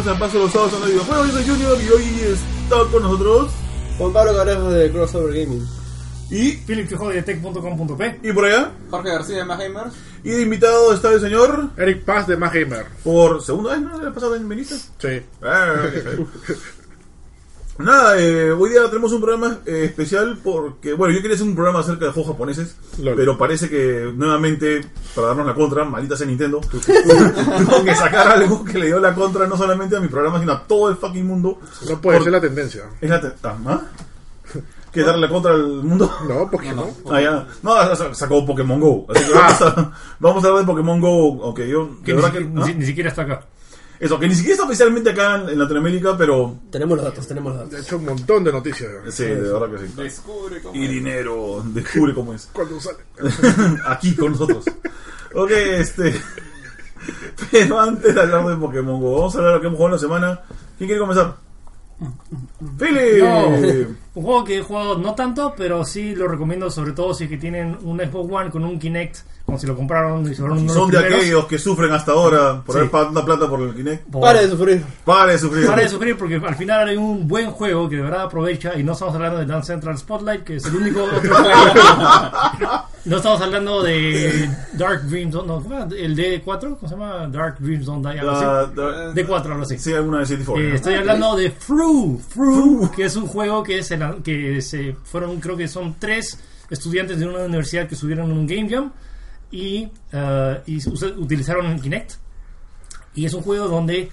Bienvenidos a Paso los sábados de videojuegos. Yo soy Junior y hoy está con nosotros. Juan Pablo Cabrejo de Crossover Gaming. Y, Philip Quijote de tech.com.p y por allá. Jorge García de Más Gamers. Y de invitado está el señor. Eric Paz de Más Gamer. Por segunda vez, ¿no? ¿Le ha pasado en veniste? Sí. Nada, eh, hoy día tenemos un programa eh, especial porque, bueno, yo quería hacer un programa acerca de juegos japoneses, Lol. pero parece que nuevamente, para darnos la contra, maldita sea Nintendo, tuvo que sacar algo que le dio la contra no solamente a mi programa, sino a todo el fucking mundo. No puede Por- ser la tendencia. Es la te- ah, ¿ah? ¿Que darle la contra al mundo? No, porque no. Ah, ya. No, sa- sacó Pokémon Go. Así que vamos a, vamos a hablar de Pokémon Go, aunque yo, que, ni, verdad que, ni- ¿ah? ni siquiera está acá. Eso, que ni siquiera está oficialmente acá en, en Latinoamérica, pero Tenemos los datos, tenemos los De datos. hecho, un montón de noticias. sí, de verdad que sí. Descubre cómo. Y dinero, descubre cómo es. Cuando sale. Aquí con nosotros. Ok, este. Pero antes de hablar de Pokémon Go, vamos a hablar de lo que hemos jugado en la semana. ¿Quién quiere comenzar? ¡Philip! No, un juego que he jugado no tanto, pero sí lo recomiendo, sobre todo si es que tienen un Xbox One con un Kinect, como si lo compraron y de Son de aquellos que sufren hasta ahora por Sí. haber pagado tanta plata por el Kinect. Por- Pare de sufrir. Pare de sufrir. Para de sufrir porque al final hay un buen juego que de verdad aprovecha y no estamos hablando de Dance Central Spotlight que es el único otro juego no estamos hablando de Dark Dreams no, el D4 ¿cómo se llama? Dark Dreams Don't Die algo así. La- la- D4 algo así sí, alguna de City Four. Eh, estoy hablando de Fru, Fru, que es un juego que, se, la- que se fueron, creo que son tres estudiantes de una universidad que subieron un Game Jam y, eh, y utilizaron el Kinect. Y es un juego donde,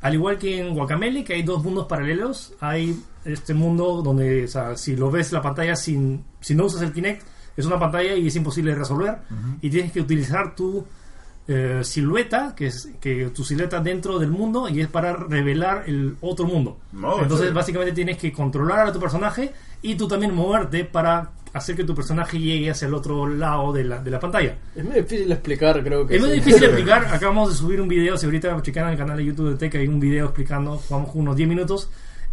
al igual que en Guacamele, que hay dos mundos paralelos, hay este mundo donde, o sea, si lo ves la pantalla sin, si no usas el Kinect, es una pantalla y es imposible de resolver. Y tienes que utilizar tu eh, silueta, que es que tu silueta dentro del mundo y es para revelar el otro mundo. No, Entonces, chévere. básicamente tienes que controlar a tu personaje y tú también moverte para hacer que tu personaje llegue hacia el otro lado de la, de la pantalla. Es muy difícil de explicar, creo que Es muy sí. difícil de explicar. Acabamos de subir un video. Si ahorita checan en el canal de YouTube de Tech, hay un video explicando. Jugamos unos 10 minutos.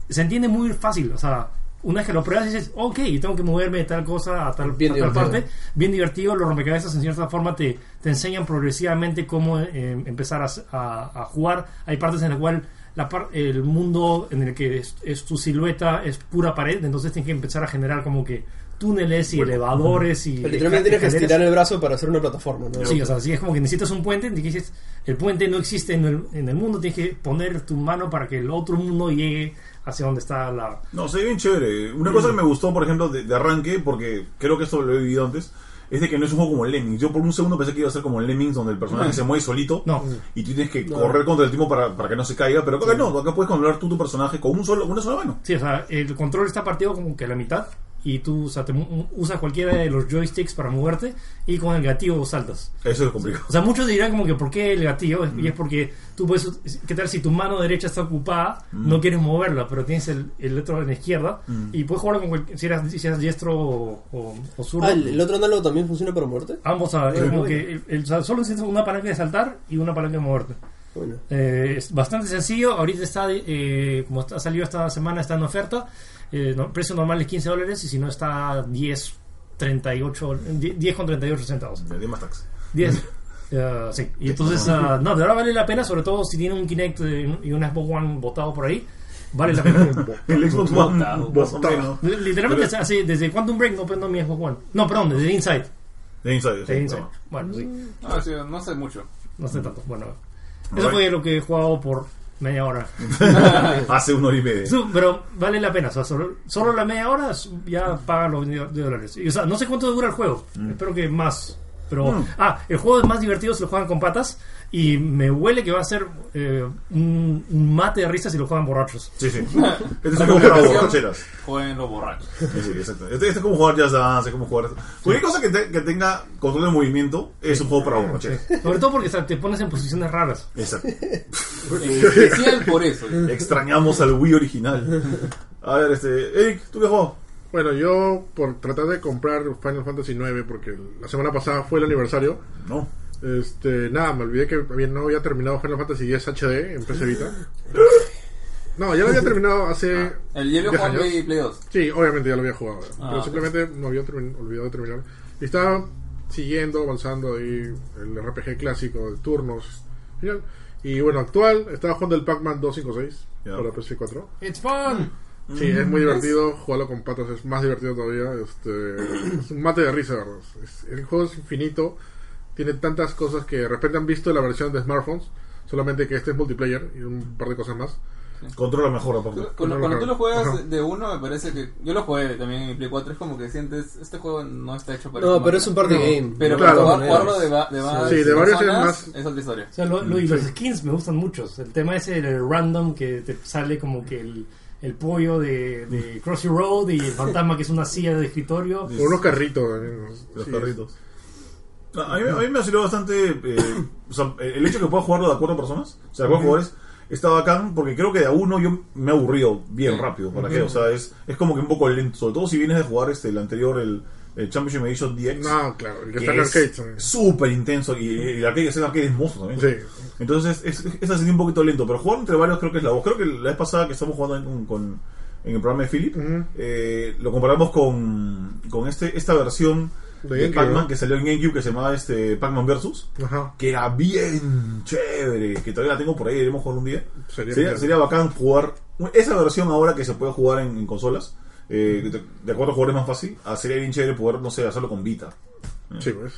Se entiende muy fácil. O sea, una vez que lo pruebas, dices, ok, tengo que moverme de tal cosa a tal, Bien a tal parte. Bien divertido. Los rompecabezas, en cierta forma, te, te enseñan progresivamente cómo eh, empezar a, a- a jugar. Hay partes en las cuales la par- el mundo en el que es, es tu silueta es pura pared. Entonces tienes que empezar a generar como que túneles y elevadores y Literalmente tienes que estirar el brazo para hacer una plataforma, ¿no? Sí, o sea, sí es como que necesitas un puente, dices, el puente no existe en el, en el mundo, tienes que poner tu mano para que el otro mundo llegue hacia donde está la... No, se ve bien chévere. Una cosa que me gustó, por ejemplo, de, de arranque, porque creo que esto lo he vivido antes, es de que no es un juego como Lemmings. Yo por un segundo pensé que iba a ser como Lemmings, donde el personaje se mueve solito No. y tú tienes que No. correr contra el tiempo para, para que no se caiga. Pero acá no, acá puedes controlar tú tu personaje con un solo, una sola mano. Sí, o sea, el control está partido como que a la mitad y tú o sea, te usas cualquiera de los joysticks para moverte y con el gatillo saltas. Eso es complicado. O sea, muchos dirán como que ¿por qué el gatillo? Y es porque tú puedes... ¿Qué tal si tu mano derecha está ocupada? No quieres moverla, pero tienes el, el otro en la izquierda y puedes jugar con si eras, si eras diestro o, o, o zurdo. Ah, ¿el, el otro análogo también funciona para muerte? Ambos, Ah, como que el- el- o sea, solo necesitas una palanca de saltar y una palanca de moverte. Bueno. Eh, es bastante sencillo. Ahorita está, eh, como está, ha salido esta semana, está en oferta. Eh, no- precio normal es 15 dólares y si no está 10, 38, 10 con 38 centavos. Me di más tax. 10. Eh, sí, y entonces, ah, no, de verdad vale la pena, sobre todo si tiene un Kinect eh, y un Xbox One botado por ahí. Vale la pena. El Xbox One, Botado, botado. Literalmente, Pero- así, desde Quantum Break no prendo mi Xbox One. No, perdón, desde Inside. De Inside, sí, De Inside. no. Bueno, sí. No, sí, no sé mucho. No sé tanto. Bueno, eso Alright. fue lo que he jugado por media hora. Hace una hora y media. Pero vale la pena. O sea, solo, solo la media hora ya pagan los 20 dólares. Y, o sea, no sé cuánto dura el juego. Espero que más. Pero, Mm. ah, el juego es más divertido si lo juegan con patas. Y me huele que va a ser eh, un, un mate de risa si lo juegan borrachos. Sí, sí. Este es un juego para borracheras. Jueguen los borrachos. Sí, sí, exacto. Este, este es como jugar Just Dance, es como jugar. Cualquier cosa que, te- que tenga control de movimiento es un juego para borracheras. Sobre todo porque o sea, te pones en posiciones raras. Exacto. Especial por eso. Extrañamos al Wii original. A ver, este. Eric, ¿tú qué juego? Bueno, yo por tratar de comprar Final Fantasy IX, porque la semana pasada fue el aniversario, No. Este, nada, me olvidé que había- no había terminado Final Fantasy X HD en PC Vita. No, ya lo había terminado hace... El hielo 10 Juan años. Play, Play 2. Sí, obviamente ya lo había jugado, Ah, pero simplemente me había olvidado de terminar. Y estaba siguiendo, avanzando ahí el RPG clásico de turnos. Genial. Y bueno, actual, estaba jugando el Pac-Man 256 Ya. para PS4. It's fun. Sí, es muy divertido. Jugarlo con patas es más divertido todavía. Este, es un mate de risa, ¿verdad? Es- el juego es infinito. Tiene tantas cosas que de repente han visto la versión de smartphones. Solamente que este es multiplayer y un par de cosas más. Controla mejor aparte. Cuando, cuando no, tú lo juegas ajá. de uno, me parece que. Yo lo jugué también en mi Play 4. Es como que sientes. Este juego no está hecho para. No, pero es un party No, game. Pero Claro. para jugarlo de, va- de varias Sí, de varios es personas, más- Es otra historia. O sea, lo- lo- y los skins me gustan mucho. El tema ese del random que te sale como que el, el pollo de, de Crossy Road y el fantasma que es una silla de escritorio. Con unos carritos. también, ¿no? Los Sí, perritos. A mí, a mí me ha sido bastante. eh, o sea, el hecho de que pueda jugarlo de a cuatro personas, o sea, de cuatro jugadores, está bacán porque creo que de a uno yo me he aburrido bien rápido. ¿Para qué? O sea, es, es como que un poco lento. Sobre todo si vienes de jugar este, el anterior, el, el Championship Edition DX. No, claro, el que está en arcade también. súper intenso y, y el arcade, ese arcade es monstruo también. Sí. Entonces es, es, es así un poquito lento, pero jugar entre varios creo que es la voz. Creo que la vez pasada que estamos jugando en, con, en el programa de Philip, eh, lo comparamos con, con este, esta versión De de, Pac-Man que salió en GameCube que se llamaba este, Pac-Man Versus, Ajá. que era bien chévere, que todavía la tengo por ahí, iremos jugar un día. Sería Sería, sería bacán jugar esa versión ahora que se puede jugar en, en consolas. Eh, de, de a cuatro jugadores más fácil, ah, sería bien chévere poder, no sé, hacerlo con Vita. Sí, pues.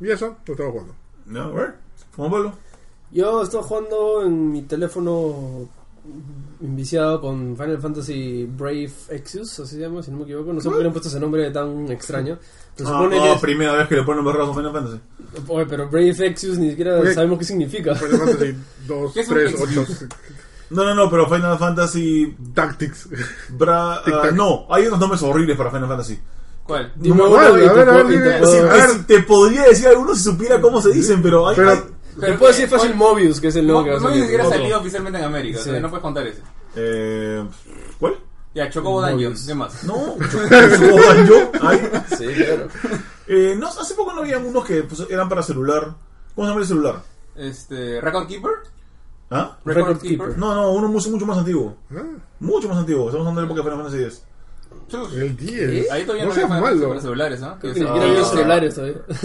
Y eso, lo estaba jugando. ¿No? A ver, Juan Pablo. Yo estoy jugando en mi teléfono enviciado con Final Fantasy Brave Exvius, así se llama, si no me equivoco. No sé por qué le han puesto ese nombre tan extraño. Se Ah, supone ah, que es- primera vez que le ponen nombre a Final Fantasy. Oye, pero Brave Exvius ni siquiera Ok. sabemos qué significa. Final Fantasy 2, ¿Qué es un 3, Xbox? 8. No, no, no, pero Final Fantasy. Tactics. Bra... Tic-tac. ah, no, hay unos nombres horribles para Final Fantasy. ¿Cuál? Dime No, uno y a te ver, a puedo- ver, y te dime, puedo- Sí, a ver. te podría decir algunos si supiera cómo se dicen, pero hay. Pero- hay- Te puedo decir fácil Mobius, que es el nuevo que va a no ni salir. siquiera Otro. salido oficialmente en América. o sea, Sí. no puedes contar ese. Eh, ¿Cuál? Ya, Chocobo Mobius. Dungeons. ¿Qué más? No, yo. Hay. Sí, claro. Eh, no, hace poco no había unos que pues, eran para celular. ¿Cómo se llama el celular? Este. Record Keeper. ¿Ah? Record Keeper. No, no, uno mucho, mucho más antiguo. Ah, Mucho más antiguo. Estamos hablando de la época de Final Fantasy X. El 10. Ahí todavía no no, había celulares, ¿no? Ni siquiera había celulares todavía.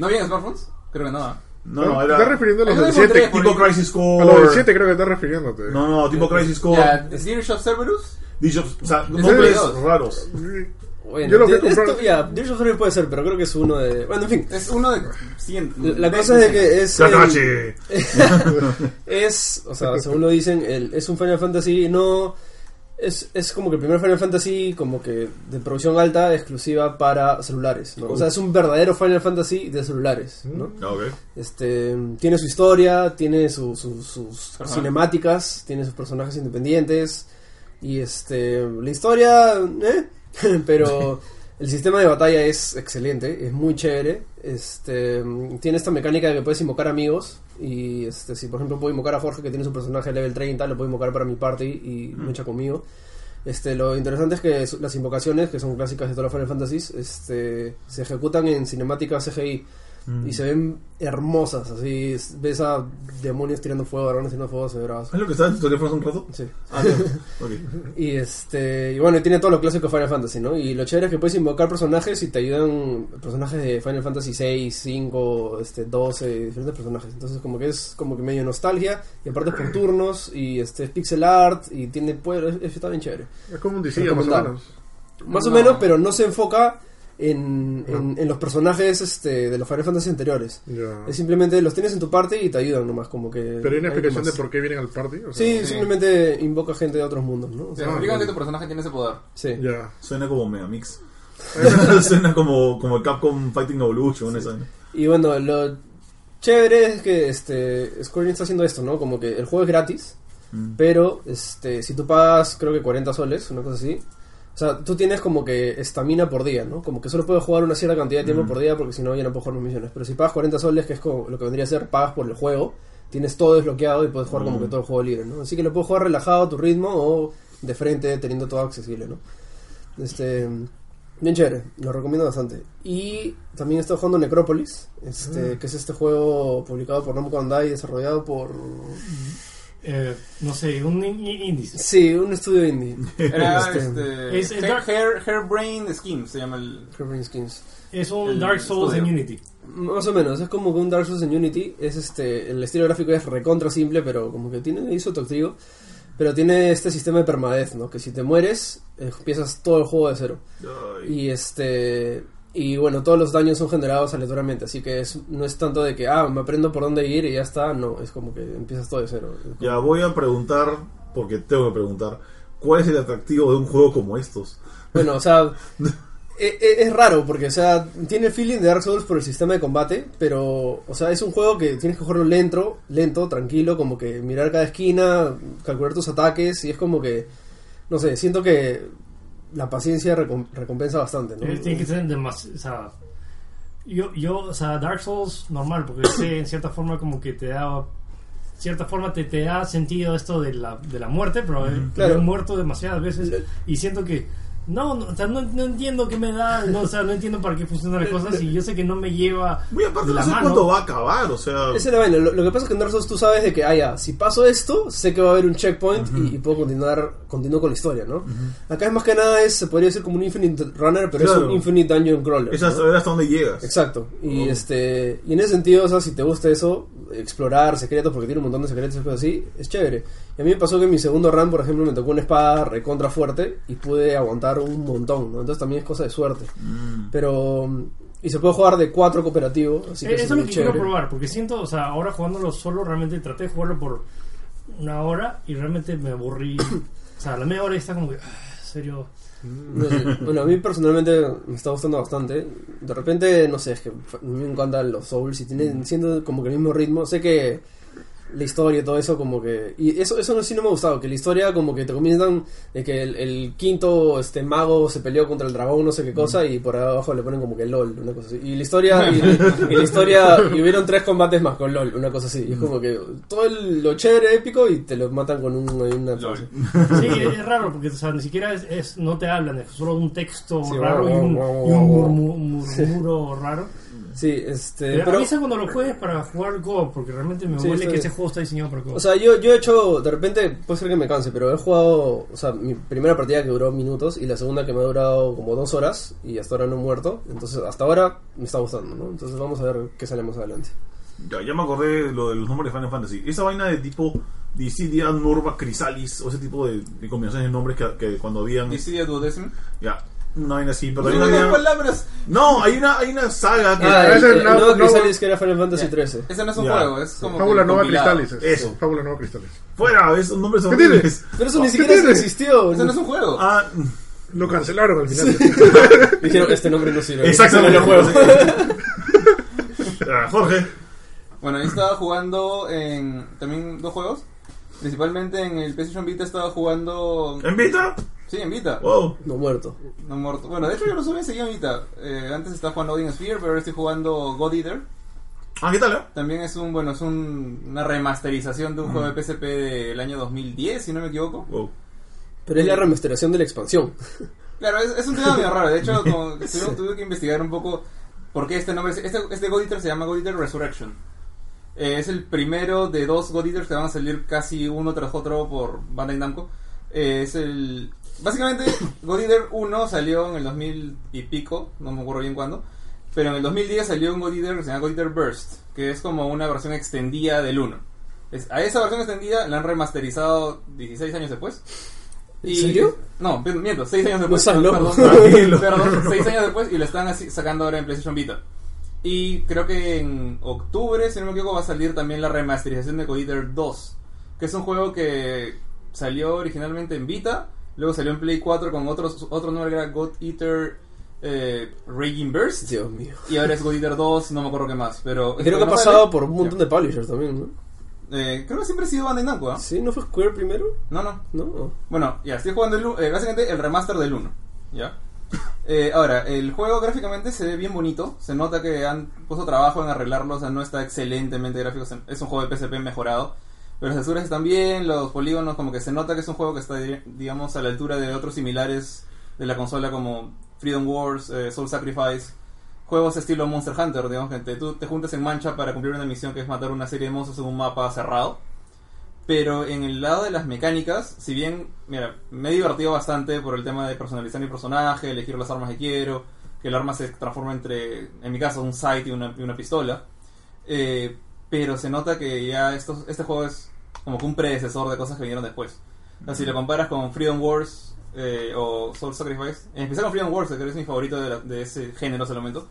No. No ¿no? Creo que no. ¿ah? No, no, era. ¿Te estás refiriendo a los Ahí del lo encontré 7? por Tipo. Crisis A Core. los del 7 creo que estás refiriéndote. No, no, tipo Crisis Core. Ya, Dirge of Cerberus. Dicho, o sea, nombres dos. raros. Bueno, Yo lo a de- esto, comprar. ya, Dirge of Cerberus puede ser, pero creo que es uno de... Bueno, en fin. Es uno de 100. La cosa es de que es... el- es, o sea, según lo dicen, el, es un Final Fantasy no es, es como que el primer Final Fantasy como que de producción alta exclusiva para celulares, ¿no? O sea, es un verdadero Final Fantasy de celulares, ¿no? Ah, ok. Este tiene su historia, tiene su- su- sus Ajá. cinemáticas, tiene sus personajes independientes y este la historia, ¿eh? pero el sistema de batalla es excelente, es muy chévere. Este tiene esta mecánica de que puedes invocar amigos y este si por ejemplo puedo invocar a Jorge que tiene su personaje level 30, lo puedo invocar para mi party y me echa conmigo. Este, lo interesante es que las invocaciones, que son clásicas de todos los Final Fantasies, este, se ejecutan en cinemática CGI y se ven hermosas, así es- ves a demonios tirando fuego, dragones tirando fuego, se ve bravazo. ¿Es lo que estaba en tu teléfono hace un rato? Sí. Ah, no. Y este, y bueno, y tiene todo lo clásico de Final Fantasy, ¿no? Y lo chévere es que puedes invocar personajes y te ayudan personajes de Final Fantasy 6, 5, este 12, diferentes personajes. Entonces como que es como que medio nostalgia y aparte es por turnos y este es pixel art y tiene pues es- está bien chévere. Es como un diseño más o Recomendado. menos. Más o No. menos, pero no se enfoca en, en, en los personajes este, de los Final Fantasy anteriores. Es simplemente los tienes en tu parte y te ayudan nomás, como que... Pero hay una explicación de por qué vienen al party. O sea, Sí, Sí. simplemente invoca gente de otros mundos, ¿no? O sea, que tu personaje tiene ese poder. sí. Ya. Suena como Megamix. Suena como, como el Capcom Fighting Evolution. Y bueno, lo chévere es que este Square Enix está haciendo esto, ¿no? Como que el juego es gratis, Mm. pero este si tú pagas creo que 40 soles, una cosa así. O sea, tú tienes como que estamina por día, ¿no? Como que solo puedes jugar una cierta cantidad de tiempo por día porque si no ya no puedes jugar más misiones. Pero si pagas 40 soles, que es como lo que vendría a ser pagas por el juego, tienes todo desbloqueado y puedes jugar como que todo el juego libre, ¿no? Así que lo puedes jugar relajado a tu ritmo o de frente teniendo todo accesible, ¿no? Este bien chévere, lo recomiendo bastante. Y también estoy jugando Necropolis, este que es este juego publicado por Namco Bandai y desarrollado por Eh, no sé, un índice. sí, un estudio indie. Era Este, este. es- es Hair, Dark- Hair- Hairbrain Schemes se llama el. Hairbrain Skins. Es un El Dark Souls en estudio. Unity. Más o menos, es como que un Dark Souls en Unity. Es este, el estilo gráfico es recontra simple, pero como que tiene atractivo. Pero tiene este sistema de permadez, ¿no? Que si te mueres, eh, empiezas todo el juego de cero. Ay. Y este. Y bueno, todos los daños son generados aleatoriamente, así que es, no es tanto de que, ah, me aprendo por dónde ir y ya está, no, es como que empiezas todo de cero. Como- Ya voy a preguntar, porque tengo que preguntar, ¿cuál es el atractivo de un juego como estos? Bueno, o sea, e- e- es raro porque, o sea, tiene feeling de Dark Souls por el sistema de combate, pero, o sea, es un juego que tienes que jugarlo lento, lento, tranquilo, como que mirar cada esquina, calcular tus ataques y es como que, no sé, siento que la paciencia recom- recompensa bastante, ¿no? Tiene que ser demasiado. O sea, yo, yo, o sea, Dark Souls normal, porque sé en cierta forma como que te da. cierta forma te, te da sentido esto de la, de la muerte, pero Claro. he muerto demasiadas veces y siento que. No, no, o sea, no, no entiendo qué me da, no, o sea, no entiendo para qué funcionan las cosas y yo sé que no me lleva Muy aparte, no la sé mano. cuándo va a acabar, o sea. Esa es la vaina. Lo, lo que pasa es que en Dark Souls tú sabes de que, ah, ya, si paso esto, sé que va a haber un checkpoint y, y puedo continuar continúo con la historia, ¿no? Acá es más que nada, es, se podría decir como un Infinite Runner, pero es un Infinite Dungeon Crawler. Es ¿no? hasta dónde llegas. Exacto. Y Oh. este y en ese sentido, o sea, si te gusta eso, explorar secretos, porque tiene un montón de secretos y cosas así, es chévere. Y a mí me pasó que en mi segundo run, por ejemplo, me tocó una espada recontra fuerte y pude aguantar un montón, ¿no? Entonces también es cosa de suerte. Mm. Pero... mm, Y se puede jugar de cuatro cooperativo, así que Eh, Eso es lo que quiero probar, porque siento, o sea, ahora jugándolo solo, realmente traté de jugarlo por una hora y realmente me aburrí. o sea, a la media hora está como que, ah, en serio. No sé. Bueno, a mí personalmente me está gustando bastante. De repente, no sé, es que a mí me encantan los Souls y tienen siendo como que el mismo ritmo. Sé que la historia y todo eso como que... Y eso, eso no, sí no me ha gustado, que la historia como que te comienzan de que el, el quinto este mago se peleó contra el dragón, no sé qué cosa, y por abajo le ponen como que LOL, una cosa así. Y la historia... Y, y la historia... Y hubieron tres combates más con LOL, una cosa así. Y es como que todo el- lo chévere, épico, y te lo matan con un, una. Sí, es, raro, porque o sea, ni siquiera es, es- no te hablan, es solo un texto Sí, raro y un, y murmuro raro. Sí, este... Pero, pero- avisa cuando lo juegues para jugar Go, porque realmente me Sí, huele que ese juego está diseñado para Go. O sea, yo, yo he hecho, de repente, puede ser que me canse, pero he jugado, o sea, mi primera partida que duró minutos y la segunda que me ha durado como dos horas y hasta ahora no he muerto. Entonces, hasta ahora me está gustando, ¿no? Entonces, vamos a ver qué sale más adelante. Ya, ya me acordé de lo de los nombres de Final Fantasy. Esa vaina de tipo Dissidia, Nurba, Chrysalis, o ese tipo de, de combinaciones de nombres que, que cuando habían. Dissidia Duodecim. Ya, una vaina así. Pero No había- palabras. No, hay una, hay una saga que. Ah, el, el no- nuevo no- Chrysalis que era Final Fantasy. 13. Ese no es un juego, es como. Fábula Nova es. Eso. Fábula Nova Cristales. Fuera, esos nombres ¿Qué horribles. tienes? Pero eso ni ¿Qué siquiera existió. Ese no es un juego. Ah, Lo cancelaron al final. Dijeron, este nombre no sirve. exactamente. No juego. Ah, Jorge. Bueno, yo estaba jugando en también dos juegos. Principalmente en el PlayStation Vita estaba jugando. ¿En Vita? Sí, en Vita. Wow. No muerto. No muerto. Bueno, de hecho yo lo subí enseguida en Vita. Eh, antes estaba jugando Odin Sphere, pero ahora estoy jugando God Eater. Ah, ¿qué tal? eh? También es un, bueno, es un- una remasterización de un juego de PSP del año 2010, si no me equivoco. Wow. Pero es la remasterización de la expansión. Claro, es, es un tema medio raro. De hecho, como tuve, tuve que investigar un poco por qué este nombre. Este, este God Eater se llama God Eater Resurrection. Eh, es el primero de dos God Eaters que van a salir casi uno tras otro por Bandai Namco. Eh, es el. Básicamente, God Eater 1 salió en el 2000 y pico, no me acuerdo bien cuándo. Pero en el 2010 salió un God Eater que se llama God Eater Burst, que es como una versión extendida del 1. Es- a esa versión extendida la han remasterizado 16 años después. ¿En serio? No, miento, 6 años después. loco. Perdón, perdón, 6 años después y lo están así sacando ahora en PlayStation Vita. Y creo que en octubre, si no me equivoco, va a salir también la remasterización de God Eater 2, que es un juego que salió originalmente en Vita, luego salió en Play 4 con otros, otro nombre que era God Eater eh, Raging Burst, Dios mío. y ahora es God Eater 2, no me acuerdo qué más, pero... Creo que ha pasado sale- por un montón de publishers también, ¿no? Eh, creo que siempre ha sido Bandai Namco, ¿ah? ¿Sí? ¿No fue Square primero? No, no, No. Bueno, ya, estoy jugando el, eh, básicamente el remaster del 1. ¿Ya? Eh, ahora, el juego gráficamente se ve bien bonito. Se nota que han puesto trabajo en arreglarlo. O sea, no está excelentemente gráfico. Es un juego de PSP mejorado. Pero las texturas están bien. Los polígonos, como que se nota que es un juego que está, di- digamos, a la altura de otros similares de la consola como Freedom Wars, eh, Soul Sacrifice. Juegos estilo Monster Hunter, digamos que te, tú te juntas en mancha para cumplir una misión que es matar una serie de monstruos en un mapa cerrado. Pero en el lado de las mecánicas, si bien, mira, me he divertido bastante por el tema de personalizar mi personaje, elegir las armas que quiero, que el arma se transforma entre, en mi caso, un sight y una, y pistola. Eh, pero se nota que ya estos, este juego es como que un predecesor de cosas que vinieron después. O sea, si lo comparas con Freedom Wars eh, o Soul Sacrifice, en especial con Freedom Wars, que es mi favorito de, la- de ese género hasta el momento,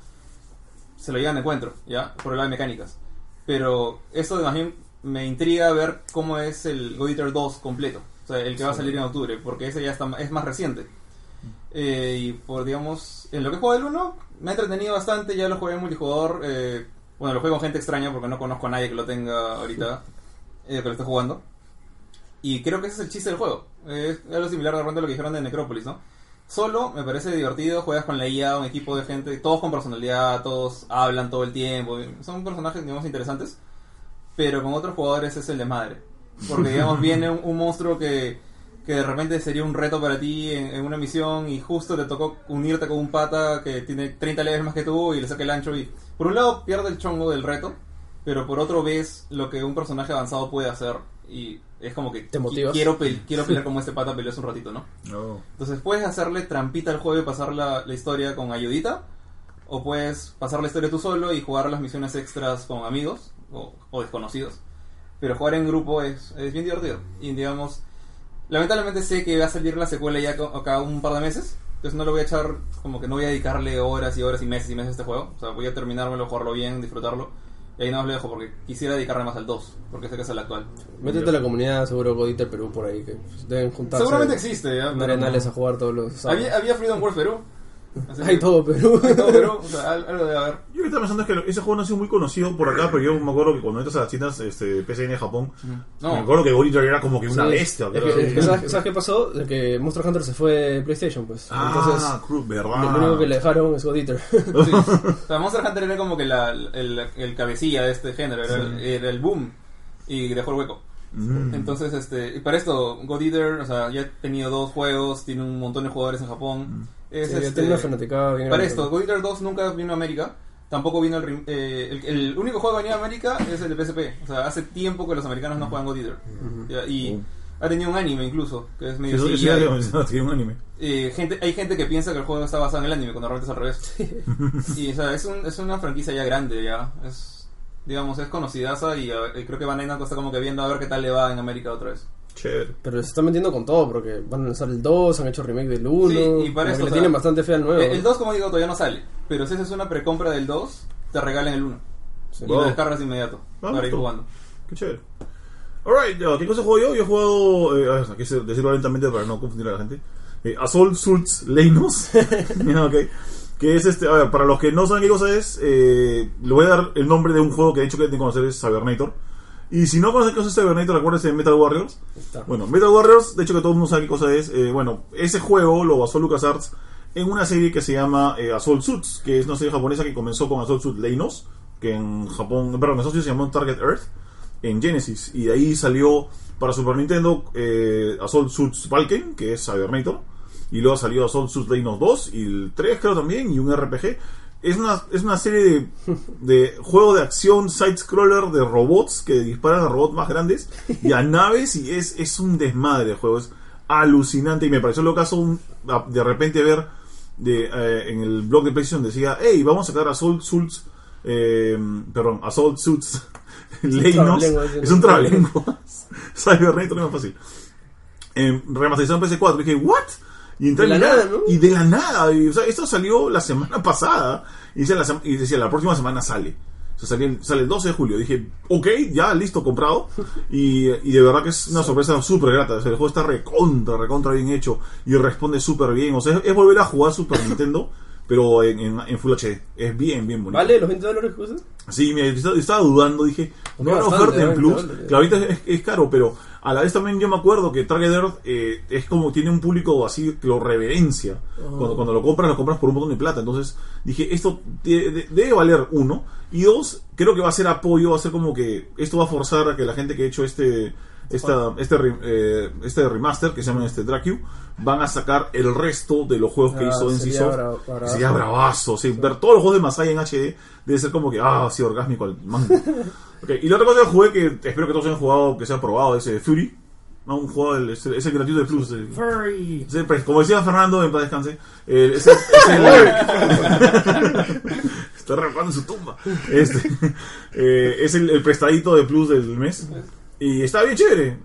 se lo llevan de encuentro, ¿ya? Por el lado de mecánicas. Pero esto más bien me intriga ver cómo es el God Eater 2 completo. O sea, el que va a salir en octubre, porque ese ya está, es más reciente. Eh, y por, digamos, en lo que juego el 1, me ha entretenido bastante, ya lo jugué en multijugador. eh, bueno, lo juego con gente extraña porque no conozco a nadie que lo tenga ahorita, eh, que lo esté jugando. Y creo que ese es el chiste del juego. Es algo similar de repente a lo que dijeron de Necrópolis, ¿no? Solo me parece divertido, juegas con la IA, un equipo de gente, todos con personalidad, todos hablan todo el tiempo, son personajes, digamos, interesantes, pero con otros jugadores es el de madre. Porque, digamos, viene un, un monstruo que, que de repente sería un reto para ti en, en una misión y justo te tocó unirte con un pata que tiene 30 levels más que tú y le saca el ancho y, por un lado, pierde el chongo del reto, pero por otro ves lo que un personaje avanzado puede hacer y es como que Te motivas. quiero, pel- quiero pelear como este pata peleó hace un ratito, ¿no? No. Entonces puedes hacerle trampita al juego y pasar la, la historia con ayudita. O puedes pasar la historia tú solo y jugar las misiones extras con amigos o, o desconocidos. Pero jugar en grupo es, es bien divertido. Y digamos, lamentablemente sé que va a salir la secuela ya acá un par de meses. Entonces no lo voy a echar, como que no voy a dedicarle horas y horas y meses y meses a este juego. O sea, voy a terminármelo, jugarlo bien, disfrutarlo. Y ahí no os lo dejo porque quisiera dedicarle más al 2, porque sé que es el actual. Métete a la comunidad, seguro God Eater Perú por ahí, que deben juntarse. Seguramente existe, ¿ya? pero Arenales no. a jugar todos los sábados. Había, había Freedom Wars Perú. Así que- Hay todo Perú. Hay todo Perú, o sea, al- algo debe haber. Yo lo que estaba pensando es que ese juego no ha sido muy conocido por acá, pero yo me acuerdo que cuando entras a las tiendas este, PCN de Japón, No. me acuerdo que God Eater era como que una Sí. bestia. Es que- es que ¿sabes, sabes qué pasó? De que Monster Hunter se fue de PlayStation, pues. Entonces, ah, Cruz, ¿verdad? lo único que le dejaron es God Eater. Sí. O sea, Monster Hunter era como que la, el, el cabecilla de este género, era, el, era el boom y dejó el hueco. Mm. Entonces, este, y para esto, God Eater, o sea, ya ha tenido dos juegos, tiene un montón de jugadores en Japón. Es, Sí, ya este, tiene una fanaticada bien para grande. esto, God Eater 2 nunca vino a América. Tampoco vino el, eh, el, el único juego que venía a América es el de PSP. O sea, hace tiempo que los americanos no juegan God Eater. Ya, y Uh. ha tenido un anime incluso, que es medio un anime. Eh, gente, hay gente que piensa que el juego está basado en el anime, cuando realmente es al revés. y o sea, es, un- es una franquicia ya grande, ya. Es, digamos, es conocidaza y, a y creo que Van Namco está como que viendo a ver qué tal le va en América otra vez. Chévere. Pero se están metiendo con todo, porque van a lanzar el 2, han hecho remake del 1. Sí, y para como esto, que o le sea, tienen bastante fe al nuevo. El 2, como digo, todavía no sale. Pero si haces una precompra del 2, te regalan el 1. Sí. Y Wow. lo descargas de inmediato. Ah, para ir jugando. Qué chévere. Alright, ¿qué cosa juego yo? Yo he jugado, eh, a ver, aquí se- decirlo lentamente para no confundir a la gente. Eh, Assault Sults Leinos. Ya, ok. Que es este, a ver, para los que no saben qué cosa es, eh, le voy a dar el nombre de un juego que he dicho que tienen que conocer, es Cybernator. Y si no conocen qué cosa es Cybernator, acuérdense de Metal Warriors. Está. Bueno, Metal Warriors, de hecho que todo el mundo sabe qué cosa es. eh, bueno, ese juego lo basó LucasArts en una serie que se llama eh, Assault Suits, que es una serie japonesa que comenzó con Assault Suits Leinos, que en Japón, perdón, en Estados Unidos se llamó Target Earth, en Genesis. Y de ahí salió para Super Nintendo eh, Assault Suits Valken, que es Cybernator. Y luego salió Assault Suits Leinos 2 y el 3 creo también, y un RPG. Es una, es una serie de, de juego de acción side-scroller de robots que disparan a robots más grandes y a naves y es, es un desmadre de juego. Es alucinante y me pareció lo caso un- a- de repente ver de, eh, en el blog de PlayStation decía, hey, vamos a sacar Assault Suits, eh, perdón, Assault Suits Leinos. Es ¿no? un trabalenguas. Cybernator es más fácil. Eh, remasterización PS4. Dije, ¿what? Y De la nada, ¿no? Y de la nada. y, o sea, esto salió la semana pasada. Y decía, la, sem- y decía, la próxima semana sale. O sea, salía el- sale el 12 de julio. Dije, ok, ya, listo, comprado. Y, y de verdad que es una sorpresa súper grata. O sea, el juego está recontra, recontra bien hecho. Y responde súper bien. O sea, es, es volver a jugar Super Nintendo. Pero en, en, en Full HD. Es bien, bien bonito. ¿Vale los 20 dólares que? Sí, yo estaba, dudando, dije, ¿no Bastante, oferta en. Plus? Que ahorita es, es caro, pero a la vez también yo me acuerdo que Target Earth eh, es como tiene un público así que lo reverencia. Cuando, cuando lo compras, lo compras por un montón de plata. Entonces dije, esto de- de- debe valer uno. Y dos, creo que va a ser apoyo, va a ser como que esto va a forzar a que la gente que ha hecho este esta, este, eh, este remaster que se llama este Dracu van a sacar el resto de los juegos que Ah, hizo bra- bravazo. sería bravazo sí, ver todos los juegos de Masai en HD debe ser como que ah sí orgásmico al mango y la otra cosa que jugué que espero que todos hayan jugado que se ha probado es eh, Fury Ah, un juego, es, el- es el gratuito de Plus. el- Furry. es el pre- como decía Fernando, en paz descanse, eh, es es está repando en su tumba. Este, eh, es el prestadito de Plus del mes. Y está bien chévere.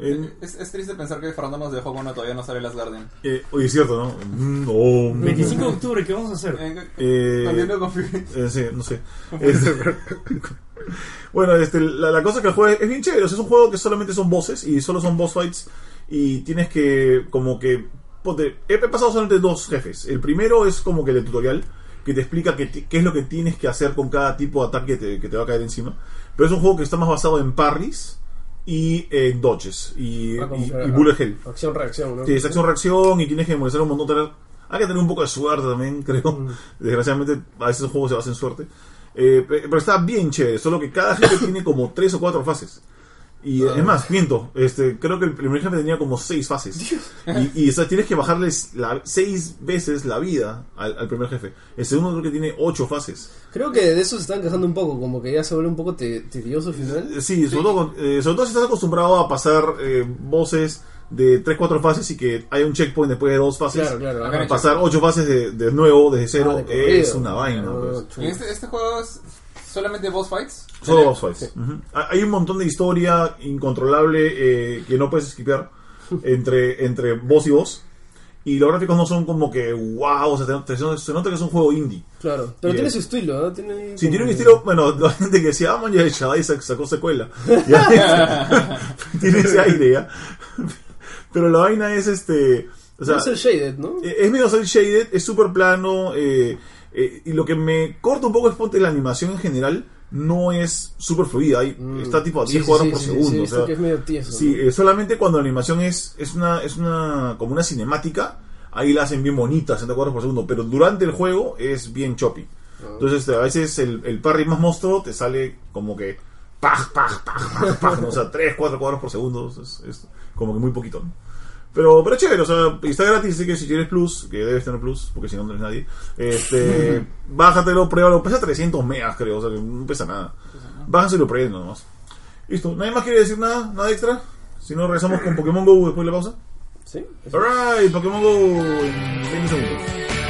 Es, es triste pensar que Fernando nos dejó cuando todavía no sale Las Guardian. eh, oye, es cierto, ¿no? Mm, oh, mm. 25 de octubre, ¿qué vamos a hacer? Eh, Eh, Continuo con Fury. Eh, sí, no sé. Este- bueno, este, la, la cosa que el juego es bien chévere. o sea, es un juego que solamente son bosses y solo son boss fights. Y tienes que, como que. ponte, he pasado solamente dos jefes. El primero es como que el tutorial que te explica qué es lo que tienes que hacer con cada tipo de ataque que te, que te va a caer encima. Pero es un juego que está más basado en parries y en dodges y, Ah, y- y bullet hell. Acción-reacción, ¿no? Sí, es acción-reacción y tienes que molestar un montón. tener- Hay que tener un poco de suerte también, creo. Desgraciadamente, a veces los juegos se basan en suerte. Eh, pe- pero está bien chévere, solo que cada jefe tiene como tres o cuatro fases. Y es más, miento, este, creo que el primer jefe tenía como seis fases. Y, y o sea, tienes que bajarles la- seis veces la vida al, al primer jefe. El segundo creo que tiene ocho fases. Creo que de eso se están quejando un poco, como que ya se vuelve un poco te- tedioso al final. Eh, Sí, sobre todo, eh, sobre todo si estás acostumbrado a pasar eh, voces de tres, cuatro fases y que hay un checkpoint después de dos fases. Claro, claro. Acá. Pasar ocho fases de, de nuevo, desde cero, Ah, de es una vaina. Ah, pues. chulo. ¿Y este, este juego es solamente boss fights? Solo boss fights. Ujú. Ha- Hay un montón de historia incontrolable eh, que no puedes skipear entre, entre boss y boss. Y los gráficos no son como que wow, o sea, te- te- se nota que es un juego indie. Claro, pero Y tiene es- su estilo, ¿no? Tiene Si como tiene un que- estilo, bueno, la gente que decía, ah, man, ya Shadai sac- sacó secuela. Ya, tiene ese aire, ya. Pero la vaina es este. O sea, No es el Shaded, ¿no? Eh, Es medio cel shaded, es súper plano. eh, eh, y lo que me corta un poco es ponte la animación en general. No es súper fluida. Hay, Está tipo a Mm. Sí, 10 sí, cuadros sí, por sí, segundo. o sea, que es medio tieso. sí, ¿no? eh, solamente cuando la animación es, es una, es una, como una cinemática, ahí la hacen bien bonita, 60 cuadros por segundo. Pero durante el juego es bien choppy. Ah. Entonces, a veces el, el parry más monstruo te sale como que. Paj, paj, paj, paj, paj, ¿no? O sea, 3, 4 cuadros por segundo. Es, es como que muy poquito. ¿no? Pero, pero chévere, o sea, y está gratis, así que si tienes Plus, que debes tener Plus, porque si no, no eres nadie, este, bájatelo, pruébalo, pesa 300 megas, creo, o sea, que no pesa nada. Bájenselo, prueben nomás. Listo, ¿nadie más quiere decir nada? ¿Nada extra? Si no, regresamos con Pokémon GO después de la pausa. Sí. Alright, Pokémon GO en 20 segundos.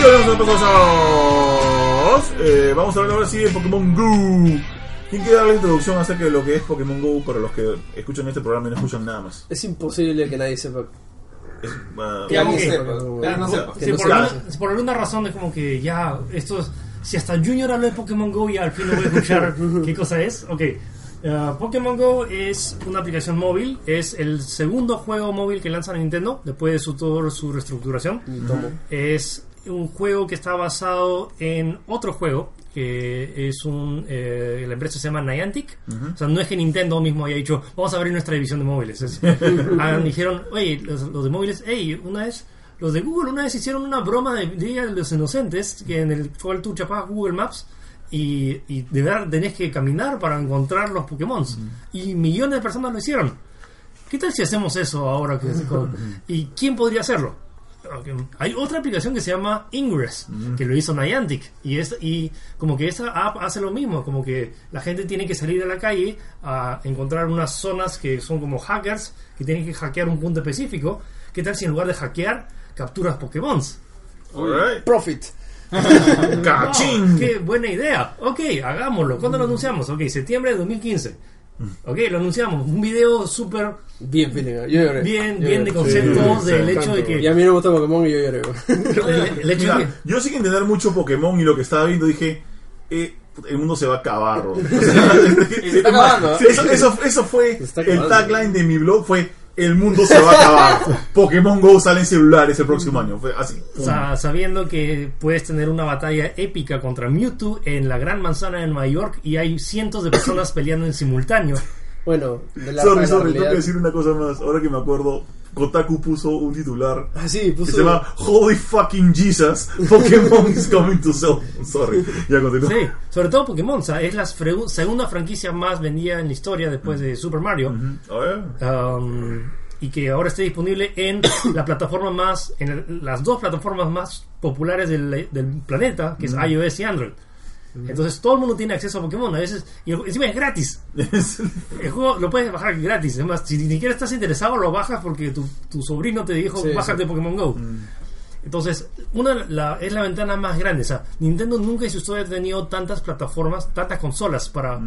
Y ahora vamos a cosas. Eh, vamos a hablar ahora sí de Pokémon GO. ¿Quién quiere dar la introducción acerca de lo que es Pokémon GO para los que escuchan este programa y no escuchan nada más? Es imposible que nadie sepa. Es, Que alguien sepa. por, alguna, razón es como que ya, esto es, si hasta Junior habla de Pokémon Go y al fin lo voy a escuchar qué cosa es. Ok, Uh, Pokémon Go es una aplicación móvil, es el segundo juego móvil que lanza Nintendo después de su, toda su reestructuración. Tomo. Es un juego que está basado en otro juego que es un eh, la empresa se llama Niantic. O sea no es que Nintendo mismo haya dicho vamos a abrir nuestra división de móviles Es- dijeron oye los, los de móviles hey una vez los de Google una vez hicieron una broma de Día de los Inocentes que en el cual tú chapabas Google Maps y, y de verdad tenés que caminar para encontrar los Pokémon y millones de personas lo hicieron. ¿qué tal si hacemos eso ahora que y quién podría hacerlo Hay otra aplicación que se llama Ingress, que lo hizo Niantic. Y, es, y como que esa app hace lo mismo, como que la gente tiene que salir a la calle a encontrar unas zonas que son como hackers, que tienen que hackear un punto específico. ¿Qué tal si en lugar de hackear, capturas Pokémon? alright. Profit. ¡Cachín! ¡Qué buena idea! Ok, hagámoslo. ¿Cuándo lo anunciamos? Ok, septiembre de 2015. Ok, lo anunciamos. Un video súper Bien, feeling. Yo lloré. bien, Yo bien de sí, del sí, hecho de tanto. Y a que... mí no me gusta Pokémon y yo lloré. el, el hecho de Mira, que yo sin entender mucho Pokémon y lo que estaba viendo dije, eh, el mundo se va a acabar. O Y se está acabando, ¿eh? Eso, eso, eso fue el tagline de mi blog, fue el mundo se va a acabar. Pokémon Go sale en celulares el próximo año. Fue así. O sea, sabiendo que puedes tener una batalla épica contra Mewtwo en la gran manzana de Nueva York y hay cientos de personas peleando en simultáneo. Bueno, de la, sorry, sorry, tengo realidad- que decir una cosa más. Ahora que me acuerdo, Kotaku puso un titular Ah, sí, que puso... se llama Holy fucking Jesus, Pokémon is coming to cell. Sorry, ya continúo. Sí, sobre todo Pokémon, es la segunda franquicia más vendida en la historia después de Super Mario. A ver. Um, y que ahora esté disponible en la plataforma más, en el- las dos plataformas más populares del, del planeta, que es iOS y Android. Entonces todo el mundo tiene acceso a Pokémon, a veces, y encima es gratis. El juego lo puedes bajar gratis. Es más, si ni siquiera estás interesado, lo bajas porque tu, tu sobrino te dijo, Sí, bájate sí. Pokémon Go. Entonces, una la, es la ventana más grande. O sea, Nintendo nunca en su historia ha tenido tantas plataformas, tantas consolas para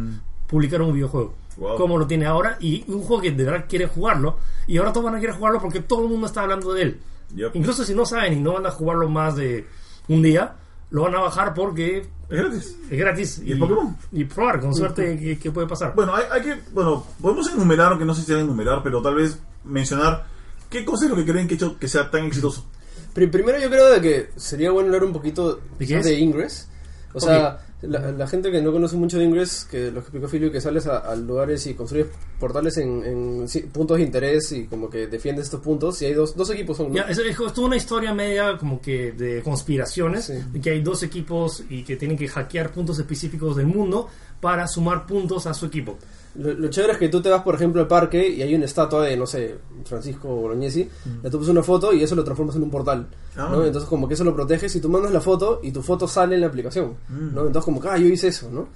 publicar un videojuego Wow. como lo tiene ahora. Y un juego que de verdad quiere jugarlo. Y ahora todos van a querer jugarlo porque todo el mundo está hablando de él. Yep. Incluso si no saben y no van a jugarlo más de un día, lo van a bajar porque Es gratis. es gratis. Y es Pokémon. Y probar, con suerte, qué, qué puede pasar. Bueno, hay, hay que. Bueno, podemos enumerar, aunque no sé si se debe enumerar, pero tal vez mencionar qué cosa es lo que creen que ha hecho que sea tan exitoso. Pri- Primero yo creo de que sería bueno hablar un poquito de Ingress. O sea, la, la gente que no conoce mucho de Ingress, que lo que explicó Filio, que sales a, a lugares y construyes portales en, en sí, puntos de interés y como que defiendes estos puntos. Y hay dos, dos equipos son, ¿no? Ya, es, es toda una historia media como que de conspiraciones, Sí. de que hay dos equipos y que tienen que hackear puntos específicos del mundo para sumar puntos a su equipo. Lo, lo chévere es que tú te vas, por ejemplo, al parque y hay una estatua de, no sé, Francisco Bolognesi, le tomas una foto y eso lo transformas en un portal. Ah. ¿no? Entonces, como que eso lo proteges y tú mandas la foto y tu foto sale en la aplicación. ¿no? Entonces, como que, ah, yo hice eso, ¿no?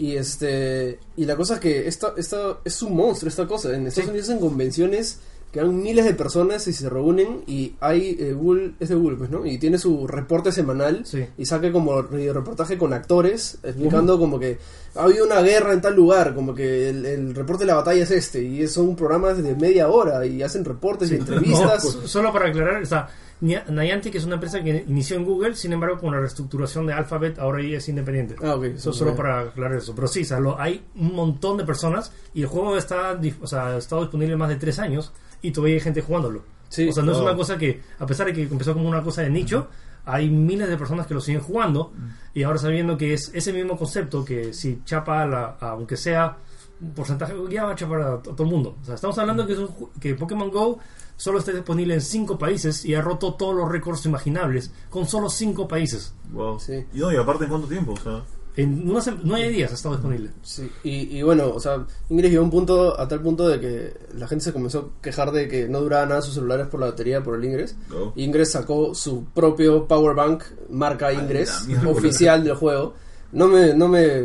Y este y la cosa es que esta, esta es un monstruo esta cosa. En Estados Sí. Unidos en convenciones que van miles de personas y se reúnen y hay eh, Google, es de Google, pues, ¿no? Y tiene su reporte semanal Sí. y saca como reportaje con actores explicando como que ha habido una guerra en tal lugar, como que el, el reporte de la batalla es este y son programas de media hora y hacen reportes y entrevistas. No, pues, solo para aclarar, o sea, Nia- Niantic es una empresa que inició en Google, sin embargo, con la reestructuración de Alphabet, ahora ya es independiente. Ah, ok. Eso solo para aclarar eso. Pero sí, o sea, lo- hay un montón de personas y el juego está, o sea, ha estado disponible más de tres años y todavía hay gente jugándolo. Sí. o sea, no es una cosa que, a pesar de que empezó como una cosa de nicho, hay miles de personas que lo siguen jugando y ahora sabiendo que es ese mismo concepto que si chapa, a la, aunque sea un porcentaje, ya va a chapar a, to- todo el mundo. O sea, estamos hablando que, es un que Pokémon Go solo está disponible en cinco países y ha roto todos los récords imaginables con solo cinco países. Wow. Sí. Y no, y aparte, ¿en cuánto tiempo? O sea, En una sem- nueve días ha estado disponible. Sí, y, y bueno, o sea, Ingress llegó a un punto, a tal punto de que la gente se comenzó a quejar de que no duraba nada sus celulares por la batería, por el Ingress. Oh. Ingress sacó su propio power bank, marca Ingress, oficial del juego. No me, no me,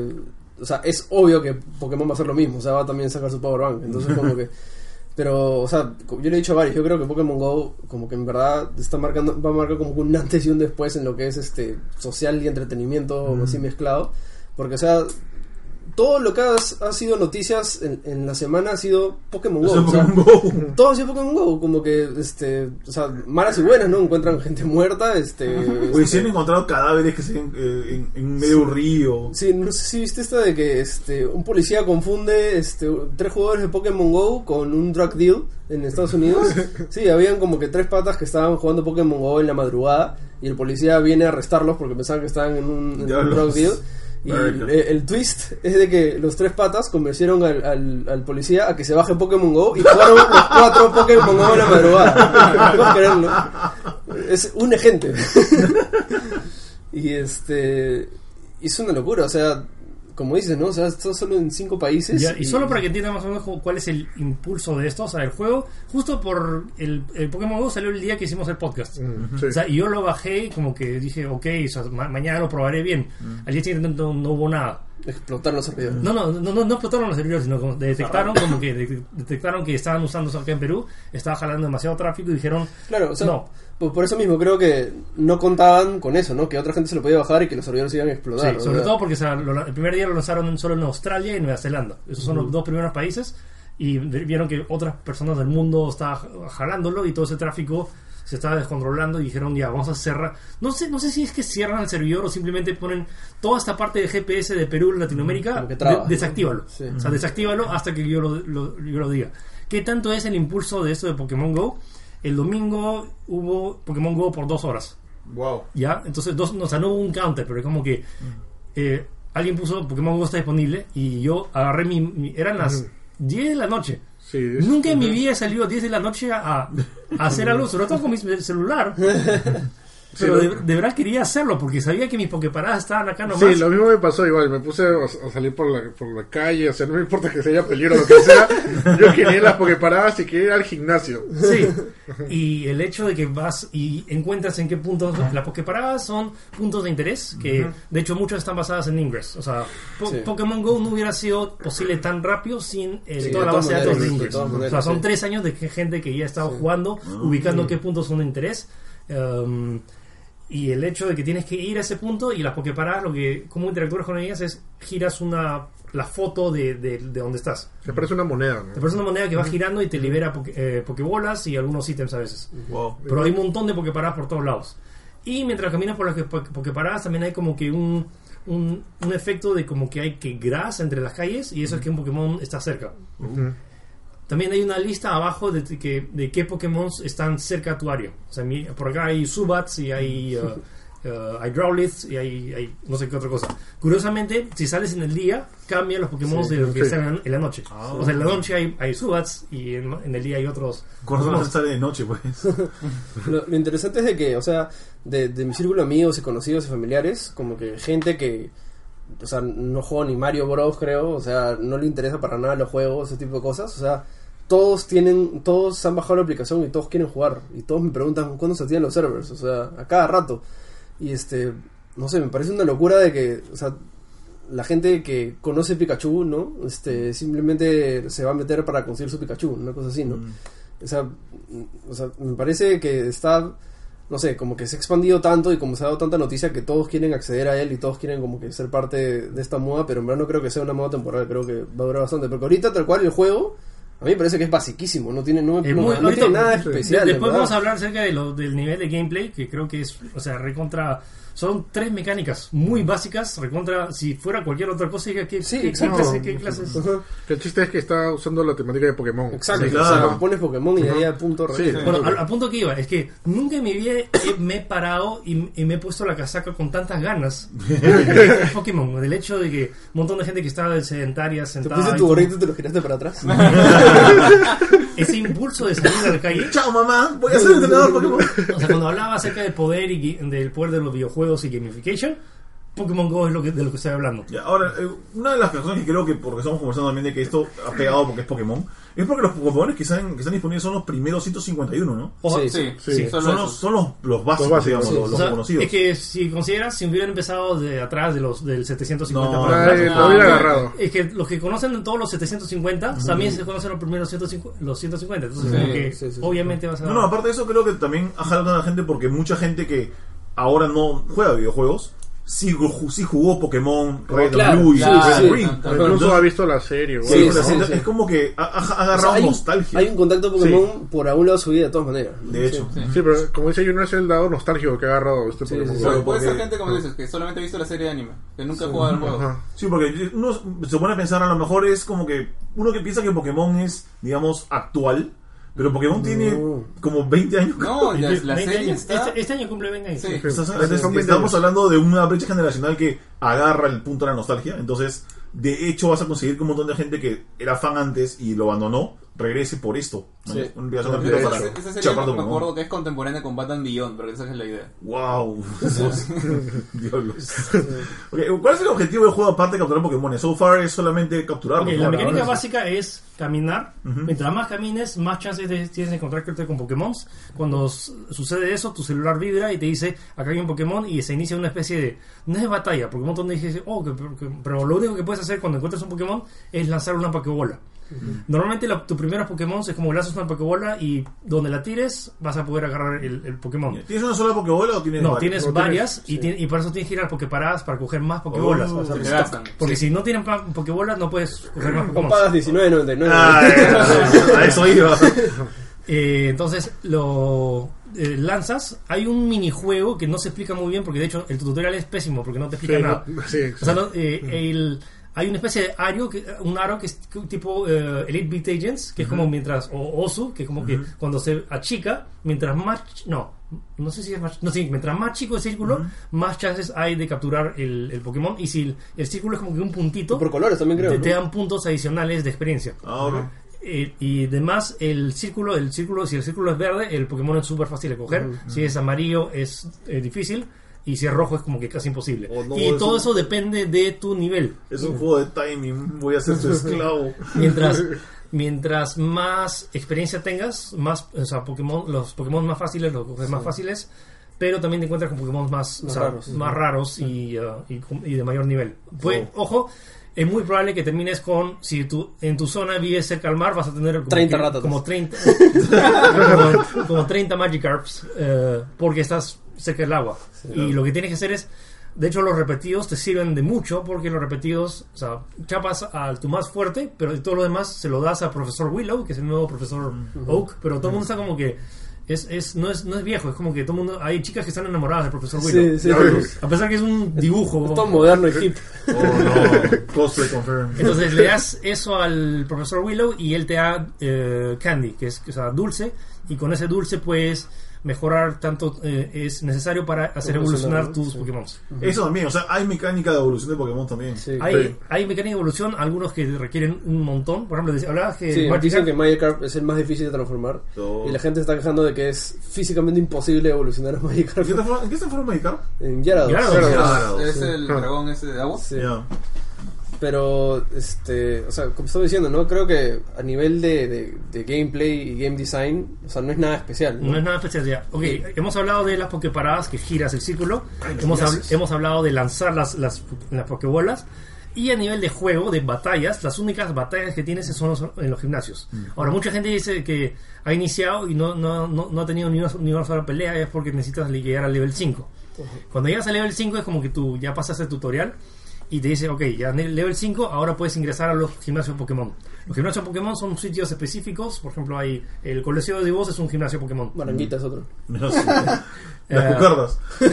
o sea, es obvio que Pokémon va a hacer lo mismo, o sea, va a también sacar su power bank. Entonces como que, pero, o sea, yo le he dicho a varios, yo creo que Pokémon Go, como que en verdad está marcando, va a marcar como un antes y un después en lo que es este social y entretenimiento así mezclado. Porque, o sea, todo lo que ha, ha sido noticias en, en la semana ha sido Pokémon Go. o sea, Pokémon todo ha sido Pokémon Go, como que, este, o sea, malas y buenas, ¿no? Encuentran gente muerta, este... Oye, este- han encontrado cadáveres que se eh, en, en medio de un río. Sí, no sé si viste esta de que este un policía confunde este tres jugadores de Pokémon Go con un drug deal en Estados Unidos. Sí, habían como que tres patas que estaban jugando Pokémon Go en la madrugada y el policía viene a arrestarlos porque pensaban que estaban en un, en un drug deal. Y el, el twist es de que los tres patas convencieron al, al, al policía a que se baje Pokémon Go y jugaron los cuatro Pokémon Go en la madrugada. ¿Puedes creerlo? Es un agente. y este. Es una locura, o sea, como dices, ¿no? O sea, esto solo en cinco países. Ya, y solo para que entiendan más o menos cu- cuál es el impulso de esto, o sea, el juego, justo por el, el Pokémon Go salió el día que hicimos el podcast. Mm, sí. O sea, y yo lo bajé y como que dije, ok, o sea, ma- mañana lo probaré bien. Al día siguiente no, no hubo nada. Explotar los servidores. No, no, no, no, no explotaron los servidores, sino como detectaron como que de- detectaron que estaban usando eso acá en Perú, estaba jalando demasiado tráfico y dijeron, Claro, o sea, no. por, por eso mismo creo que no contaban con eso, ¿no? Que otra gente se lo podía bajar y que los servidores iban a Sí, explotar. sobre todo porque o sea, lo- el primer día lo lanzaron solo en Australia y Nueva Zelanda. Esos son los dos primeros países. Y de- vieron que otras personas del mundo estaban j- jalándolo y todo ese tráfico se estaba descontrolando y dijeron ya vamos a cerrar no sé no sé si es que cierran el servidor o simplemente ponen toda esta parte de GPS de Perú Latinoamérica traba. de- desactívalo Sí. o sea desactívalo hasta que yo lo, lo- yo lo diga ¿qué tanto es el impulso de esto de Pokémon Go? el domingo hubo Pokémon Go por dos horas Wow. ¿Ya? Entonces, dos, no, o sea, no hubo un counter, pero es como que eh, alguien puso Pokémon Go está disponible y yo agarré mi. mi- eran las 10 de la noche. Sí, Nunca en mi vida he salido 10 de la noche a, a hacer algo, sobre todo con mi celular. Pero de, de verdad quería hacerlo porque sabía que mis Poképaradas estaban acá nomás. Sí, lo mismo me pasó igual. Me puse a, a salir por la, por la calle. O sea, no me importa que se haya peligro o lo que sea. Yo quería ir a las pokeparadas y quería ir al gimnasio. Sí. Y el hecho de que vas y encuentras en qué puntos. Las Poképaradas son puntos de interés que, de hecho, muchas están basadas en Ingress. O sea, Po- Sí. Pokémon Go no hubiera sido posible tan rápido sin eh, Sí, toda la base de datos de Ingress. o sea, son sí. tres años de que gente que ya ha estado jugando, ubicando qué puntos son de interés. Um, y el hecho de que tienes que ir a ese punto y las Poképaradas, lo que, cómo interactúas con ellas es giras una la foto de, de, de donde estás. Me parece una moneda, Te ¿no? parece una moneda que va girando y te libera poke- eh, pokebolas y algunos ítems a veces. Wow. Pero hay un montón de pokeparadas por todos lados. Y mientras caminas por las pokeparadas también hay como que un, un, un efecto de como que hay que gras entre las calles y eso es que un Pokémon está cerca. También hay una lista abajo de, que, de qué Pokémon están cerca a tu área. O sea, mi- por acá hay Subats y hay, uh, uh, hay Growlithe y hay, hay no sé qué otra cosa. Curiosamente, si sales en el día, cambian los Pokémon Sí, de los que sí. están en, en la noche. Ah. o sea, en la noche hay, hay Subats y en, en el día hay otros. Se sale de noche, pues. Lo, lo interesante es de que, o sea, de, de mi círculo de amigos y conocidos y familiares, como que gente que, o sea, no juega ni Mario Bros, creo, o sea, no le interesa para nada los juegos, ese tipo de cosas, o sea, todos tienen, todos han bajado la aplicación y todos quieren jugar, y todos me preguntan cuándo se activan los servers, o sea, a cada rato, y este, no sé, me parece una locura de que, o sea, la gente que conoce Pikachu, ¿no? Este, simplemente se va a meter para conseguir su Pikachu, una cosa así, ¿no? O sea, mm, o sea, me parece que está, no sé, como que se ha expandido tanto y como se ha dado tanta noticia que todos quieren acceder a él y todos quieren como que ser parte de esta moda, pero en verdad no creo que sea una moda temporal, creo que va a durar bastante. Porque ahorita tal cual el juego, a mí me parece que es basiquísimo, no tiene, no, Es no- muy- no ahorita- tiene nada especial. después vamos a hablar acerca de lo, del nivel de gameplay, que creo que es, o sea, recontra. Son tres mecánicas muy básicas, recontra. Si fuera cualquier otra cosa, que. Sí, qué exacto. clase- qué clases? El chiste es que está usando la temática de Pokémon. Exacto, Sí, o sea, claro. pones Pokémon y ahí a punto Sí. Bueno, al, al punto que iba, es que nunca en mi vida he- me he parado y, y me he puesto la casaca con tantas ganas de Pokémon. Del hecho de que un montón de gente que estaba sedentaria, Te sentada. pusiste y tu gorrito y te lo giraste para atrás. Ese impulso de salir a la calle. Chao, mamá. Voy a ser entrenador Pokémon. O sea, cuando hablaba acerca del poder y del poder de los videojuegos y gamification, Pokémon Go es lo que, de lo que estoy hablando. Ya, ahora, eh, una de las razones que creo que, porque estamos conversando también de que esto ha pegado porque es Pokémon, es porque los Pokémon que están, que están disponibles son los primeros 151, ¿no? O sea, Sí, Sí, Sí. Son los, son los, los básicos, Los básicos, digamos, sí. los, o los sea, conocidos. es que si consideras, si hubieran empezado de atrás de los del 750 No, para Nadie atrás, lo hubiera no. agarrado. es que los que conocen todos los 750 también se conocen los primeros 150, los 150. Entonces, Sí, como que sí, sí, sí. obviamente vas a. No, no, aparte de eso, creo que también ha jalado a la gente porque mucha gente que ahora no juega videojuegos, sí, sí jugó Pokémon Red claro, Blue y claro, Red sí. Green. Ajá. Incluso ha visto la serie. sí. Sí, sí, es, sí. como que ha, ha O sea, agarrado hay, nostalgia. hay un contacto Pokémon por algún lado de su vida de todas maneras. De hecho. Sí. Sí, pero como dice Junior, es el lado nostálgico que ha agarrado este Sí, Pokémon. sí, sí. Claro, Puede ser gente, como dices, que solamente ha visto la serie de anime, que nunca ha jugado al juego. Ajá. Sí, porque uno se pone a pensar, a lo mejor es como que uno que piensa que Pokémon es, digamos, actual, pero Pokémon tiene No. como 20 años. No, ya, 20 la serie años. está... este, este año cumple 20 años. Sí. Sí. Estás- Son entonces, 20 estamos años. hablando de una brecha generacional que agarra el punto de la nostalgia. Entonces, de hecho, vas a conseguir que un montón de gente que era fan antes y lo abandonó regrese por esto. ¿no? Sí. Un viaje De para Esa, esa serie chapar me Pokémon. acuerdo que es contemporánea con Batman Beyond, pero esa es la idea. ¡Wow! Diablos. Ok, ¿Cuál es el objetivo del juego aparte de capturar Pokémon? So far es solamente capturarlos. Ok, ¿no? la mecánica sí. básica es caminar. Mientras más camines, más chances de- tienes de encontrarte con Pokémon. Cuando sucede eso, tu celular vibra y te dice, acá hay un Pokémon y se inicia una especie de... No es batalla, porque un montón de gente dice, oh, que- que- pero lo único que puedes hacer cuando encuentras un Pokémon es lanzar una Pokébola. Normalmente la- tu primeros Pokémon es como lanzas una Pokébola y donde la tires vas a poder agarrar el, el Pokémon. ¿Tienes una sola Pokébola o tienes No, varias? tienes No, tienes- varias y, ti- y por eso tienes que ir a Poképaradas para coger más Pokébolas. Oh, O gastan. Porque Sí. si no tienen Pokébolas no puedes coger más O Pokémon. pagas 19.99. Ah, a eso iba. Eh, entonces, lo eh, lanzas, hay un minijuego que no se explica muy bien porque de hecho el tutorial es pésimo porque no te explica Sí, nada. no- sí, O sea, no, eh, el- hay una especie de aro, que, un aro que es tipo eh, Elite Beat Agents, que es como mientras, o Osu, que es como que cuando se achica, mientras más, no, no sé si es más, no, sí, mientras más chico el círculo, más chances hay de capturar el, el Pokémon. Y si el, el círculo es como que un puntito, Por colores también creo. te, ¿no? te dan puntos adicionales de experiencia. Ahora. Eh, y además el círculo, el círculo, si el círculo es verde, el Pokémon es súper fácil de coger. Si es amarillo es eh, difícil. Y si es rojo es como que casi imposible. Oh, no, y es todo un- eso depende de tu nivel. Es un juego de timing. Voy a ser tu esclavo. Mientras, mientras más experiencia tengas, más, o sea, Pokémon, los Pokémon más fáciles los coges más fáciles, pero también te encuentras con Pokémon más, o Más sea, raros. más raros y, uh, y, y de mayor nivel. Pues, ojo, es muy probable que termines con, si tú en tu zona vives cerca al mar, vas a tener como, 30 que- ratas. como 30 como, como 30 Magikarps eh, porque estás cerca del agua. y lo que tienes que hacer es de hecho, los repetidos te sirven de mucho porque los repetidos, o sea, chapas al tu más fuerte, pero de todo lo demás se lo das a profesor Willow, que es el nuevo profesor Oak, pero todo el mundo está como que es, es, no, es, no es viejo, es como que todo el mundo, hay chicas que están enamoradas del profesor Willow. Sí, sí. A pesar que es un dibujo. Es todo moderno y hip. Oh no. Entonces le das eso al profesor Willow y él te da eh, candy, que es o sea, dulce, y con ese dulce puedes mejorar tanto eh, es necesario para hacer Evolucionar, ¿no? tus Sí. Pokémon. Eso también, o sea, hay mecánica de evolución de Pokémon también. Sí. Hay, Sí. hay mecánica de evolución, algunos que requieren un montón. Por ejemplo, hablabas que Sí, Magikarp- dicen que Magikarp es el más difícil de transformar. Oh. Y la gente está quejando de que es físicamente imposible evolucionar a ¿En qué Magikarp en qué se fue a medicar? en Gyarados. Gyarados. Gyarados. Es sí. el dragón ese de agua. Sí. Pero, este, o sea, como estaba diciendo, ¿no? Creo que a nivel de, de, de gameplay y game design, o sea, no es nada especial. ¿no? No es nada especial ya. Ok, hemos hablado de las pokeparadas que giras el círculo. hemos, hab- gracias. hemos hablado de lanzar las, las, las pokebolas. Y a nivel de juego, de batallas, las únicas batallas que tienes son los- en los gimnasios. Ahora, mucha gente dice que ha iniciado y no, no, no, no ha tenido ni una, ni una sola pelea, es porque necesitas llegar al level 5. Cuando llegas al level 5 es como que tú ya pasas el tutorial y te dice, ok, ya en el level 5 ahora puedes ingresar a los gimnasios Pokémon. Los gimnasios Pokémon son sitios específicos, por ejemplo, hay el Coliseo de Divos es un gimnasio Pokémon. Maranguita es otro. No sé. Las Eh, cucardas.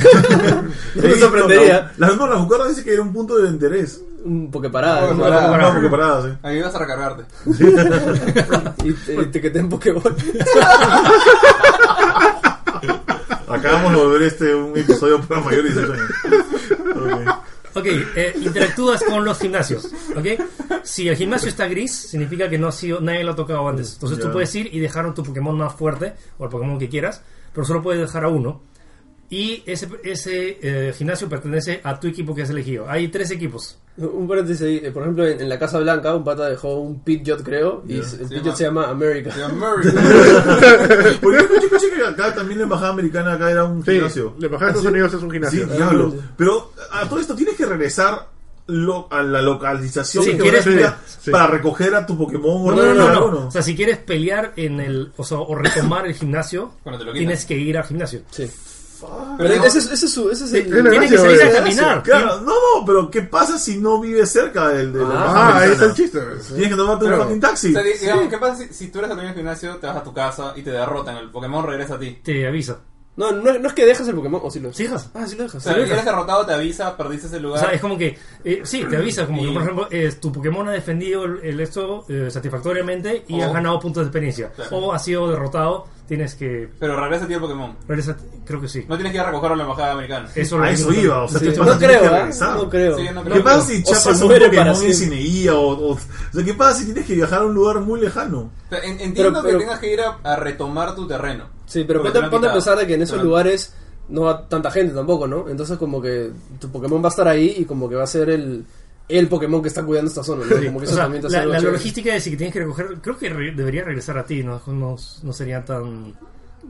No me sorprendería. Las, no, las cucardas dice que era un punto de interés. Un Pokeparada. Un ¿no? No, porque paradas, sí. Ahí vas a recargarte. Y te, y te que te en Pokéball. Acabamos de volver este un episodio para mayores de 18 años. Ok. Eh, interactúas con los gimnasios. ¿ok? Si el gimnasio está gris, significa que no ha sido, nadie lo ha tocado antes. Entonces tú Ya. puedes ir y dejar tu Pokémon más fuerte, o el Pokémon que quieras, pero solo puedes dejar a uno. Y ese, ese eh, gimnasio pertenece a tu equipo que has elegido. Hay tres equipos. Un paréntesis ahí, eh, por ejemplo, en, en la Casa Blanca, un pata dejó un Pidgeot, creo, y el Se Pidgeot llama- se llama America. Se llama Murray. Porque yo escuché, escuché que acá también la embajada americana acá era un Sí, gimnasio. la embajada de Estados Unidos es un Sí, gimnasio. diablo. Pero a todo esto tienes que regresar lo- a la localización geográfica quieres- sí. para recoger a tu Pokémon No, no, no, no, o no. O sea, si quieres pelear en el, o, sea, o retomar el gimnasio, tienes que ir al gimnasio. Sí. Pero Pero no- ese, es- ese es su. Ese es el. Tienes que salir a caminar. Claro, no, no, pero ¿qué pasa si no vives cerca del, de la embajada Ah, ahí está el chiste. ¿ves? Tienes que tomarte un Claro. fucking taxi. O sea, di- digamos, ¿qué pasa si, si tú eres el dueño del gimnasio, te vas a tu casa y te derrotan? El Pokémon regresa a ti. Te avisa. No, no, no es que dejas el Pokémon, o si lo ¿Sí dejas? Ah, sí lo O dejas. sea, Sí, si eres derrotado, te avisa, perdiste ese O lugar. sea, es como que, eh, sí, te avisa, como que, Y- por ejemplo, eh, tu Pokémon ha defendido el, el esto eh, satisfactoriamente y O- has ganado puntos de experiencia. Claro. O has sido derrotado, tienes que Pero regresa a ti el Pokémon. regresar, creo que sí. No tienes que ir a recogerlo a la embajada americana. Eso lo A eso iba, o sea, Sí. te No creo. No creo. Sí, no ¿Qué pasa si chapas un Pokémon siempre. Cineía o, o, o sea, ¿qué pasa si tienes que viajar a un lugar muy lejano? O sea, en- entiendo Pero- pero- que tengas que ir a, a retomar tu terreno. Sí, pero ponte, ponte a pensar de que en esos lugares no va tanta gente tampoco, ¿no? Entonces como que tu Pokémon va a estar ahí y como que va a ser el, el Pokémon que está cuidando esta zona, ¿no? Como que eso sea, también te hace la, algo la chévere. logística de si que tienes que recoger, creo que re- debería regresar a ti, no, no, no sería tan...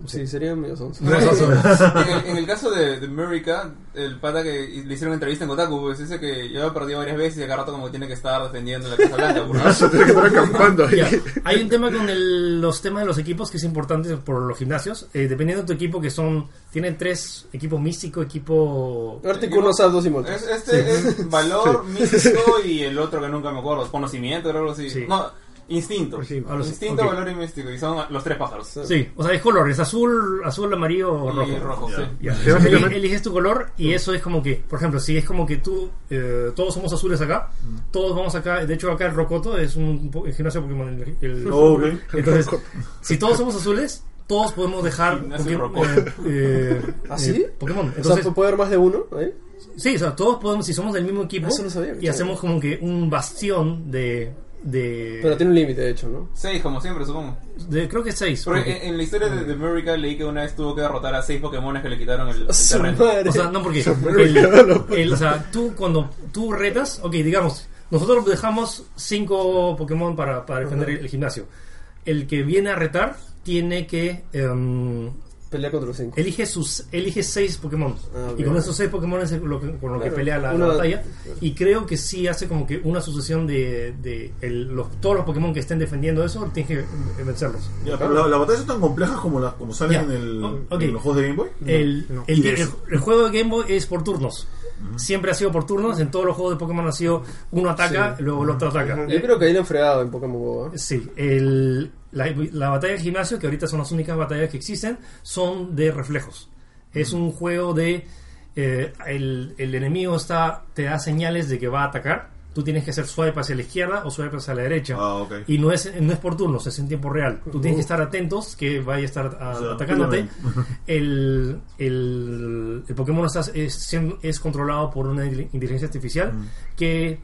Sí, sería medio sonso. En, el, en el caso de, de Murica, el pata que le hicieron una entrevista en Kotaku, pues dice que yo he perdido varias veces y cada rato como que tiene que estar defendiendo la Casa Blanca. por Vas a tener que estar acampando ahí. Ya, Hay un tema con el- los temas de los equipos que es importante por los gimnasios. Eh, dependiendo de tu equipo, que son. Tienen tres: equipo místico, equipo. Articuno, Zapdos y Moltres. Es, este es valor místico y el otro que nunca me acuerdo, conocimiento, creo algo así. Sí. No, Instinto. A los- Instinto, ok. valor y místico. Y son los tres pájaros. Sí, o sea, es color, es azul, azul, amarillo o rojo. Y rojo, Ya. sí. Ya. Sí, básicamente- Eli- eliges tu color y eso es como que, por ejemplo, si es como que tú, eh, todos somos azules acá, todos vamos acá, de hecho acá el Rocoto es un po- el gimnasio Pokémon. el- el- Oh, ok. Entonces, si todos somos azules, todos podemos dejar Gimnasio Rocoto. eh, eh, ¿Ah, eh? Pokémon. O sea, Entonces, ¿puede haber más de uno? ¿eh? sí, o sea, todos podemos, si somos del mismo equipo Eso no sabía, y hacemos como que un bastión de... de, Pero tiene un límite, de hecho, ¿no? Seis, como siempre, supongo. de- creo que seis. Porque porque- en, en la historia de, de Murica leí que una vez tuvo que derrotar a seis Pokémon que le quitaron el, el terreno. madre. O sea, no porque el, el- o sea, tú cuando tú retas, ok, digamos, nosotros dejamos cinco Pokémon para, para defender el gimnasio. El que viene a retar tiene que em, Pelea contra los cinco. elige sus elige seis Pokémon Ah, y con esos seis Pokémon es lo que- con lo que Claro, pelea la, la uno- batalla y creo que sí hace como que una sucesión de, de el- los, todos los Pokémon que estén defendiendo eso tienes que vencerlos. Ya, pero la, la batalla son tan complejas como, la, como salen en, el, Oh, ok. en los juegos de Game Boy. el, no. el, el- juego de Game Boy es por turnos. Siempre ha sido por turnos. En todos los juegos de Pokémon ha sido uno ataca, luego el otro ataca. Yo creo que ahí lo han fregado en Pokémon Go. ¿eh? Sí, el, la, la batalla de gimnasio, que ahorita son las únicas batallas que existen, son de reflejos. Es un juego de. eh, el, el enemigo está te da señales de que va a atacar. Tú tienes que hacer swipe hacia la izquierda o swipe hacia la derecha. Ah, ok. Y no es, no es por turnos, es en tiempo real. Tú tienes que estar atentos que vaya a estar a- O sea, atacándote. El, el, el Pokémon está- es, es controlado por una inteligencia artificial que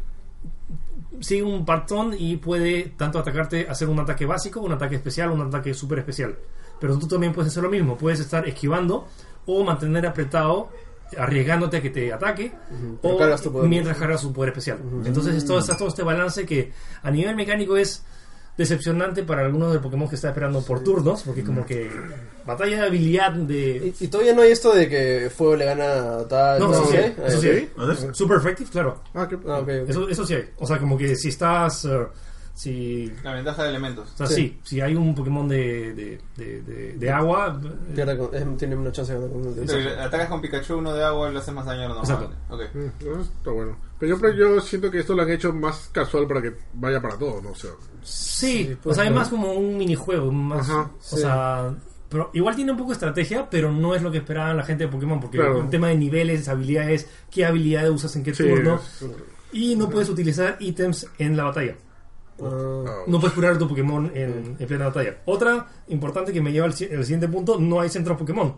sigue un patrón y puede tanto atacarte, hacer un ataque básico, un ataque especial, un ataque súper especial. Pero tú también puedes hacer lo mismo, puedes estar esquivando o mantener apretado, arriesgándote a que te ataque, Pero o cargas mientras cargas su poder especial. Entonces es todo, está todo este balance que a nivel mecánico es decepcionante para algunos de Pokémon que está esperando por turnos, porque como que batalla de habilidad de... Y, y todavía no hay esto de que fuego le gana a tal. No, eso sí, ¿eh? eso sí hay. ¿A ver? Super effective, claro. Ah. Ah. Eso, eso sí hay. O sea, como que si estás... eh, si La ventaja de elementos. O sea, Sí. sí, si hay un Pokémon de, de, de, de- de agua, eh, Pierde con- es- tiene una chance de ganar con atacas con Pikachu uno de agua, le haces más daño a lo normal. Exacto. Ok. Mm, está bueno. Pero yo, pero yo siento que esto lo han hecho más casual para que vaya para todo, ¿no? O sea, sí, Sí, o sea, es pues, más como un minijuego, más, Ajá, o sí. sea, pero igual tiene un poco de estrategia, pero no es lo que esperaban la gente de Pokémon, porque Claro. el tema de niveles, habilidades, qué habilidades usas en qué sí, turno, es- y no puedes utilizar ítems en la batalla. Ah, ah, No puedes curar a tu Pokémon en, en plena batalla. Otra importante que me lleva al, al siguiente punto, no hay centros Pokémon.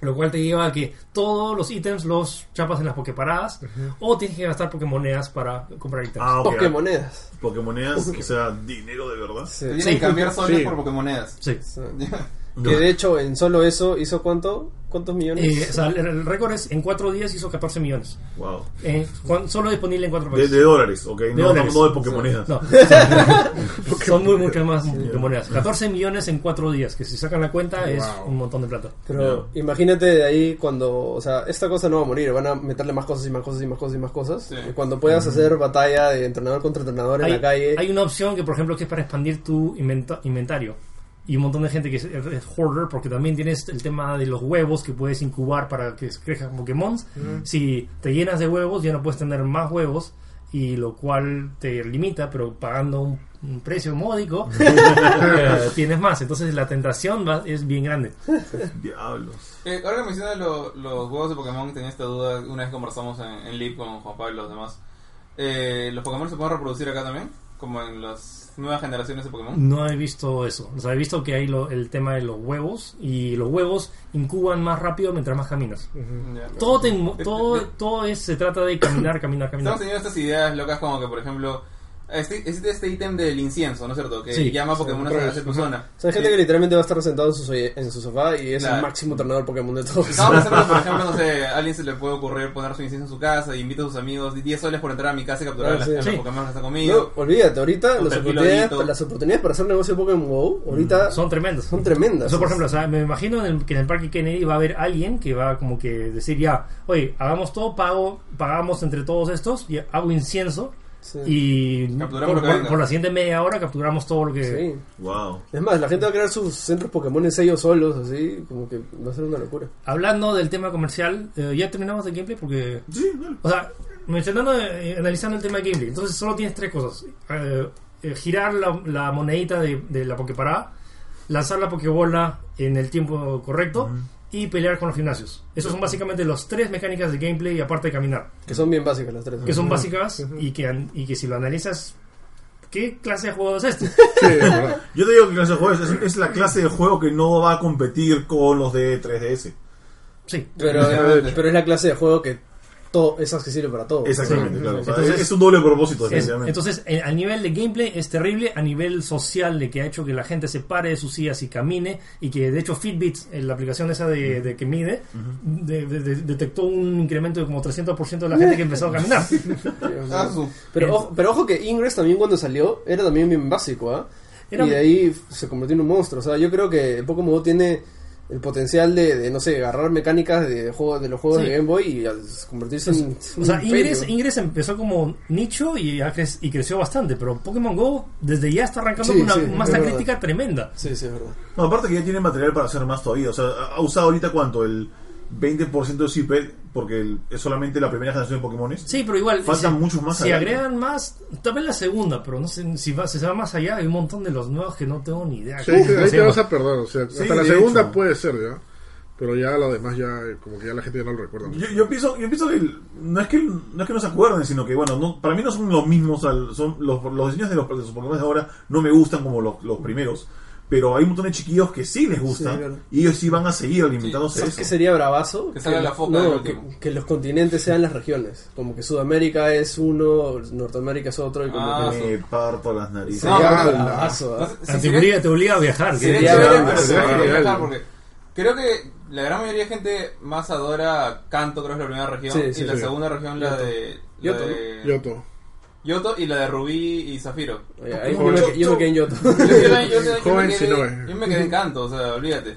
Lo cual te lleva a que todos los ítems los chapas en las Poképaradas o tienes que gastar Pokémonedas para comprar ítems. Ah, ok. Pokémonedas. Pokémonedas, o sea, dinero de verdad. Sí. Sí. que cambiar soles Sí. por Pokémonedas. Sí. Sí. Que de hecho, en solo eso, ¿hizo cuánto? ¿Cuántos millones? Eh, o sea, el, el récord es en 4 días hizo 14 millones. Wow. Eh, cuan- solo disponible en 4 De, países. de dólares, ok. no, dólares. no, no de Pokémonedas. No. Son muy muchas más Pokémonedas. 14 millones en 4 días, que si sacan la cuenta es Wow. un montón de plata. Pero imagínate de ahí cuando, o sea, esta cosa no va a morir, van a meterle más cosas y más cosas y más cosas y más cosas. Sí. Y cuando puedas hacer batalla de entrenador contra entrenador en hay, la calle, hay una opción que, por ejemplo, que es para expandir tu inventa- inventario. Y un montón de gente que es, es hoarder, porque también tienes el tema de los huevos que puedes incubar para que crezcan Pokémon. Si te llenas de huevos, ya no puedes tener más huevos, y lo cual te limita, pero pagando un, un precio módico, eh, tienes más. Entonces la tentación va- es bien grande. Diablos. Eh, ahora que mencionas lo- los huevos de Pokémon, tenía esta duda una vez conversamos en, en Live con Juan Pablo y los demás. Eh, ¿Los Pokémon se pueden reproducir acá también? Como en las nuevas generaciones de Pokémon. No he visto eso. O sea, he visto que hay lo- el tema de los huevos, y los huevos incuban más rápido mientras más caminas. Ya. Todo, te- todo, todo es, se trata de caminar, caminar, caminar. Estamos teniendo estas ideas locas como que, por ejemplo, este, existe este ítem del incienso, ¿no es cierto? Que Sí. llama Pokémon a Sí. esa persona. o sea, hay gente que literalmente va a estar sentado en su, en su sofá y es Claro. el máximo entrenador Pokémon de todos. Estamos pensando, por ejemplo, no sé, a alguien se le puede ocurrir poner su incienso en su casa y invita a sus amigos 10 soles por entrar a mi casa y capturar Ah, a las- sí. a los Sí. Pokémon que está No, conmigo. olvídate, ahorita las oportunidades, las oportunidades para hacer negocio de Pokémon Go, ahorita Son tremendos. son tremendas. Eso, por ejemplo, o sea, me imagino en el- que en el Parque Kennedy va a haber alguien que va como que decir ya, oye, hagamos todo, pago, pagamos entre todos estos, y hago incienso Sí. y por, por- por la siguiente media hora capturamos todo lo que... Sí. Wow. Es más, la gente va a crear sus centros Pokémon ellos solos, así, como que va a ser una locura. Hablando del tema comercial, eh, ya terminamos el gameplay porque... Sí, dale. O sea, mencionando, eh, analizando el tema de gameplay, entonces solo tienes tres cosas. Eh, eh, girar la, la monedita de, de la Poképará, lanzar la Pokébola en el tiempo correcto y pelear con los gimnasios. Esos son básicamente las tres mecánicas de gameplay aparte de caminar, Que son bien básicas las tres. que son básicas y que, y que si lo analizas, ¿qué clase de juego es este? Sí. Yo te digo que clase de juego es, es- la clase de juego que no va a competir con los de 3DS. Sí. Pero, pero es la clase de juego que todo, es accesible para todos. Exactamente, Sí. claro. O sea, Entonces- es un doble propósito, definitivamente. entonces, eh, a nivel de gameplay es terrible, a nivel social de que ha hecho que la gente se pare de sus sillas y camine, y que de hecho Fitbit, eh, la aplicación esa de, de que mide, de- de- de- detectó un incremento de como 300% de la gente que empezó a caminar. Ah, Pero, ojo, pero ojo que Ingress también cuando salió era también bien básico, ¿ah? Y de ahí se convirtió en un monstruo. O sea, yo creo que Pokémon tiene el potencial de, de, no sé, agarrar mecánicas de, juego, de los juegos Sí. de Game Boy y convertirse en. O sea, Ingress. Ingress empezó como nicho y, ha cre- y creció bastante, pero Pokémon Go desde ya está arrancando Sí, con una sí, masa crítica tremenda. Sí, sí, es verdad. No, aparte que ya tiene material para hacer más todavía. O sea, ha- ha usado ahorita cuánto? El 20% de CP, porque el- es solamente la primera generación de Pokémon. Sí, pero igual. Faltan si- muchos más Si adelante. agregan más, tal vez la segunda, pero no sé si, va, si se va más allá. Hay un montón de los nuevos que no tengo ni idea. Sí, ahí te vas a perder. O sea, Sí, hasta la segunda hecho. puede ser ya. Pero ya lo demás ya, como que ya la gente ya no lo recuerda. Yo, yo pienso, yo pienso que no es que no es que no se acuerden, sino que bueno, no, para mí no son los mismos, al- son los, los diseños de los, de los Pokémon de ahora no me gustan como los, los primeros, pero hay un montón de chiquillos que sí les gustan Sí, claro. y ellos sí van a seguir alimentándose ¿Sabes de qué eso. sería bravazo? Que salga la foca no, que, que los continentes sean las regiones. Como que Sudamérica es uno, Norteamérica es otro. Y como Ah, que Me parto las narices. No, sería pero- bravazo, te, obliga, te obliga a viajar. que- Sería porque creo que la gran mayoría de gente más adora Kanto, creo que es la primera región, Sí, y sí, la sí. segunda región la Yoto. de la Yoto, de Yoto. Yoto y la de Rubí y Zafiro. Oye, ahí Joven. yo, me, yo me quedé en Yoto. Yo, yo- yo- yo- yo Joven me quedé, no es. yo me quedé en Kanto, o sea, olvídate.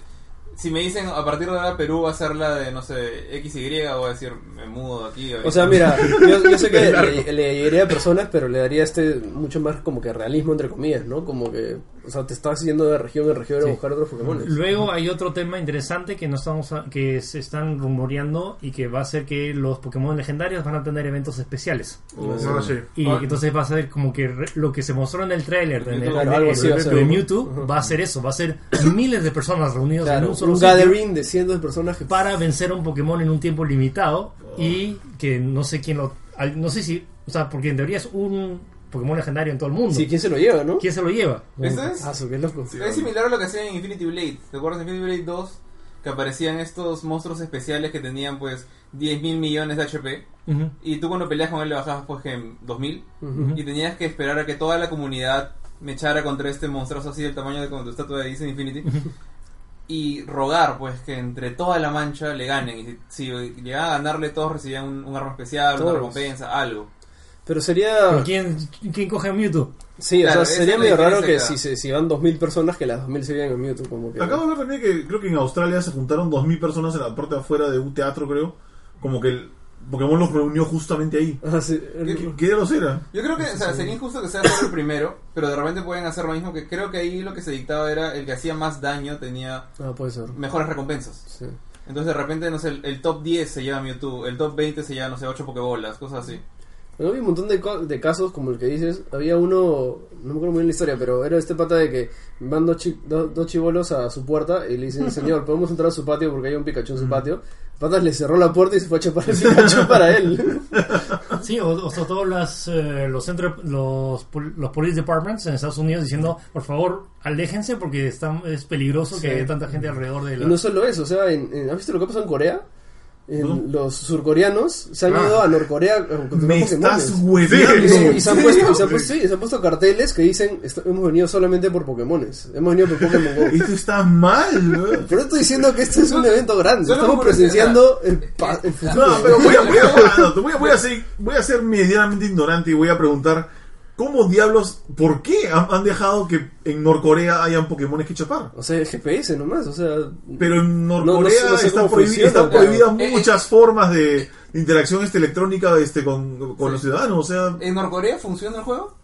Si me dicen a partir de ahora Perú va a ser la de, no sé, XY, voy a decir, me mudo de aquí. O sea, mira, yo, yo sé que le, le a personas, pero le daría este mucho más como que realismo, entre comillas, ¿no? Como que, o sea, te estás yendo de región en región a Sí. buscar otros Pokémon. Luego hay otro tema interesante que no estamos a- que se están rumoreando y que va a ser que los Pokémon legendarios van a tener eventos especiales. No, sí. Y Ah. entonces va a ser como que re- lo que se mostró en el tráiler de, de- Claro, algo así va a de- ser. de Mewtwo va a ser eso, va a ser miles de personas reunidas en Claro, un un, solo sitio gathering de cientos de personajes. para vencer a un Pokémon en un tiempo limitado y que no sé quién lo no sé si, o sea, porque en teoría es un Pokémon legendario en todo el mundo. Sí, ¿quién se lo lleva, no? ¿Quién se lo lleva? ¿Este es? Ah, su, qué loco. Es similar a lo que hacían en Infinity Blade. ¿Te acuerdas de Infinity Blade 2? Que aparecían estos monstruos especiales que tenían pues 10 mil millones de HP. Y tú cuando peleas con él le bajabas pues que en 2000. Ujú. Y tenías que esperar a que toda la comunidad me echara contra este monstruoso así del tamaño de como tu estatua de Disney Infinity. y rogar pues que entre toda la mancha le ganen. Y si, si llegaban a ganarle todos recibían un, un arma especial, Todos. una recompensa, algo. Pero sería. Pero ¿quién, ¿Quién coge a Mewtwo? Sí, Claro, o sea, sería medio raro que si, si van 2000 personas, que las 2000 se vean en Mewtwo. Como que... Acabo de ver también que creo que en Australia se juntaron 2.000 personas en la parte de afuera de un teatro, creo. Como que el Pokémon los reunió justamente ahí. Ah, sí. ¿Qué, qué diablos era? Yo creo que o sea, sería injusto que sea solo el primero, pero de repente pueden hacer lo mismo que creo que ahí lo que se dictaba era el que hacía más daño tenía Ah, puede ser. mejores recompensas. Sí. Entonces de repente, no sé, el, el top 10 se lleva Mewtwo, el top 20 se lleva, no sé, 8 Pokébolas, cosas así. Pero había un montón de, de casos, como el que dices. Había uno, no me acuerdo muy bien la historia, pero era este pata de que van dos, chi- do- dos chivolos a su puerta y le dicen, señor, podemos entrar a su patio porque hay un Pikachu en su patio. El pata le cerró la puerta y se fue a chapar el Pikachu para él. Sí, o, o sea, todos las, eh, los, centro- los, los police departments en Estados Unidos diciendo, por favor, aléjense porque está, es peligroso Sí. que haya tanta gente alrededor de Y la... no solo eso, o sea, en, en- ¿has visto lo que pasó en Corea? En- ¿No? Los surcoreanos se han Ah. ido a Norcorea a encontrar Me Pokémones. estás hueveando. Y, se- y se han ¿En puesto, y se han puesto- sí, se han puesto carteles que dicen "Est- hemos venido solamente por Pokémones. Hemos venido por Pokémon Go. Esto está mal, ¿no? Pero estoy diciendo que este es un evento grande. Estamos presenciando el, pa- el futuro. No, pero voy a, voy, a, voy, a, voy, a ser, voy a ser medianamente ignorante y voy a preguntar ¿Cómo diablos, por qué han, han dejado que en Norcorea hayan Pokémon que chapar? O sea, el GPS nomás, o sea... Pero en No, Norcorea no no sé está, cómo prohibi- funciona, están claro. prohibidas Eh, eh. muchas formas de, interacción este, electrónica este, con, con Sí. los ciudadanos. O sea, ¿En Norcorea funciona el juego?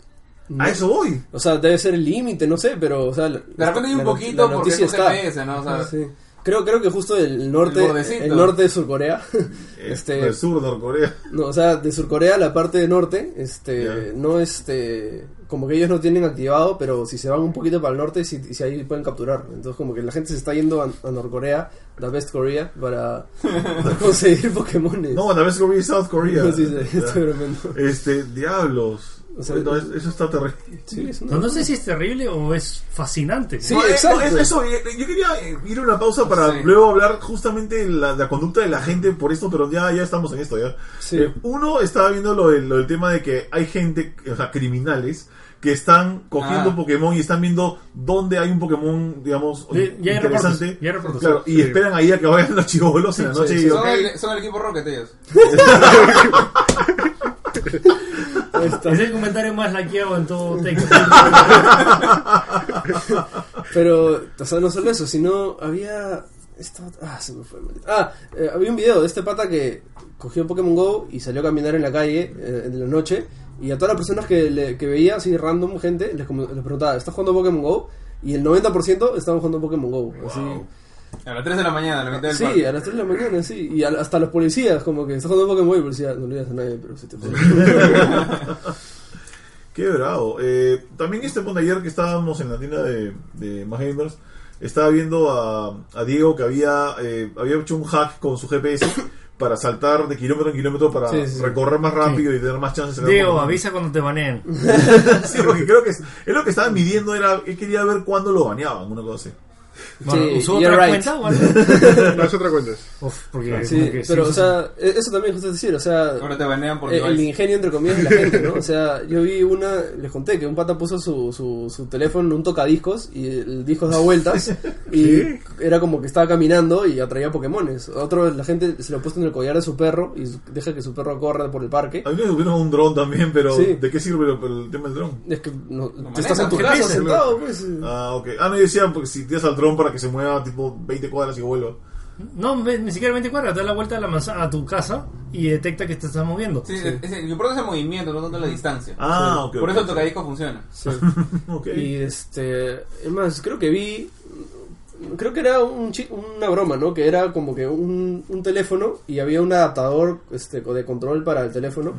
no- a eso voy. O sea, debe ser el límite, no sé, pero... O sea, De repente hay un la poquito la porque es un. GPS, ¿no? O sea, Sí. Creo, creo que justo el norte, El el norte de Surcorea, este, El sur de Norcorea. no, o sea, de Surcorea la parte de norte, este, no este, como que ellos no tienen activado, pero si se van un poquito para el norte, si, si ahí pueden capturar. Entonces como que la gente se está yendo a, a Norcorea, la Best Korea, para, para conseguir Pokémon. No, la vez que vi South Korea. Sí, sí, está tremendo. Este, diablos. O sea, es- eso está terrible. Sí, No, no sé si es terrible o es fascinante. Sí, No, eh, exacto. no, es eso, eh, yo quería eh, ir a una pausa para Sí. luego hablar justamente de la, la conducta de la gente por esto, pero ya, ya estamos en esto ya. Sí. Eh, uno estaba viendo lo del, lo del tema de que hay gente, o sea, criminales, que están cogiendo Ah. Pokémon y están viendo dónde hay un Pokémon, digamos, Ya- interesante. ya. Claro, y Sí. esperan ahí a que vayan los chivolos en la noche sí, y Son, ok, el, son el equipo Rocket ellos. Es el comentario más laqueado en todo texto. Pero, o sea, no solo eso, sino había... esta- ah, se me fue. maldito. Ah, eh, había un video de este pata que cogió Pokémon Go y salió a caminar en la calle eh, en la noche y a todas las personas que, le- que veía, así random gente, les, les preguntaba, ¿estás jugando Pokémon Go? Y el 90% estaban jugando Pokémon Go. Así. A las 3 de la mañana, a la mitad del Sí, parque. a las 3 de la mañana, sí. Y a- hasta los policías, como que estás jugando Pokémon Go y policía, no le digas a nadie, pero se te. Qué bravo. Eh, también este punto ayer que estábamos en la tienda de, de Más Gamers, estaba viendo a, a Diego que había, eh, había hecho un hack con su GPS para saltar de kilómetro en kilómetro para Sí, sí, sí. recorrer más rápido y tener más chances de Diego, avisa cuando te baneen. Sí, porque creo que es, es lo que estaba midiendo, era él quería ver cuándo lo baneaban, una cosa así. Bueno, Sí, ¿Usó otra right. cuenta o algo? No es otra cuenta. Uf, porque, Sí, como que pero, sí, o sea, e- eso también justo decir, o sea, Ahora te banean por Eh, el device. ingenio entre comillas de la gente, ¿no? O sea, yo vi una, les conté que un pata puso su, su, su teléfono en un tocadiscos y el disco da vueltas y era como que estaba caminando y atraía Pokémones. Otro, la gente se lo ha puesto en el collar de su perro y deja que su perro corra por el parque. A mí me subieron un dron también, pero Sí. ¿de qué sirve el, el tema del dron? Es que no, tú maneja, estás en tu ¿qué casa sentado, pues. Ah, ok. Ah, no, yo decía, porque si tiras al dron para que se mueva tipo 20 cuadras y vuelva. No, ni siquiera 20 cuadras, te da la vuelta a la manzana a tu casa y detecta que te estás moviendo. Sí, es- es- lo importante es el movimiento, no tanto la distancia. Ah, ok. Por eso el tocadisco funciona. Sí. Ok. Y este, es más, creo que vi, creo que era un chi- una broma, ¿no? Que era como que un, un teléfono y había un adaptador este, de control para el teléfono.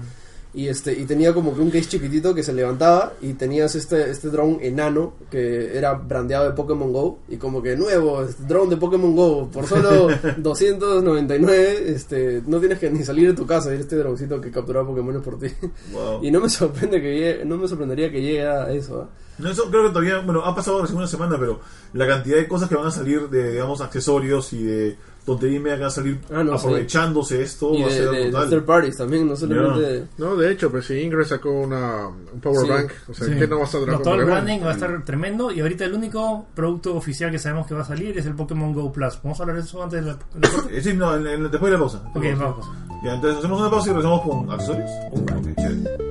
Y este y tenía como que un case chiquitito que se levantaba y tenías este este drone enano que era brandeado de Pokémon Go y como que nuevo este drone de Pokémon Go por solo 299 este no tienes que ni salir de tu casa y este droncito que capturaba Pokémon por ti Wow. y no me sorprende que llegue, no me sorprendería que llegue a eso ¿ah? No, eso creo que todavía, bueno, ha pasado recién una semana, pero la cantidad de cosas que van a salir de, digamos, accesorios y de tontería y media que van a salir Ah, no, sí. aprovechándose esto, y va a de, ser de- de brutal. third parties también, no solamente... No, de hecho, pues si Ingress sacó una, un power Sí. bank, o sea, Sí. ¿qué no va a No, con todo el branding va a estar tremendo y ahorita el único producto oficial que sabemos que va a salir es el Pokémon Go Plus. ¿Vamos a hablar de eso antes de la... de la- sí, no, en- en- después de la pausa. Ok, vamos. Ya, entonces hacemos una pausa y regresamos con accesorios. Ok, chévere.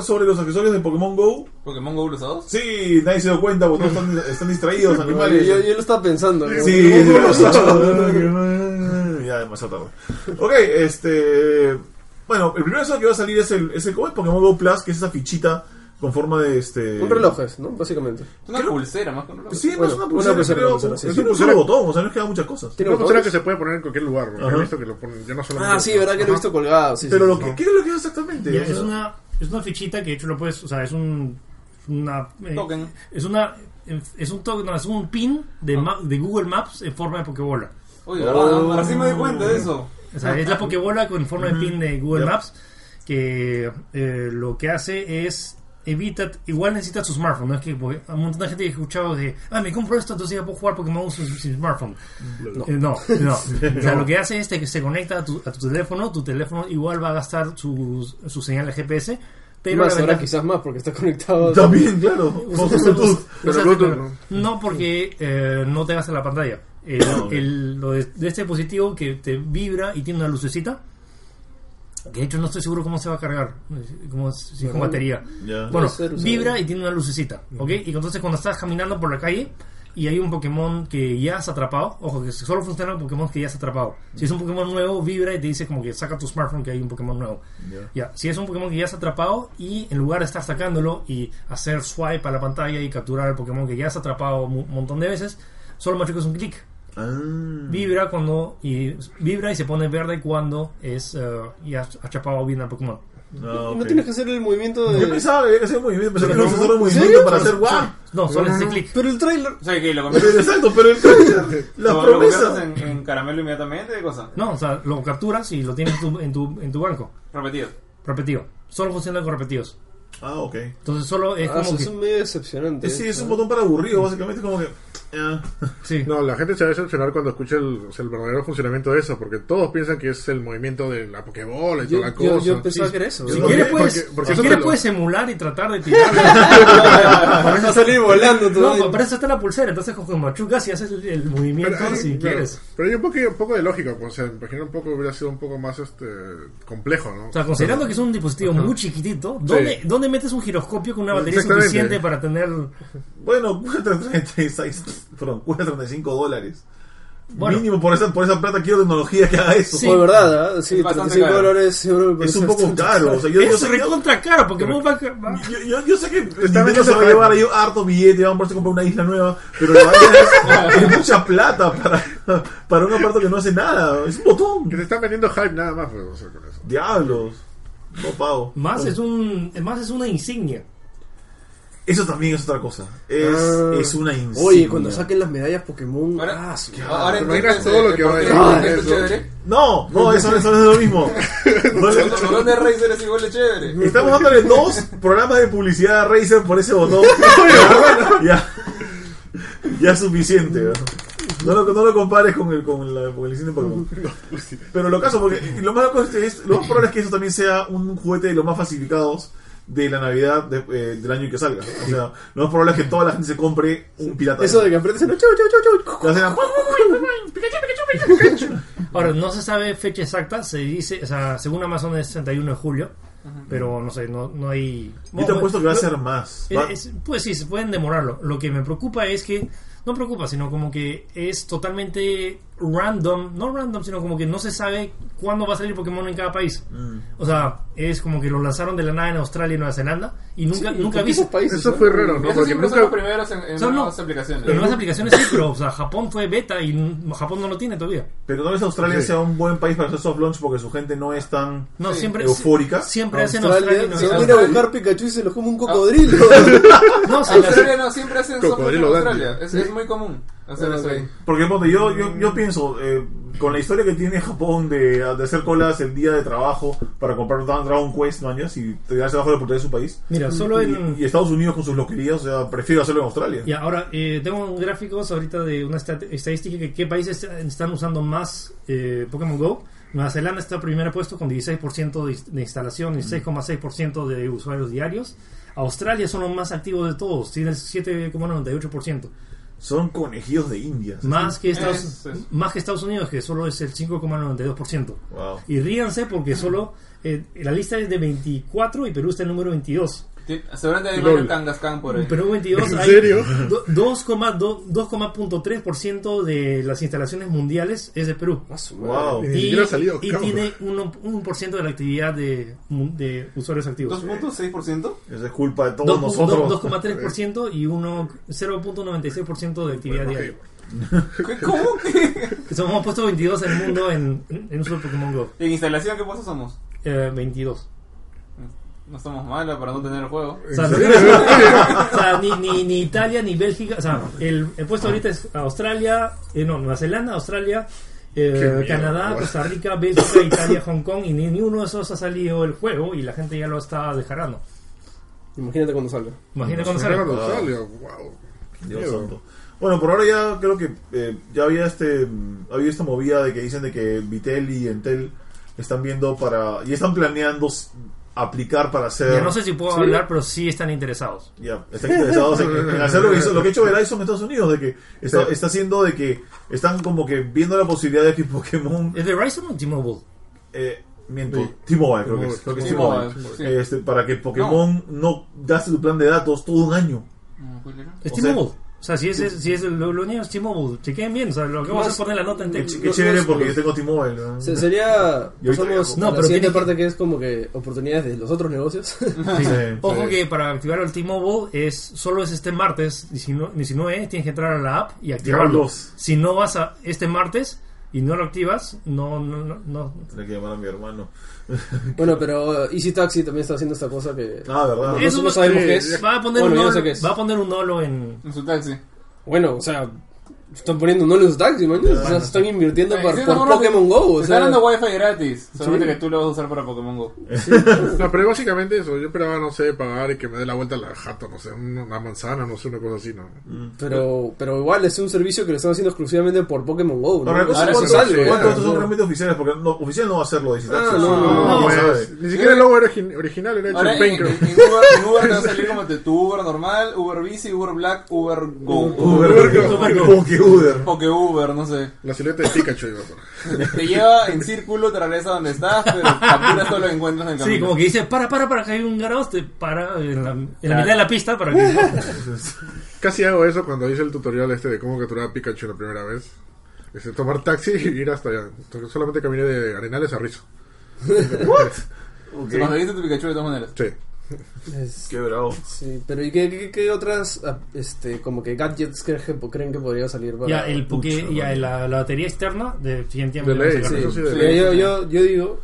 Hablar sobre los accesorios de Pokémon Go. Pokémon Go usados. Sí, nadie se dio cuenta porque todos están, están distraídos, yo, animales. yo, yo lo estaba pensando. ¿no? Sí, ¿Cómo sí, lo ya demasiado tarde. Ok, este. Bueno, el primer accesorio que va a salir es el, es el ¿cómo es? Pokémon Go Plus, que es esa fichita con forma de este. Un reloj es, ¿no? Básicamente. Es una Creo- pulsera más que un reloj. Sí, no Bueno, es una una pulsera, pulsera, creo, pulsera, sí, es sí. un solo botón, o sea, no es que haga muchas cosas. Tiene Una pulsera que se puede poner en cualquier lugar, porque Ajá. he visto que lo ponen, ya no solamente... Ah, sí, verdad que lo he visto colgado. Sí, Pero sí, lo que, ¿qué es lo que es exactamente? Ya, O sea, es una es una fichita que de hecho lo puedes, o sea, es un una eh, Token. es una es un token, no, es un pin de, ma- de Google Maps en forma de Oh. ¿verdad? Así me di cuenta de eso. O sea, es la Pokébola con forma de pin de Google. Maps que eh, lo que hace es evita, igual necesitas tu smartphone, no es que porque a un montón de gente que he escuchado de, ah, me compro esto, entonces ya puedo jugar Pokémon sin, sin smartphone. No. Eh, no, no. O sea, lo que hace es que se conecta a tu, a tu teléfono, tu teléfono igual va a gastar su, su señal de GPS, pero más ahora quizás más porque está conectado. También, claro. Usa- Con usa- Bluetooth. usa- Pero usa- Bluetooth pero- no porque eh, no te gasta la pantalla. El- lo de, de este dispositivo que te vibra y tiene una lucecita. Que de hecho no estoy seguro cómo se va a cargar. Como si con batería. Bueno, vibra y tiene una lucecita. ¿Ok? Y entonces cuando estás caminando por la calle y hay un Pokémon que ya has atrapado, ojo, que solo funciona con Pokémon que ya has atrapado. Si es un Pokémon nuevo, vibra y te dice como que saca tu smartphone que hay un Pokémon nuevo. Ya. Si es un Pokémon que ya has atrapado y en lugar de estar sacándolo y hacer swipe a la pantalla y capturar el Pokémon que ya has atrapado un montón de veces, solo machicas un clic. Ah. Vibra cuando y vibra y se pone verde cuando es eh, ya has atrapado bien al Pokémon. Ah, No ok. tienes que hacer el movimiento de. Yo pensaba que había que hacer un movimiento, pensaba que no se hacer un ¿en movimiento para hacer guau. No, solo es ese clic. Pero el trailer. O sea, que lo Pero, exacto, pero el trailer, la conviertes promesa. en, en caramelo inmediatamente, ¿qué cosa? No, o sea, lo capturas y lo tienes en tu, en tu, en tu banco. Repetido. Repetido. Solo funciona con repetidos. Ah, ok. Entonces solo es Ah, como eso que... es medio decepcionante. Sí, es un botón para aburrido, básicamente, como que. Ah. Sí. No, la gente se va a decepcionar cuando escuche el, el verdadero funcionamiento de eso, porque todos piensan que es el movimiento de la Pokébola y Yo, toda la yo, cosa. yo pensaba Sí. que era eso. Si ¿Por quieres puedes, Porque- porque si lo- puedes emular y tratar de tirarlo. Por eso salir volando todo. No, para eso está la pulsera. Entonces con machucas y haces el, el movimiento Pero hay- si pero- quieres. Pero hay un poco, un poco de lógica, pues, o sea, imagino un poco hubiera sido un poco más este complejo, ¿no? O sea, considerando que es un dispositivo muy chiquitito, ¿dónde, Sí. ¿dónde metes un giroscopio con una batería suficiente para tener... Bueno, cuesta 36, perdón, cuesta 35 dólares. Bueno. Mínimo por esa, por esa plata quiero tecnología que haga eso. Sí. Fue verdad, ¿ah? Sí, Es bastante 35 caro. dólares Es un poco caro. O sea, yo, yo es sé que- recontra caro, porque vos va, va- yo, yo, yo sé que Está Nintendo se va a llevar ahí harto billete, vamos a ponerse a comprar una isla nueva, pero la vaina es, es mucha plata para, para un aparato que no hace nada, es un botón. Que te están vendiendo hype nada más, pues, o sea, con eso. Diablos, no pago. más es un más es una insignia. Eso también es otra cosa, es, Ah. es una insignia. Oye, cuando saquen las medallas Pokémon. Ahora- ah, su- Ahora ¿te entiendes imaginas todo lo que va a es eso? chévere. No, no, eso, eso no es lo mismo. No botones de Razer es igual de chévere. Estamos dándole dos programas de publicidad a Razer por ese botón. ya, ya es suficiente. ¿no? No lo, no lo compares con el con la con el cine Pokémon. Pero lo caso, porque lo más loco es, es- lo más probable es que eso también sea un juguete de los más falsificados de la Navidad de- eh, del año en que salga. O sea, lo más probable es que toda la gente se compre un pirata. Eso de que aprietes el chau, chau, chau, chau. Ahora, no se sabe fecha exacta, se dice, o sea, según Amazon es 61 de julio, pero no sé, no, no hay... Yo te apuesto que va a Lo- ser más. es- Va- es- pues sí, se pueden demorarlo. Lo que me preocupa es que, no preocupa, sino como que es totalmente random, no random, sino como que no se sabe cuándo va a salir Pokémon en cada país. Mm. O sea, es como que lo lanzaron de la nada en Australia y Nueva Zelanda y nunca, Sí, nunca vi... países, Eso ¿no? fue raro, ¿no? Porque siempre son los nunca... primeros en, en Son nuevas no- aplicaciones. En nuevas aplicaciones sí, pero o sea, Japón fue beta y Japón no lo tiene todavía. Pero tal vez Australia Sí. sea un buen país para hacer soft launch porque su gente no es tan No, siempre... eufórica. Siempre hacen Australia Australia, Nueva se van a ir Zelanda. a buscar Pikachu y se lo come un cocodrilo. No, Australia no, siempre hacen software en Cocodrilo Australia. Es, es muy común hacer eso ahí. Porque ponte, yo, yo, yo pienso, eh, con la historia que tiene Japón de, de hacer colas el día de trabajo para comprar Dra- Dragon Quest, mañas, y te darse bajo la oportunidad de su país. Mira, solo Y, en... y Estados Unidos con sus loquerías, o sea, prefiero hacerlo en Australia. Y ahora, eh, tengo gráficos ahorita de una estadística que qué países están usando más eh, Pokémon GO. Nueva Zelanda está en primer puesto con 16% de, de instalación y 6,6% de usuarios diarios. Australia son los más activos de todos, tiene el 7,98%. Son conejillos de indias. Más que, Estados, Es- es- más que Estados Unidos, que solo es el 5,92%. Wow. Y ríanse porque solo eh, la lista es de 24 y Perú está en el número 22. Seguramente hay varios Kangaskhan por ahí. En Perú 22 ¿En hay serio? do- 2,2 2,3% de las instalaciones mundiales es de Perú. Ah, Wow. Ni Y, ha salido y tiene 1%, 1% de la actividad de, de usuarios activos. ¿2.6%? Esa es culpa de todos Dos- nosotros. dos- 2,3% y uno 0.96% de actividad Bueno, diaria. ¿Qué- ¿Cómo? Que somos puesto 22 en el mundo en, en uso de Pokémon Go. ¿En instalación qué puestos somos? Eh, 22. No estamos malos para no tener el juego. O sea, o ni, ni, ni Italia ni Bélgica. O sea, el, el puesto ahorita es Australia, eh, no, Nueva Zelanda, Australia, eh, Canadá. Costa Rica, Bélgica, Italia, Hong Kong. Y ni, ni uno de esos ha salido el juego y la gente ya lo está dejando. Imagínate cuando salga. Imagina cuando salga. cuando Ah. sale, wow. Dios Miedo. santo. Bueno, por ahora ya creo que eh, ya había este mm, había esta movida de que dicen de que Vitel y Entel están viendo para y están planeando aplicar para hacer Ya no sé si puedo ¿Sí? hablar, pero sí están interesados. ya están interesados en, en hacer lo que, hizo, lo que ha hecho Verizon en Estados Unidos de que está, está haciendo de que están como que viendo la posibilidad de que Pokémon ¿Es Verizon o T-Mobile? eh, miento Sí. T-Mobile creo que es, creo que es T-Mobile, sí. Este, para que Pokémon no gaste tu plan de datos todo un año ¿cuál era? Es T-Mobile. O sea, si es, si es lo, lo único es T-Mobile. Chequen bien. O sea, lo que vamos a poner la nota en texto. qué chévere porque yo tengo T-Mobile ¿no? Se- sería. Y ahorita Pasamos No, a la pero siguiente tiene- parte que es como que oportunidades de los otros negocios. Sí, Ojo sí. que para activar el T-Mobile es solo es este martes 19, 19, tienes que entrar a la app y activarlo. Si no vas a este martes y no lo activas, no no no, no. Tendré que llamar a mi hermano bueno, pero uh, Easy Taxi también está haciendo esta cosa que. ah verdad Eso no sabemos qué es. va a poner Bueno, un yo nolo, sé qué es. va a poner un nolo en En su taxi. Bueno, o sea, están poniendo no en su taxi, man. O sea, se están invirtiendo Eh, por, sí, por no, no, Pokémon Go. O Te sea, están dando wifi gratis. Solamente Sí. que tú lo vas a usar para Pokémon Go. No, pero básicamente eso. Yo esperaba, no sé, pagar y que me dé la vuelta a la jato, no sé, una manzana, no sé, una cosa así, ¿no? pero, pero igual es un servicio que lo están haciendo exclusivamente por Pokémon Go. ¿no? Sí, sí, ¿Cuántos de estos o son realmente oficiales? Porque no, oficial no va a ser lo de. Ah, no, no, No, no, sabe. ni siquiera el logo era origi- original, era hecho en en, Paint, en- creo. en Uber, en Uber te va a salir como tu Uber normal, Uber Bici, Uber Black, Uber Go. Uber, como que Uber. Poke Uber, no sé. La silueta de Pikachu poner. Te lleva en círculo, te regresa donde estás, pero capturas todo lo que encuentras en el camino. Sí, como que dice, para, para, para, que hay un garaos, te para en la, en la mitad de la pista para que... Casi hago eso cuando hice el tutorial este de cómo capturar a Pikachu la primera vez. Este, tomar taxi y ir hasta allá. Entonces, solamente caminé de Arenales a Rizo. Ok. Se conseguiste tu Pikachu de todas maneras. Sí. es- Qué bravo. Sí, pero ¿y qué, qué, qué otras ah, este, como que gadgets creen que, creen que podría salir para... Ya, el poke, Pucha, ya la, la batería externa. De sacar Sí, sí de sí, yo, yo, yo digo,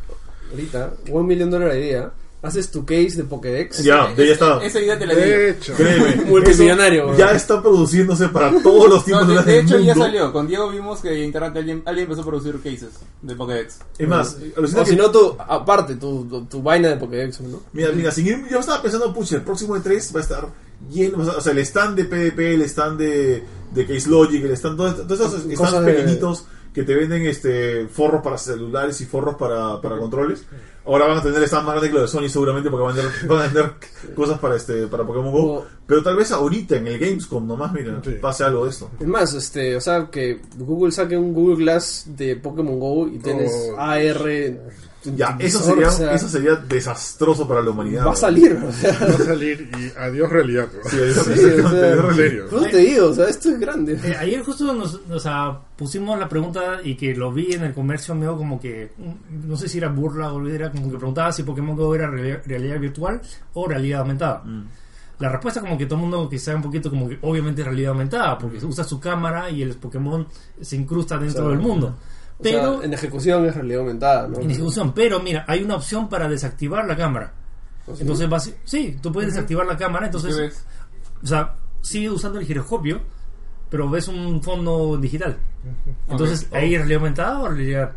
ahorita, one million dollar idea, haces tu case de Pokédex. Ya, de ahí está. Esa idea te la di. De hecho. Créeme. Multimillonario. Ya está produciéndose para todos los No, tiempos de, de, de hecho del ya mundo. salió. Con Diego vimos que en internet alguien, alguien empezó a producir cases de Pokédex. Es más, O si no, tu, aparte, tu, tu, tu vaina de Pokédex, ¿no? Mira, mira, sin ir- yo estaba pensando, pucha, el próximo E3 va a estar lleno, o sea, el stand de PvP, el stand de, de Case Logic, el stand, todos, todos esos stands de- pequeñitos que te venden este forros para celulares y forros para, para controles. Ahora van a tener stands más grandes que los de Sony seguramente porque van a vender, van a vender cosas para este para Pokémon Go. O- Pero tal vez ahorita en el Gamescom nomás, mira, Sí. pase algo de esto. Es más, este, o sea, que Google saque un Google Glass de Pokémon Go y tienes Oh. AR. Ya, eso sería, o sea, eso sería desastroso para la humanidad. Va a ¿no? salir, o sea. Va a salir y adiós realidad. ¿no? Sí, o sea, eso te digo, o sea, esto es grande. Eh, ayer justo nos, o sea, pusimos la pregunta y que lo vi en el comercio medio como que, mm, no sé si era burla o era como que preguntaba si Pokémon Go era reali- realidad virtual o realidad aumentada. La respuesta como que todo el mundo que sabe un poquito como que obviamente es realidad aumentada porque usa su cámara y el Pokémon se incrusta dentro O sea, del mundo. O sea, Pero en ejecución es realidad aumentada, ¿no? en ejecución, pero mira, hay una opción para desactivar la cámara. ¿Sí? Entonces, vas, sí, tú puedes desactivar la cámara, ¿Qué entonces, o sea, sigue usando el giroscopio, pero ves un fondo digital. Entonces, Ok. ahí es realidad aumentada o realidad,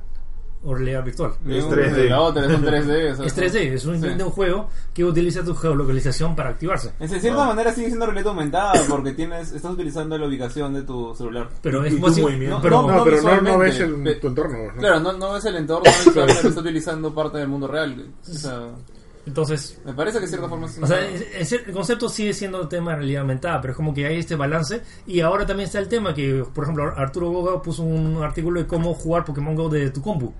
o realidad virtual. Es Un- 3D. La otra es un 3D. o sea, Es 3D, es un, Sí. de un juego que utiliza tu geolocalización para activarse. En cierta Ah. manera sigue siendo realidad aumentada porque tienes, estás utilizando la ubicación de tu celular. Pero es como si- movimiento. pero, No, pero no, no ves el, tu entorno. ¿no? Claro, no, no ves el entorno, no pero está utilizando parte del mundo real. O sea, entonces, me parece que de cierta forma es O sea, es- es- el concepto sigue siendo tema de realidad aumentada, pero es como que hay este balance. Y ahora también está el tema que, por ejemplo, Arturo Goga puso un artículo de cómo jugar Pokémon Go de tu compu.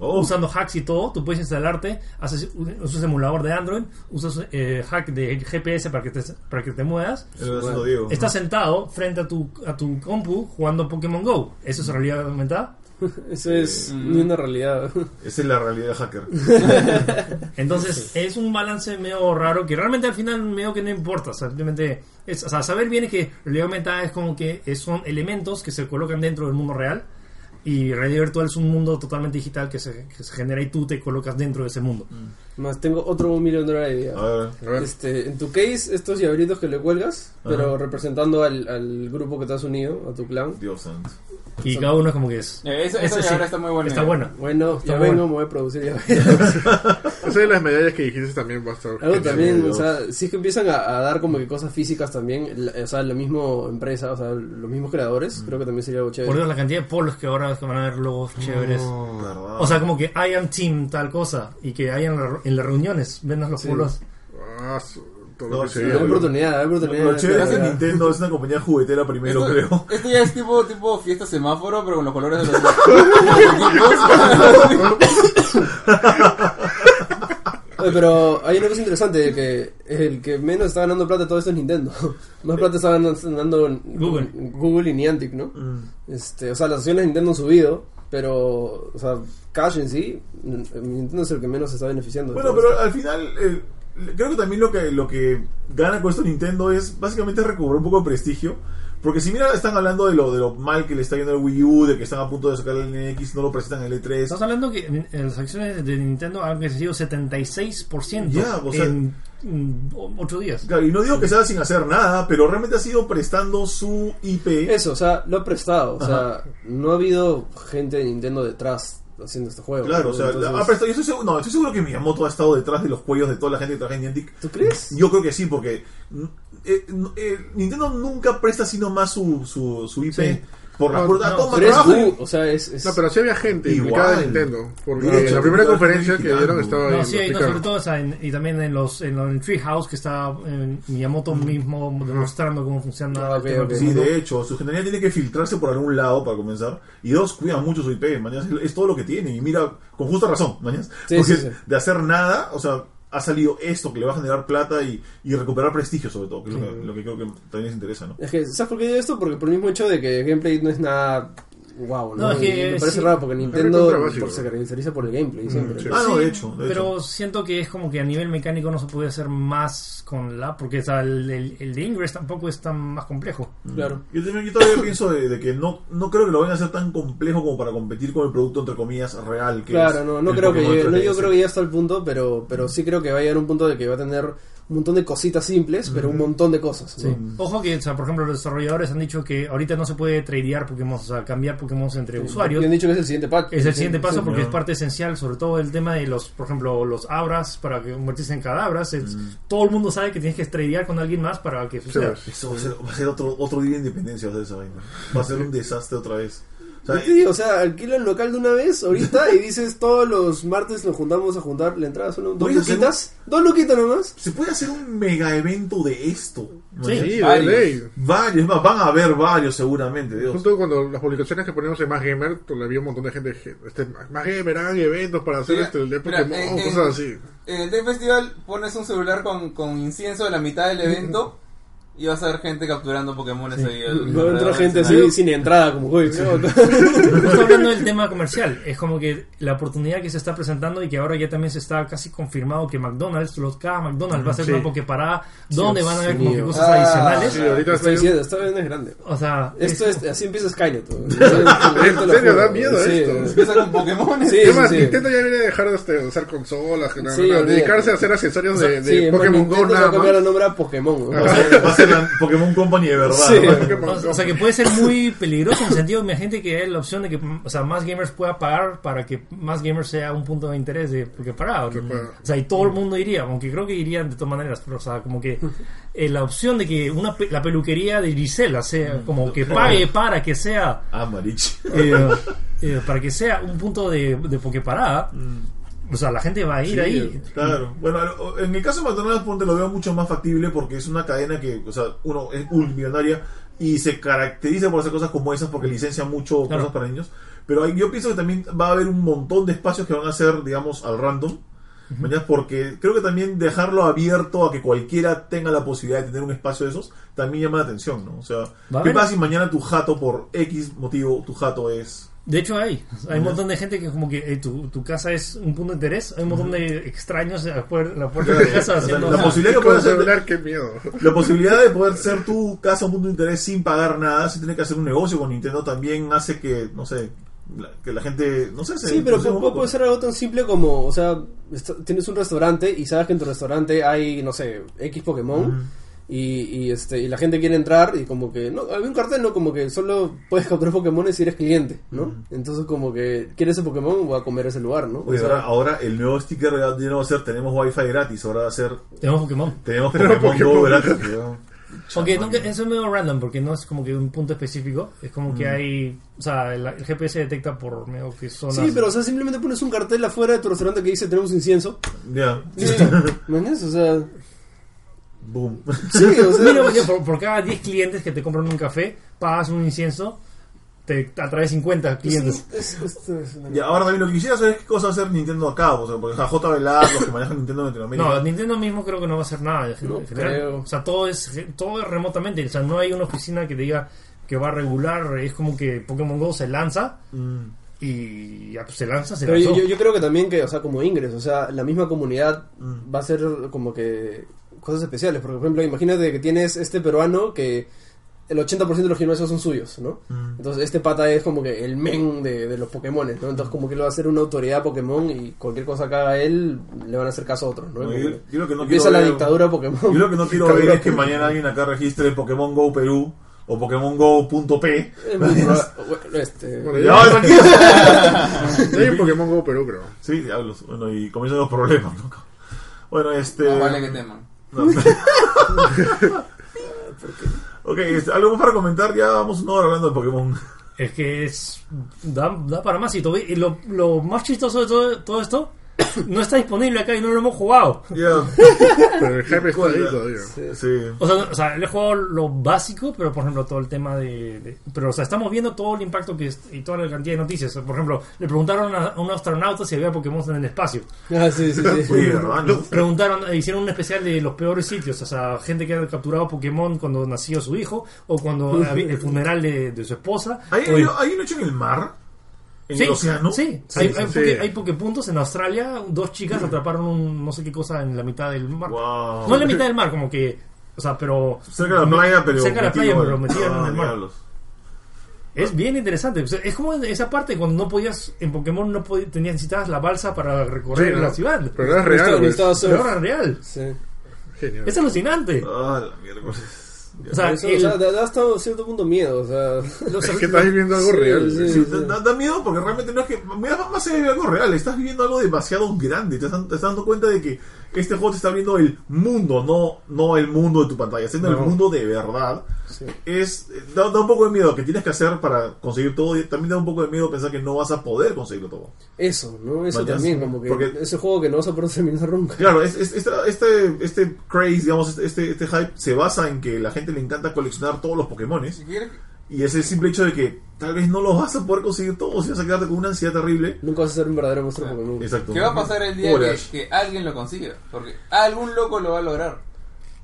Oh, Usando hacks y todo, tú puedes instalarte, haces un, usas emulador de Android, usas eh, hack de GPS para que te, para que te muevas. eso lo está haciendo Diego. Estás sentado frente a tu, a tu compu jugando Pokémon Go. ¿Eso es realidad aumentada? Eso es Mm. una realidad. Esa es la realidad hacker. Entonces es un balance medio raro que realmente al final medio que no importa. o sea, Simplemente es, o sea, saber bien es que realidad aumentada es como que son elementos que se colocan dentro del mundo real y realidad virtual es un mundo totalmente digital que se, que se genera y tú te colocas dentro de ese mundo. Más tengo otro millón de dólares de idea. A ver. A ver. Este, en tu case, estos llaveritos que le cuelgas, pero representando al, al grupo que te has unido, a tu clan. Dios santo. Y cada uno es como que es. Eh, esa- esa ahora está muy buena. Está buena. Bueno, Está ya bueno. vengo, me voy a producir ya. Esa de las medallas que dijiste también va a estar. Algo también, o sea, si es que empiezan a, a dar como que cosas físicas también, la- o sea, la misma empresa, o sea, los mismos creadores, creo que también sería algo Por chévere. Dios, la cantidad de polos que ahora van a haber logos chéveres. O sea, como que hayan team tal cosa y que hayan en la- en las reuniones, vendas los Sí. polos. Ah, su- todo No, lo que Hay oportunidad, hay oportunidad. lo chévere es que. Nintendo es una compañía juguetera primero, Esto, creo. esto ya es tipo, tipo fiesta semáforo, pero con los colores de los Oye, pero hay una cosa interesante de que el que menos está ganando plata de todo esto es Nintendo. Más plata está ganando Google. Google y Niantic, ¿no? Mm. Este, o sea, las acciones de Nintendo han subido, pero, o sea, cash en sí, Nintendo es el que menos se está beneficiando. Bueno, pero al final, eh, creo que también lo que, lo que gana con esto Nintendo es básicamente recuperar un poco de prestigio. Porque si mira, están hablando de lo, de lo mal que le está yendo el Wii U, de que están a punto de sacar el NX, no lo presentan en el E3. Estamos hablando que en- las acciones de Nintendo han crecido 76% Ya, o sea- en 8 días. Claro, y no digo que sea sin hacer nada, pero realmente ha sido prestando su IP. Eso, o sea, lo ha prestado. O Ajá. sea, no ha habido gente de Nintendo detrás haciendo este juego. Claro, ¿no? o sea, Entonces, prestado. Yo estoy seguro, no, estoy seguro que Miyamoto ha estado detrás de los cuellos de toda la gente que trabaja en Niantic. ¿Tú crees? Yo creo que sí, porque mm, eh, eh, Nintendo nunca presta sino más su, su, su IP Sí. Por la No, puerta. no, toma, Pero es o sea, es... es- No, pero sí había gente Igual. implicada de Nintendo. Porque en la primera conferencia que dieron estaba ahí. No, sí, no, sobre todo o sea, en- y también en los en, los- en Treehouse que está en Miyamoto mismo demostrando cómo funciona Ah, el ok, tema ok. del Sí, de hecho, su ingeniería tiene que filtrarse por algún lado para comenzar. Y dos, cuidan mucho su IP, mañana es, es todo lo que tiene. Y mira, con justa razón, mañana. Sí, porque sí, sí. de hacer nada, o sea, ha salido esto que le va a generar plata y, y recuperar prestigio, sobre todo, que es lo, que, lo que creo que también les interesa, ¿no? Es que, ¿sabes por qué digo esto? Porque por el mismo hecho de que el gameplay no es nada wow, ¿no? No, es que me parece sí. raro porque Nintendo por- se caracteriza por el gameplay siempre. sí. Ah, no, de hecho. De pero hecho. siento que es como que a nivel mecánico no se puede hacer más con la porque o sea, el, el, el de Ingress tampoco es tan más complejo Claro. Yo, también- yo todavía pienso de, de que no, no creo que lo vayan a hacer tan complejo como para competir con el producto, entre comillas, real. Que Claro, es no, no el creo que llegue, no 3DS. yo creo que ya está al punto, pero, pero sí creo que va a llegar un punto de que va a tener un montón de cositas simples, pero un montón de cosas. ¿no? ojo que o sea, por ejemplo los desarrolladores han dicho que ahorita no se puede tradear Pokémon o sea cambiar Pokémon entre usuarios Y han dicho que es el siguiente pack. es el siguiente paso Sí. porque no. es parte esencial, sobre todo el tema de los, por ejemplo, los abras para que convertirse en cadabras. es- Todo el mundo sabe que tienes que tradear con alguien más para que suceda. Sí, Eso va a ser, va a ser otro, otro día de independencia, va a ser esa vaina. Va a ser un desastre otra vez. O sea, Yo te digo, o sea, alquila el local de una vez ahorita y dices todos los martes nos juntamos a juntar la entrada, solo dos luquitas, dos luquitas nomás. se puede hacer un mega evento de esto. Sí. Sí, de Varios. ley. Varios, más, van a haber varios seguramente, Dios. Justo cuando las publicaciones que poníamos en Más Gamer, pues, había un montón de gente. Este, Más Gamer hagan eventos para hacer Mira, este, el de mira, Pokémon, en- en- cosas así. En el Day Festival pones un celular con, con incienso a la mitad del evento y vas a ver gente capturando Pokémon al- No entra alrededor gente así sin entrada, como. ¿no? Justo hablando del tema comercial, es como que la oportunidad que se está presentando y que ahora ya también se está casi confirmado que McDonald's, los cada McDonald's va a ser Sí. una Pokeparada donde van a haber como que cosas Ah, adicionales. Sí, ahorita Estoy diciendo, esta vez no es grande. O sea, Esto es- es, así empieza Skynet. ¿no? ¿En serio? ¿Da miedo Sí, esto? Empieza con Pokémon. Sí, ¿Qué más? sí. Nintendo ya viene a dejar de usar consolas, Sí, dedicarse a hacer accesorios de, Sí, más, Pokémon Go va a nada cambiar el más. nombre a Pokémon. Pokémon Company de verdad. Sí. ¿no? Pokémon O sea que puede ser muy peligroso en el sentido, imagínate que hay la opción de que o sea, más gamers pueda pagar para que más gamers sea un punto de interés de porque parado. O sea, y todo el mundo iría, aunque creo que irían de todas maneras, pero o sea, como que eh, la opción de que una pe- la peluquería de Gisela sea como que pague para que sea Ah, Marich. eh, eh, para que sea un punto de, de pokeparada, o sea, la gente va a ir Sí, ahí. Claro, bueno, en el caso de McDonald's ponte, lo veo mucho más factible porque es una cadena que, o sea, uno es multimillonaria y se caracteriza por hacer cosas como esas porque licencia mucho Claro. cosas para niños. Pero hay- yo pienso que también va a haber un montón de espacios que van a ser, digamos, al random. ¿mañas? Porque creo que también dejarlo abierto a que cualquiera tenga la posibilidad de tener un espacio de esos también llama la atención, ¿no? O sea, ¿qué pasa si mañana tu jato, por X motivo, tu jato es De hecho hay, hay un montón de gente que como que eh, tu, tu casa es un punto de interés, hay un montón de extraños a la puer- la puerta de tu casa O sea, haciendo... la posibilidad que Con puedas hacer celular, qué miedo. La posibilidad de poder ser tu casa un punto de interés sin pagar nada, sin tener que hacer un negocio con Nintendo, también hace que, no sé, la- que la gente, no sé, se Sí, pero puede, puede ser algo tan simple como, o sea, tienes un restaurante y sabes que en tu restaurante hay, no sé, X Pokémon. Y, y, este, y la gente quiere entrar y como que, no, había un cartel, ¿no? Como que solo puedes capturar Pokémon si eres cliente, ¿no? Entonces como que, ¿quieres ese Pokémon? Voy a comer ese lugar, ¿no? O Oye, sea, ahora, ahora el nuevo sticker ya no va a ser tenemos wifi gratis, ahora va a ser Tenemos Pokémon. tenemos Tenemos Pokémon Go Pokémon. gratis. Aunque eso es medio random porque no es como que un punto específico. Es como Mm. que hay. O sea, el, el GPS detecta por medio que zonas. Sí, pero o sea, simplemente pones un cartel afuera de tu restaurante que dice tenemos incienso. Ya. ¿Me entiendes? O sea, Boom. sí, o sea, Mira, oye, por, por cada 10 clientes que te compran un café, pagas un incienso, te atraes 50 clientes. es- es- es una- Y ahora también lo que quisiera saber es qué cosa va a hacer Nintendo acá, o sea, porque a JB Lab, los que manejan Nintendo en Latinoamérica. No, Nintendo mismo creo que no va a hacer nada. en No general. creo. O sea, todo es, todo es remotamente. O sea, no hay una oficina que te diga que va a regular. Es como que Pokémon Go se lanza Mm. y ya pues, se lanza, se Pero lanzó. yo, yo creo que también que, o sea, como ingreso, o sea, la misma comunidad Mm. va a ser como que cosas especiales. Por ejemplo, imagínate que tienes este peruano que el 80% de los gimnasios son suyos, ¿no? Mm. Entonces este pata es como que el men de, de los Pokémon, ¿no? Entonces como que él va a ser una autoridad Pokémon y cualquier cosa que haga él le van a hacer caso a otros, ¿no? No, yo- yo lo que no empieza la ver- dictadura Pokémon. Yo lo que no quiero ver es que mañana alguien acá registre Pokémon Go Perú o Pokémon Go.p. Bueno, este, Bueno, Ya, ya, tranquilo. ya hay un Pokémon Go Perú, creo. Sí, diablos. Bueno, y comienzan los problemas, ¿no? Bueno, este. No vale que teman. No. ok, algo más para comentar. Ya vamos una hora hablando de Pokémon. Es que es. Da, da para más y, todo, y lo, lo más chistoso de todo, todo esto no está disponible acá y no lo hemos jugado. Ya. Pero el hype está ahí todavía. Sí. O sea, o sea, le he jugado lo básico, pero por ejemplo, todo el tema de, de- Pero, o sea, estamos viendo todo el impacto que es, y toda la cantidad de noticias. Por ejemplo, le preguntaron a, a un astronauta si había Pokémon en el espacio. Ah, sí, sí, sí. No? Preguntaron, hicieron un especial de los peores sitios, o sea, gente que ha capturado Pokémon cuando nació su hijo, o cuando el funeral de, de su esposa. ¿Hay, o hay un hecho en el mar? ¿En Sí, el océano? sí, Sí, hay, sí, hay, sí. poke- hay pokepuntos en Australia. Dos chicas atraparon un no sé qué cosa en la mitad del mar. Wow. No en la mitad del mar, como que. O sea, pero. Cerca de la playa, pero. Cerca de la playa, pero en- metida en Ah, el mar. diablos. Es bien interesante. O sea, es como esa parte cuando no podías. En Pokémon no podías, tenías, necesitabas la balsa para recorrer Sí, ¿no? la ciudad. Pero era real. Pero era real. Sí. Genial. Es alucinante. Ah, la mierda. O sea, Eso, el- o sea, da, hasta cierto punto miedo, o sea... los- Es que estás viviendo algo Sí, real. sí. Sí, da, da- da miedo porque realmente no es que. Mira, más allá de algo real, estás viviendo algo demasiado grande. Te estás, te estás dando cuenta de que este juego te está abriendo el mundo, no, no el mundo de tu pantalla, siendo No. el mundo de verdad. Sí. Es, da, da un poco de miedo que tienes que hacer para conseguir todo. Y también da un poco de miedo pensar que no vas a poder conseguirlo todo. Eso, ¿no? Eso Vaya, también, como que porque- ese juego que no vas a poder terminar nunca. Claro, es, es- esta- este, este craze, digamos, este, este, este hype se basa en que la gente le encanta coleccionar todos los Pokémones. Si Y es el simple hecho de que tal vez no los vas a poder conseguir todos y vas a quedarte con una ansiedad terrible. Nunca vas a ser un verdadero monstruo Sí. Pokémon. Exacto. ¿qué va a pasar el día que alguien lo consiga? Porque algún loco lo va a lograr.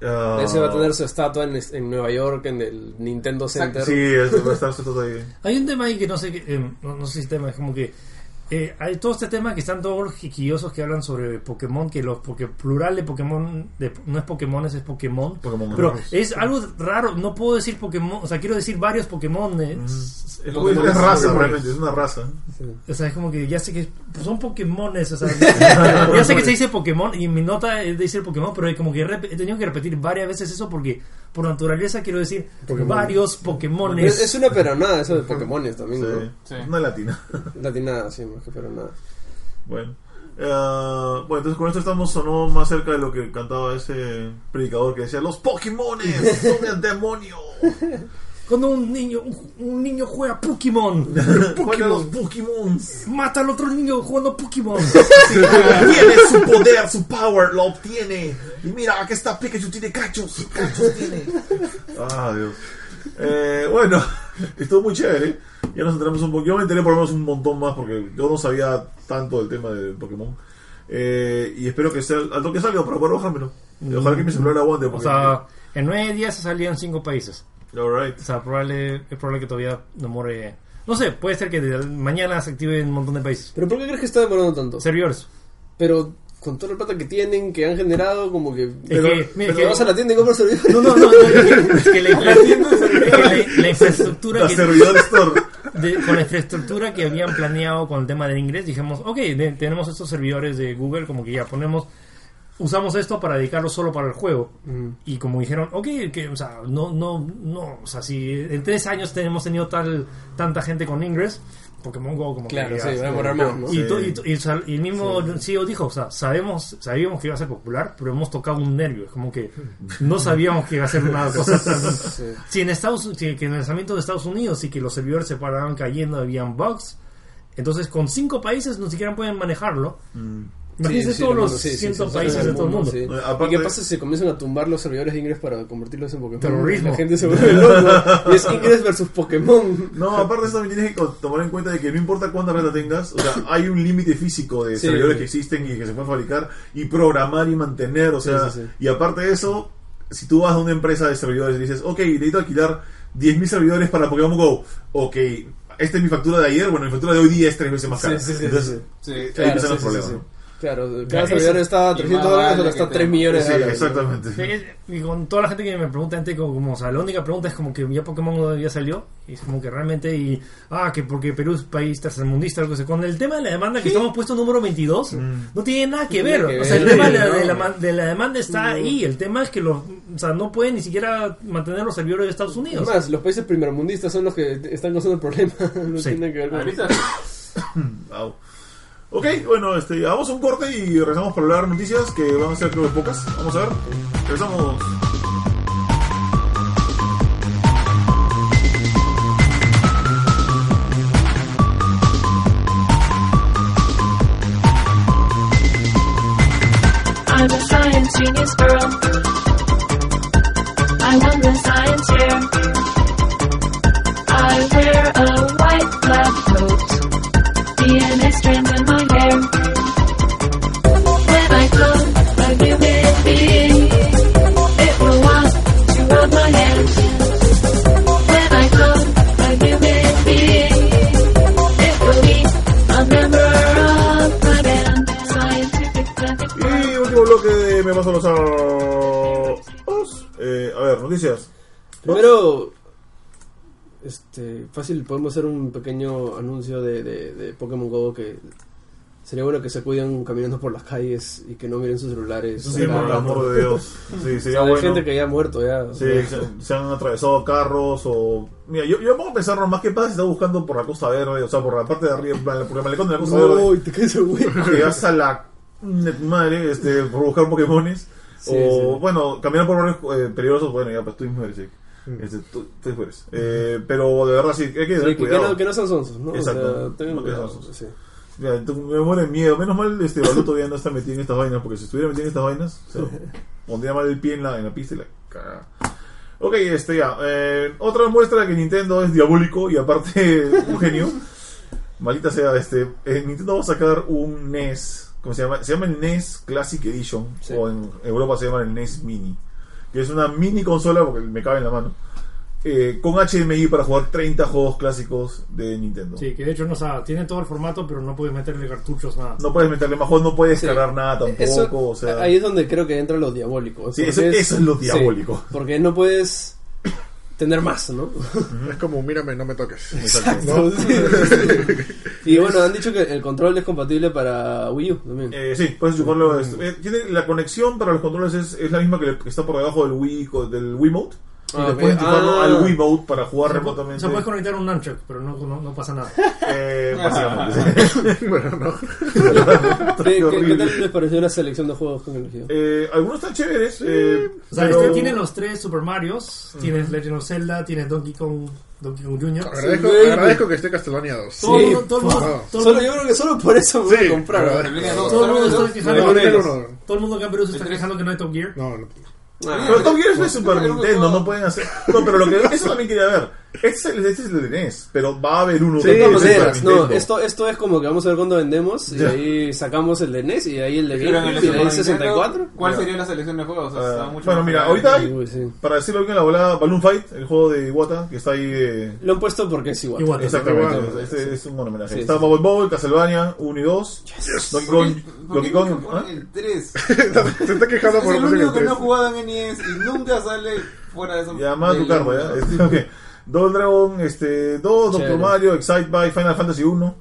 Ah, Ese va a tener su estatua en, en Nueva York, en el Nintendo. Center. Sí, va a estar eso todo ahí. Hay un tema ahí que no sé, qué, eh, no, no sé si tema, es como que eh, hay todo este tema que están todos los jiquillosos que hablan sobre Pokémon, que los porque plural de Pokémon de- no es Pokémon, es Pokémon. Pokémon pero raros. es algo raro, no puedo decir Pokémon, o sea, quiero decir varios Pokémon. Es, es raza, realmente, es una raza. O sea, es como que ya sé que son Pokémones, o sea, ya, sé que se dice Pokémon y mi nota es decir Pokémon, pero como que he tenido que repetir varias veces eso porque por naturaleza quiero decir Pokémon. varios Pokémones. Es, es una peronada eso de Pokémones también, Sí. ¿no? Sí. Una latina. Latinada, sí, más que peronada. Bueno. Eh, bueno, entonces con esto estamos o no más cerca de lo que cantaba ese predicador que decía los Pokémones son el demonio. Cuando un niño un, un niño juega Pokémon, Juega los Pokémon. mata al otro niño jugando Pokémon. Tiene su poder, su power, lo obtiene. Y mira, aquí está Pikachu, tiene cachos. Cachos tiene. Ah, Dios. Eh, bueno, estuvo muy chévere. Ya nos enteramos un poco. Yo me enteré por lo menos un montón más porque yo no sabía tanto del tema de Pokémon. Eh, y espero que sea al toque salga para poder bajármelo. Ojalá que mi celular aguante. O Porque, sea, en nueve días salía en cinco países. Alright. O sea, probable, es probable que todavía no more. No sé, puede ser que de mañana se active en un montón de países. ¿Pero por qué crees que está demorando tanto? Servidores. Pero con toda la plata que tienen, que han generado, como que... Es que, Pero que- vas a la tienda y compras servidores. No, no, no, no, es que la, la- la infraestructura La que, servidor store. de- con la infraestructura que habían planeado con el tema del inglés, dijimos, ok, de- tenemos estos servidores de Google, como que ya ponemos usamos esto para dedicarlo solo para el juego. Mm. Y como dijeron, ok, que, o sea, no, no, no, o sea, si en tres años tenemos tenido tal, tanta gente con Ingress, Pokémon Go como Claro, que sí, a demorar más, ¿no? y, Sí. to- y el mismo CEO dijo, o sea, sabemos, sabíamos que iba a ser popular, pero hemos tocado un nervio. Es como que no sabíamos que iba a ser una cosa tan... Si en Estados si, que en el lanzamiento de Estados Unidos y que los servidores se paraban cayendo, habían bugs, entonces con cinco países no siquiera pueden manejarlo. Imagínense Sí, sí, todos los sí, sí, 100 sí, sí, países de todo el mundo. sí. ¿Y qué pasa si se comienzan a tumbar los servidores de Ingress para convertirlos en Pokémon? Terrorismo. La gente se vuelve loco. y es Ingress versus Pokémon. No, aparte de eso también tienes que tomar en cuenta de que no importa cuánta plata tengas, o sea, hay un límite físico de Sí. servidores que existen y que se pueden fabricar y programar y mantener, o Sí, sea, sí, sí. y aparte de eso, si tú vas a una empresa de servidores y dices, ok, necesito alquilar 10.000 servidores para Pokémon GO, ok, esta es mi factura de ayer, bueno, mi factura de hoy día es tres veces más cara. Sí, sí, sí, Entonces, Sí. ahí Claro, empiezan sí, los sí, problemas. sí, sí. ¿no? Claro, cada servidor está a y 300 más dólares, ahora está te- 3 millones Sí, de dólares. exactamente. Sí, Y con toda la gente que me pregunta, gente como, como, o sea, la única pregunta es como que ya Pokémon ya salió, y es como que realmente, y, ah, que porque Perú es país tercermundista, algo así. Con el tema de la demanda que estamos puesto número 22, no tiene nada que No ver. o sea, el tema de la, no. de la ma- de la demanda está No. ahí, el tema es que los, o sea, no pueden ni siquiera mantener los servidores de Estados Unidos. Además, los países primermundistas son los que están causando el problema. no Sí. tiene que ver con Ahorita, Au. Ok, bueno, este, vamos a un corte y regresamos para hablar noticias que van a ser creo pocas. Vamos a ver. Regresamos. I'm a science genius girl. I won the science fair. I wear a white lab coat, DNA strands in paso los a... Eh, a ver, noticias. Primero, este, fácil, podemos hacer un pequeño anuncio de, de, de Pokémon Go que sería bueno que se cuiden caminando por las calles y que no miren sus celulares. Sí, por el amor de Dios. Sí, O sería sea, hay bueno. gente que ya ha muerto ya. Sí, se, se han atravesado carros o... Mira, yo, yo pongo a pensar más que pasa si está buscando por la Costa Verde, o sea, por la parte de arriba, por el malecón de la Costa Verde. Uy, te caes el güey. que vas a la de tu madre este, por buscar Pokémones. Sí, o, sí. bueno, caminar por barrios eh, peligrosos, bueno, ya, pues tú mismo eres, sí. Este, tú, tú eres. Eh, pero de verdad, sí, hay que tener Sí, que, que cuidado. no, que no sean sonsos, ¿no? Exacto. O sea, No que cuidado, sonsos. sí. Mira, me muere miedo. Menos mal, este Balú todavía no está metido en estas vainas, porque si estuviera metido en estas vainas, o sea, pondría mal el pie en la, en la pista y la cagada. Ok, este ya. Eh, otra muestra de que Nintendo es diabólico y aparte un genio. Maldita sea, este. eh, Nintendo va a sacar un NES. ¿Cómo se llama? Se llama el NES Classic Edition. Sí. O en Europa se llama el NES Mini. Que es una mini consola, porque me cabe en la mano. eh, con HDMI para jugar 30 juegos clásicos de Nintendo. Sí, que de hecho no, o sea, tiene todo el formato, pero no puede meterle cartuchos, nada. No puedes meterle más juegos, no puedes Sí. cargar nada tampoco. Eso- o sea, Ahí es donde creo que entra lo diabólico. Sí, eso- eso es lo sí, diabólico. porque no puedes tener más, ¿no? Es como, mírame, no me toques. Exacto. y bueno, han dicho que el control es compatible para Wii U también. Eh, sí, puedes chuparlo. es- eh, tiene, la conexión para los controles es, es la misma que, le- que está por debajo del Wii del Wiimote. Y Ah, le ok. puedes chuparlo Ah. al Wiimote para jugar O sea, remotamente. O sea, puedes conectar un nunchuck, pero no, no, no pasa nada. Eh, básicamente. bueno, no. ¿Qué, qué- qué horrible. tal les pareció la selección de juegos que han elegido? Eh, algunos están chéveres. eh, O sea, pero- este tiene los tres Super Marios, tienes Legend of Zelda, tienes Donkey Kong, Donkey Kong Jr. Agradezco, Sí, agradezco que esté Castlevania 2. Todo, el Sí, todo por todo el Solo, yo creo que solo por eso voy Sí, a comprar. todo el mundo está quejando, todo el mundo acá en Perú se está quejando que no hay Top Gear. No, no. Pero Top Gear es de Super Nintendo, no pueden hacer. No, pero lo que eso también quería ver. Este es el, este es el de NES, pero va a haber uno Sí, de de Super no, esto, esto es como que vamos a ver cuándo vendemos y ahí sacamos el de NES y ahí el de el GameCube y de Super ahí 64. Nintendo, ¿Cuál sería la selección de juegos? O sea, Ah, bueno, mira, ahorita hay- Uy, sí. Para decirlo bien, la volada Balloon Fight, el juego de Iwata, que está ahí de. Lo han puesto porque es igual. Igual. Exactamente, este es un homenaje. Sí, está sí. Bubble Bobble, Castlevania 1 y 2. Donkey ¿Por Kong. Donkey Kong. ¿ah? el 3? Se está quejando por el único que no ha jugado en NES y nunca sale fuera de eso. Ya, más tu carta, ¿ya? Este, ok. Double Dragon este, 2, Doctor Chévere. Mario, Excite by Final Fantasy 1.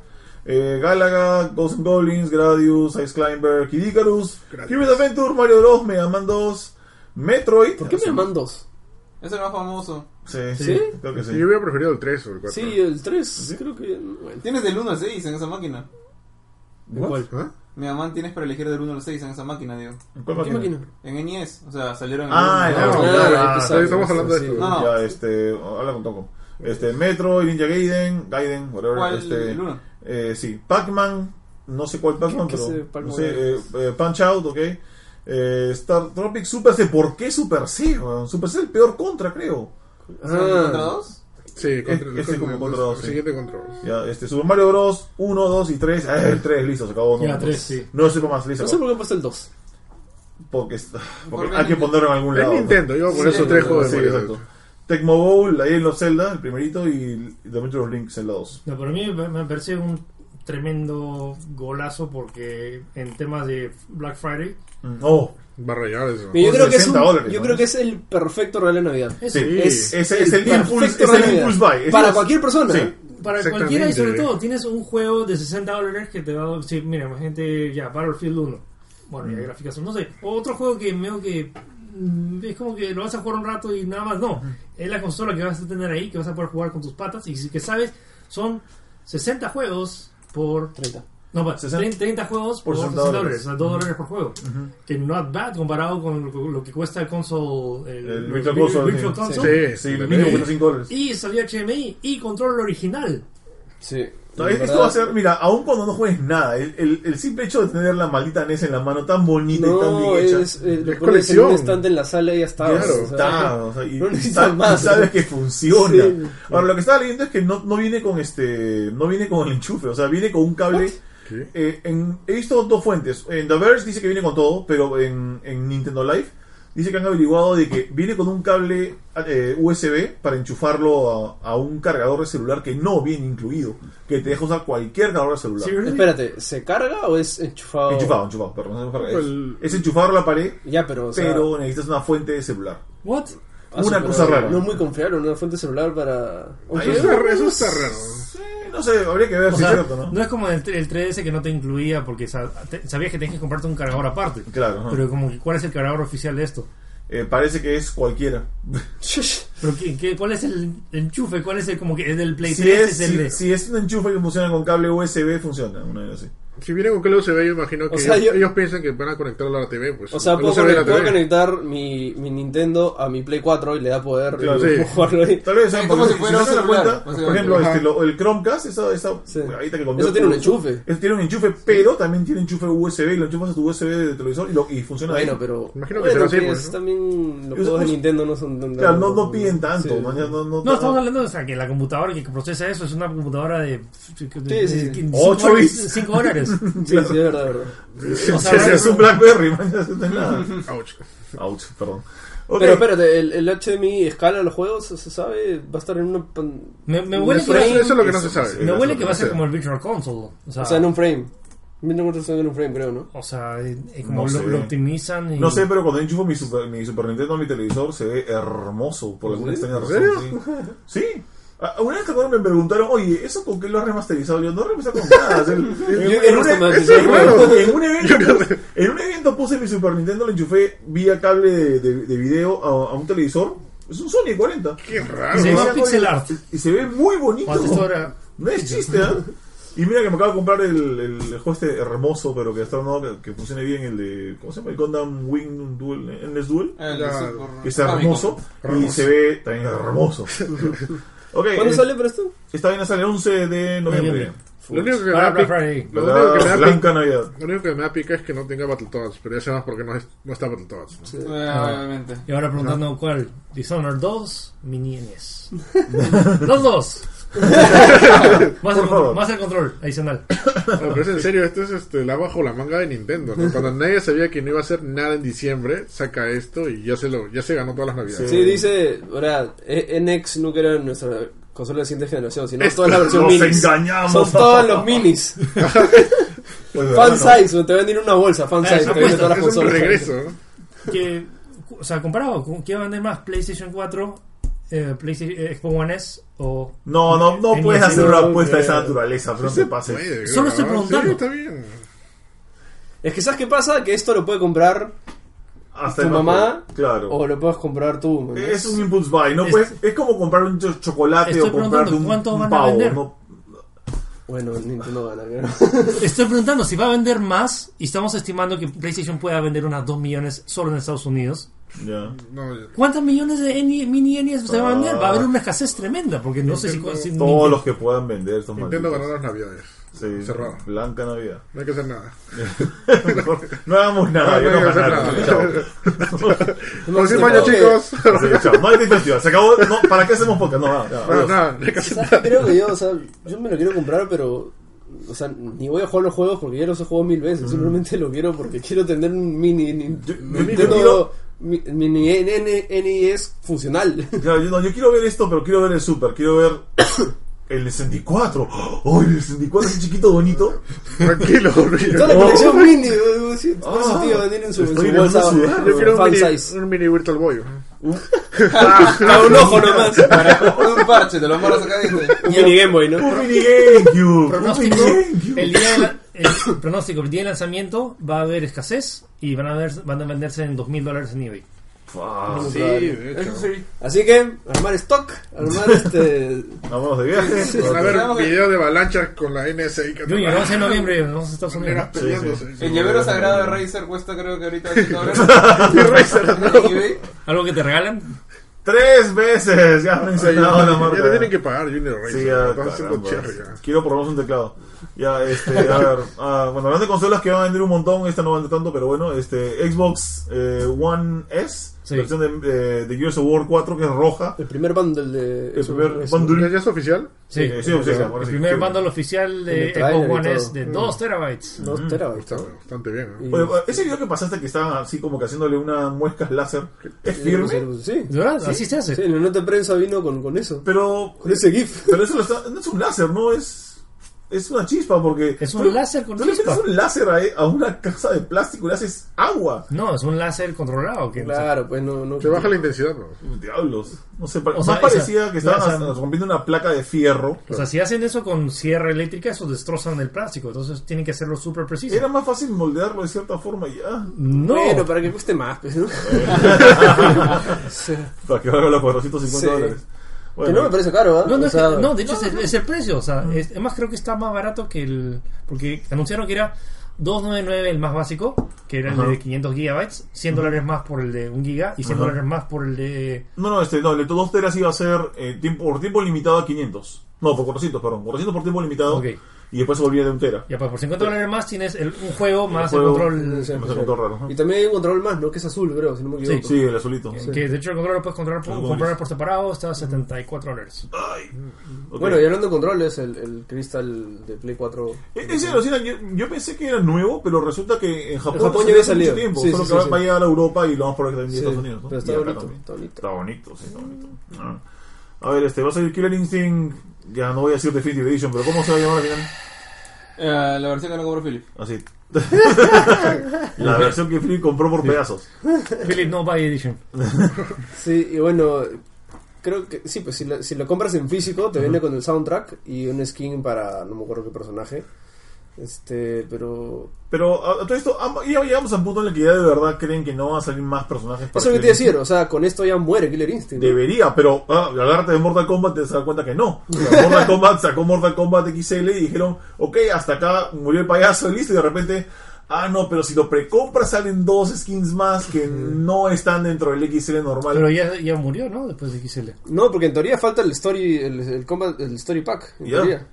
Eh, Galaga, Ghosts and Goblins, Gradius, Ice Climber, Kid Icarus. Kirby's Adventure, Mario Bros, Mega Man 2, Metroid. ¿Por qué me llaman dos? Es el más famoso. Sí, sí, ¿Sí? creo que sí. Yo hubiera preferido el 3 o el 4. Sí, el 3, creo que. Bueno. Tienes del 1 al 6 en esa máquina. What? ¿Cuál? ¿Ah? Mega Man tienes para elegir del 1 al 6 en esa máquina, digo. ¿Cuál ¿Qué máquina? máquina? En NES, o sea, salieron en Ah, el en la- claro, ah, estamos hablando de esto. No, no. Ya, este, habla con Toco. Este, Metroid, Ninja Gaiden, Gaiden, whatever. ¿Cuál? este, ¿El uno? eh, sí, Pac-Man, no sé cuál Pac-Man, ¿Qué- qué pero es, eh, Pac-Man? no sé, eh, eh, Punch Out, ok. Eh, Star Tropic Super C, ¿por qué Super C? weón? Super C es el peor contra, creo. ¿Contra Ah, dos? Sí, contra, Es- ese como contra dos, el sí. siguiente contra dos. Ya, este, Super Mario Bros. 1, 2 y 3. Eh, el 3, listo, se acabó. No, Ya, no, tres, sí. No es más, listo. no sé por qué puesto el 2. Porque, porque Porque hay que ponerlo en algún Es lado. ¿no? Nintendo, yo por Sí, eso tres juegos Sí, de Mario. exacto. Tecmo Bowl, la Legend of Zelda, el primerito, y The Adventure of Link, Zelda 2. No, para mí me me parece un tremendo golazo porque en temas de Black Friday Mm. Oh, Va a rayar eso. Yo creo, que es un- 60 dólares, yo ¿no? creo que es el perfecto regalo de Navidad. eso, sí, es es, es el el impulse, buy. Es Para los- cualquier persona. Sí. para cualquiera y sobre todo tienes un juego de 60 dólares que te va a decir, mira, gente ya, Battlefield 1. Bueno, Mm. ya gráficas, no sé. Otro juego que veo que mm, es como que lo vas a jugar un rato y nada más, no. Es la consola que vas a tener ahí, que vas a poder jugar con tus patas y que sabes, son 60 juegos por 30. No, pa, 60 30, 30 juegos por, por 60 60 dólares, o sea, 2 dólares por juego. Ujú. Que not bad comparado con lo, lo que cuesta el console. El, El el Virtual Console, Virtual sí. Console. Sí, de mínimo cuesta 5 dólares. Y salió HDMI y control original. Sí. No, esto verdad- va a ser, mira, aun cuando no juegues nada, el, el, el simple hecho de tener la maldita NES en la mano tan bonita y tan No, bien hecha. es, Es en colección. un estante en la sala y ya está. Claro, o sea, está, o sea, y, no sa- más, y sabes ¿no? que funciona. Sí. Ahora, lo que estaba leyendo es que no, no viene con este, no viene con el enchufe, o sea, viene con un cable. Eh, en- he visto dos fuentes. En The Verge dice que viene con todo, pero en, en Nintendo Live dice que han averiguado de que viene con un cable eh, USB para enchufarlo a, a un cargador de celular que no viene incluido, que te deja usar cualquier cargador de celular. Espérate, ¿se carga o es enchufado? Enchufado, enchufado, perdón. no es carga, es- El- Es enchufarlo a la pared, Ya, pero. O sea, pero necesitas una fuente de celular. What? Ah, una cosa rara. No es muy confiable una fuente celular para. Eso eso está raro. Eh, no sé, habría que ver O si es cierto, ¿no? no es como el, el 3DS que no te incluía porque sabías que tenías que comprarte un cargador aparte. Claro, ajá. Pero como que, ¿cuál es el cargador oficial de esto? Eh, parece que es cualquiera. ¿Pero qué, qué- cuál es el enchufe? ¿Cuál es el como que es del Play Si 3? es, es el si, de- si es un enchufe que funciona con cable USB, funciona. Una vez así. Si viene con cable USB, yo imagino que O sea, ellos, yo- ellos piensan que van a conectarlo a la TV. Pues, O sea, puedo, conect- conectar mi, mi Nintendo a mi Play 4 y le da poder Claro, sí. jugarlo ahí. Tal vez, se celular, cuenta, por ejemplo, este, lo- el Chromecast, esa, esa Sí. ahorita que Eso tiene un enchufe. Eso tiene un enchufe, pero también tiene enchufe USB y lo enchufas a tu USB de televisor y, lo, y funciona Bueno, ahí. pero. Imagino que bueno, pues, es ¿no? también los juegos de Nintendo no son tan. Claro, no, no piden tanto. Sí. man, ya no, no, No, estamos hablando de que la computadora que procesa eso es una computadora de, de, sí, sí. 5 Ocho dólares. Sí, sí, es verdad, es verdad. O sea, Ese es un Blackberry, man, ya no es nada. Ouch. Ouch, perdón. Ok. Pero espérate, ¿el, el HDMI escala los juegos? ¿Se sabe? ¿Va a estar en una. pan- Me, me huele que, frame? Eso, eso es lo que no Eso se sabe. sí. me huele es que va a ser como el Virtual Console. O sea, O sea, en un frame. 1900 en un frame, creo, ¿no? o sea, eh, como No lo, lo optimizan. Y... No sé, pero cuando enchufo mi Super, mi Super Nintendo a mi televisor se ve hermoso por alguna ¿Sí? extraña ¿En razón. Sí. Sí. Ah, Una vez me preguntaron, oye, ¿eso con qué lo has remasterizado? Yo no he remasterizado con nada. En, un- evento, en un evento puse mi Super Nintendo, lo enchufé vía cable de, de- de video a, a un televisor. Es un Sony 40. Qué raro. Se Y decía, pixel art. Y se ve muy bonito. No es chiste, ¿ah? Y mira que me acabo de comprar el, el, el juego este hermoso, pero que está armado, que, que funcione bien, el de. ¿Cómo se llama? El Gundam Wing Duel, Endless Duel. El Super Que es Famicom. hermoso y Hermoso. se ve también hermoso. ok, ¿Cuándo eh, sale para esto? esta vaina sale el 11 de noviembre. Lo único que me me da pica es que no tenga Battletoads, pero ya sabemos por qué no, es- no está Battletoads. ¿no? Sí. Eh, obviamente. Y ahora preguntando cuál. Dishonored 2, Mini NES. Los dos. más, el, favor. más el control adicional. No, pero es en serio, esto es este, la bajo la manga de Nintendo. ¿no? Cuando nadie sabía que no iba a hacer nada en diciembre, saca esto y ya se lo ya se ganó todas las navidades. Sí, dice, ahora, E- NX nunca era nuestra consola de siguiente generación, sino Esto toda la versión Nos minis. engañamos. Son todos los minis. Pues, Fan bueno, size, te venden una bolsa, fan size, te venden apuesta, todas las Es un consolas. regreso, ¿no? Que, o sea, comparado con qué va a vender más PlayStation 4 eh, PlayStation, eh, Xbox One S o... No, no, no puedes hacer una apuesta de esa creo. naturaleza, pero no te pases. Puede, Solo estoy preguntando. Sí, está bien. Es que ¿sabes qué pasa? Que esto lo puede comprar Hasta tu mamá Claro. o lo puedes comprar tú. ¿no? Es un impulse buy, no Es- puedes, es como comprar un cho- chocolate Estoy o comprarte un, ¿cuánto un van a pavo. vender? ¿no? Bueno, Nintendo gana, creo. Estoy preguntando si va a vender más y estamos estimando que PlayStation pueda vender unas 2 millones solo en Estados Unidos. Ya. No, ya. ¿Cuántos millones de mini NES se va a Ah. vender? Va a haber una escesez tremenda porque no sé si... Si- Todos los que puedan vender son Nintendo ganó las navidades. Sí, Cerrado. Blanca Navidad. No hay que hacer nada. Mejor no hagamos nada, No, no no hay que hacer ganaron. nada. Chao. Año, chicos. Sí, chao. No hay. Se acabó. No, ¿Para qué hacemos podcast? No, nada. No, adiós. nada, no hay que hacer ¿Sabes? nada. Creo que yo, o sea, yo me lo quiero comprar, pero. O sea, ni voy a jugar los juegos porque ya los he jugado mil veces. Simplemente lo quiero porque quiero tener un mini. ni- Yo- yo Nintendo quiero- mi- mini N- NES funcional. Ya, yo, no, yo quiero ver esto, pero quiero ver el Super. Quiero ver el 64. ¡Oh, el 64 es un chiquito bonito! Tranquilo, Toda la colección mini. Por eso, Ah, tío, tienen su, estoy su bolsa empezando a sudar. Yo quiero un fan mini, size. un mini Virtual Boy. A un ojo nomás. Un parche, te lo amarras acá Un mini Game Boy, ¿no? ¡Un mini GameCube! ¡Un pronóstico, mini GameCube! el día de la- el pronóstico, el día de lanzamiento va a haber escasez y van a, ver, van a venderse en 2.000 dólares en eBay. Sí, de hecho. Eso sí. Así que, armar stock, armar este. Vámonos de viaje. A ver video de avalancha con la NSI. que Junior, vamos en noviembre, vamos a Estados Unidos. El llavero sagrado de Razer cuesta creo que ahorita 100 dólares. Y Razer, En no. eBay. ¿Algo que te regalan? Tres veces ya han mencionado la Ya marca. le tienen que pagar Junior Razer. Sí, ya, caramba. ya. Quiero por lo menos un teclado. Ya, este, a ver, ah, bueno, hablando de consolas que van a vender un montón, esta no vende tanto, pero bueno, este, Xbox eh, One S, Sí. versión de, eh, de Gears of War 4, que es roja. El primer bundle de. El primer bundle. ¿Ya, es oficial? Sí, Eh, sí, sí, el sí, primer sí. bundle oficial de Xbox One es de 2 terabytes. Dos terabytes. Está bastante bien. ¿no? Y- Oye, ese video que pasaste que estaban así como que haciéndole una muescas láser, ¿es firme? Sí. ¿De verdad? Así se hace. Sí, la nota de prensa vino con, con eso. Pero, Con ese GIF. pero eso lo está, no es un láser, no es, es una chispa porque... Es un tú- láser con Tú le metes un láser a, a una casa de plástico y le haces agua. No, es un láser controlado. Que, Claro, pues no. no Se baja la intensidad, ¿no? Diablos. No sé, O más sea, parecía esa- que estaban rompiendo una placa de fierro. O sea, si hacen eso con sierra eléctrica, eso destrozan el plástico. Entonces tienen que hacerlo súper preciso. Era más fácil moldearlo de cierta forma y ya. No. Bueno, para que cueste más, pues, ¿no? Sí. Para que valga los 450 Sí. dólares. Que no me parece caro, ¿ah? No, no, O es sea, que- no, de hecho es, el, es el precio. O sea, es- además creo que está más barato que el. Porque anunciaron que era 299 el más básico, que era Ajá. el de 500 gigabytes, 100 dólares más por el de 1 giga y 100 Ajá. dólares más por el de. no, no, este, no, el de 2 teras iba a ser eh, tiempo, por tiempo limitado a 500. No, por 400, perdón. 400 por tiempo limitado. Ok. Y después se volvía de un tera. Ya, pues por 50 dólares más tienes el- un juego más el, juego- control. Sí, Me hace sí. control raro, ¿no? Y también hay un control más, ¿no? Que es azul, creo, si no me equivoco. Sí, el azulito. Que de hecho el control lo puedes comprar por, comprar por separado, está a 74 dólares. Ay. Ok. Bueno, y hablando de controles, el, el Crystal de Play 4. E- Ese alucina, yo, yo pensé que era nuevo, pero resulta que en Japón, En Japón ya había salido. mucho tiempo. Sí, solo sí, que va, sí, a sí. llegar a Europa y lo vamos a probar también en Sí, Estados Unidos. ¿no? pero está bonito, está bonito. Está bonito, sí, está bonito. A ver, este va a salir Killer Instinct. Ya no voy a decir Definitive Edition, pero ¿cómo se va a llamar al final? Eh, la versión que no compró Philip. Así. La versión que Philip compró por pedazos. Philip No Buy Edition. Sí, y bueno, creo que sí, pues si lo, si lo compras en físico, te viene con el soundtrack y un skin para no me acuerdo qué personaje. Este, pero. Pero a, a todo esto, ya llegamos al punto en el que ya de verdad creen que no van a salir más personajes para Eso es lo que te a decir, o sea, con esto ya muere Killer Instinct. ¿no? Debería, pero ah, al agarrarte de Mortal Kombat te das cuenta que no. O sea, Mortal Kombat sacó Mortal Kombat XL y dijeron, ok, hasta acá murió el payaso y listo. Y de repente, ah, no, pero si lo precompras salen dos skins más que no están dentro del XL normal. Pero ya, ya murió, ¿no? Después de XL. No, porque en teoría falta el story, el, el, combat- el story pack. En Ya. teoría.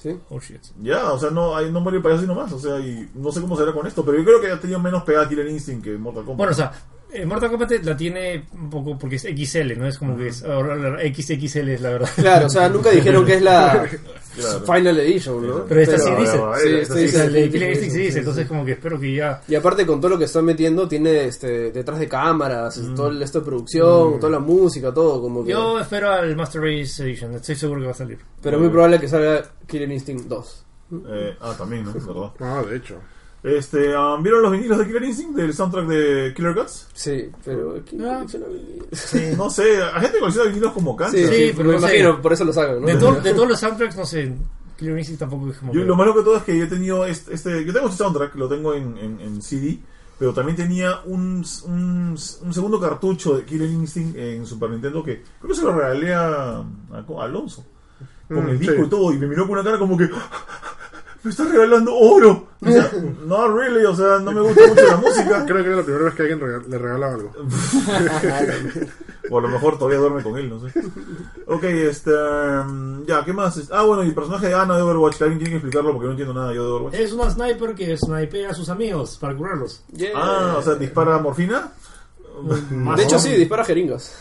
¿Sí? Oh shit. Ya, o sea, no, ahí no murió el payaso y nomás. O sea, y no sé cómo será con esto, pero yo creo que ha tenido menos pegada Killer Instinct que Mortal Kombat. Bueno, o sea, eh, Mortal Kombat la tiene un poco porque es XL, ¿no? Es como que es XXL es la verdad. Claro, o sea, nunca dijeron que es la Claro. Final Edition, ¿no? Pero esta sí dice. Sí, esta sí dice. El sí, entonces como que espero que ya... Y aparte con todo lo que están metiendo, tiene este detrás de cámaras, todo el esto de producción, toda la música, todo como que... Yo espero al Master Race Edition, estoy seguro que va a salir. Pero muy probable que salga Killer Instinct 2. Eh, ah, también, ¿no? Ah, de hecho. Este, um, ¿Vieron los vinilos de Killer Instinct del soundtrack de Killer Guts? Sí, pero ¿quién Ah. colecciona vinilos? Sí. No sé, a gente colecciona vinilos como Sí, cáncer. sí, pero me no sé. imagino, por eso lo sacan, ¿no? De, todo- de todos los soundtracks, no sé. Killer Instinct tampoco es como. Yo, que- lo malo que todo es que yo he tenido este, este- yo tengo este soundtrack, lo tengo en, en- en CD, pero también tenía un, un, un segundo cartucho de Killer Instinct en Super Nintendo que creo que se lo regalé a, a- a Alonso con Mm, el disco sí. y todo y me miró con una cara como que me está regalando oro. O sea, no really, o sea, no me gusta mucho la música. Creo que era la primera vez que alguien rega- le regalaba algo. O a lo mejor todavía duerme con él, no sé. Ok, este. mm, Ya, ¿qué más? Ah, bueno, y el personaje de Ana de Overwatch, que alguien tiene que explicarlo porque no entiendo nada yo de Overwatch. Es una sniper que snipea a sus amigos para curarlos. Yeah. Ah, o sea, dispara morfina. Más De hecho, sí, dispara jeringas.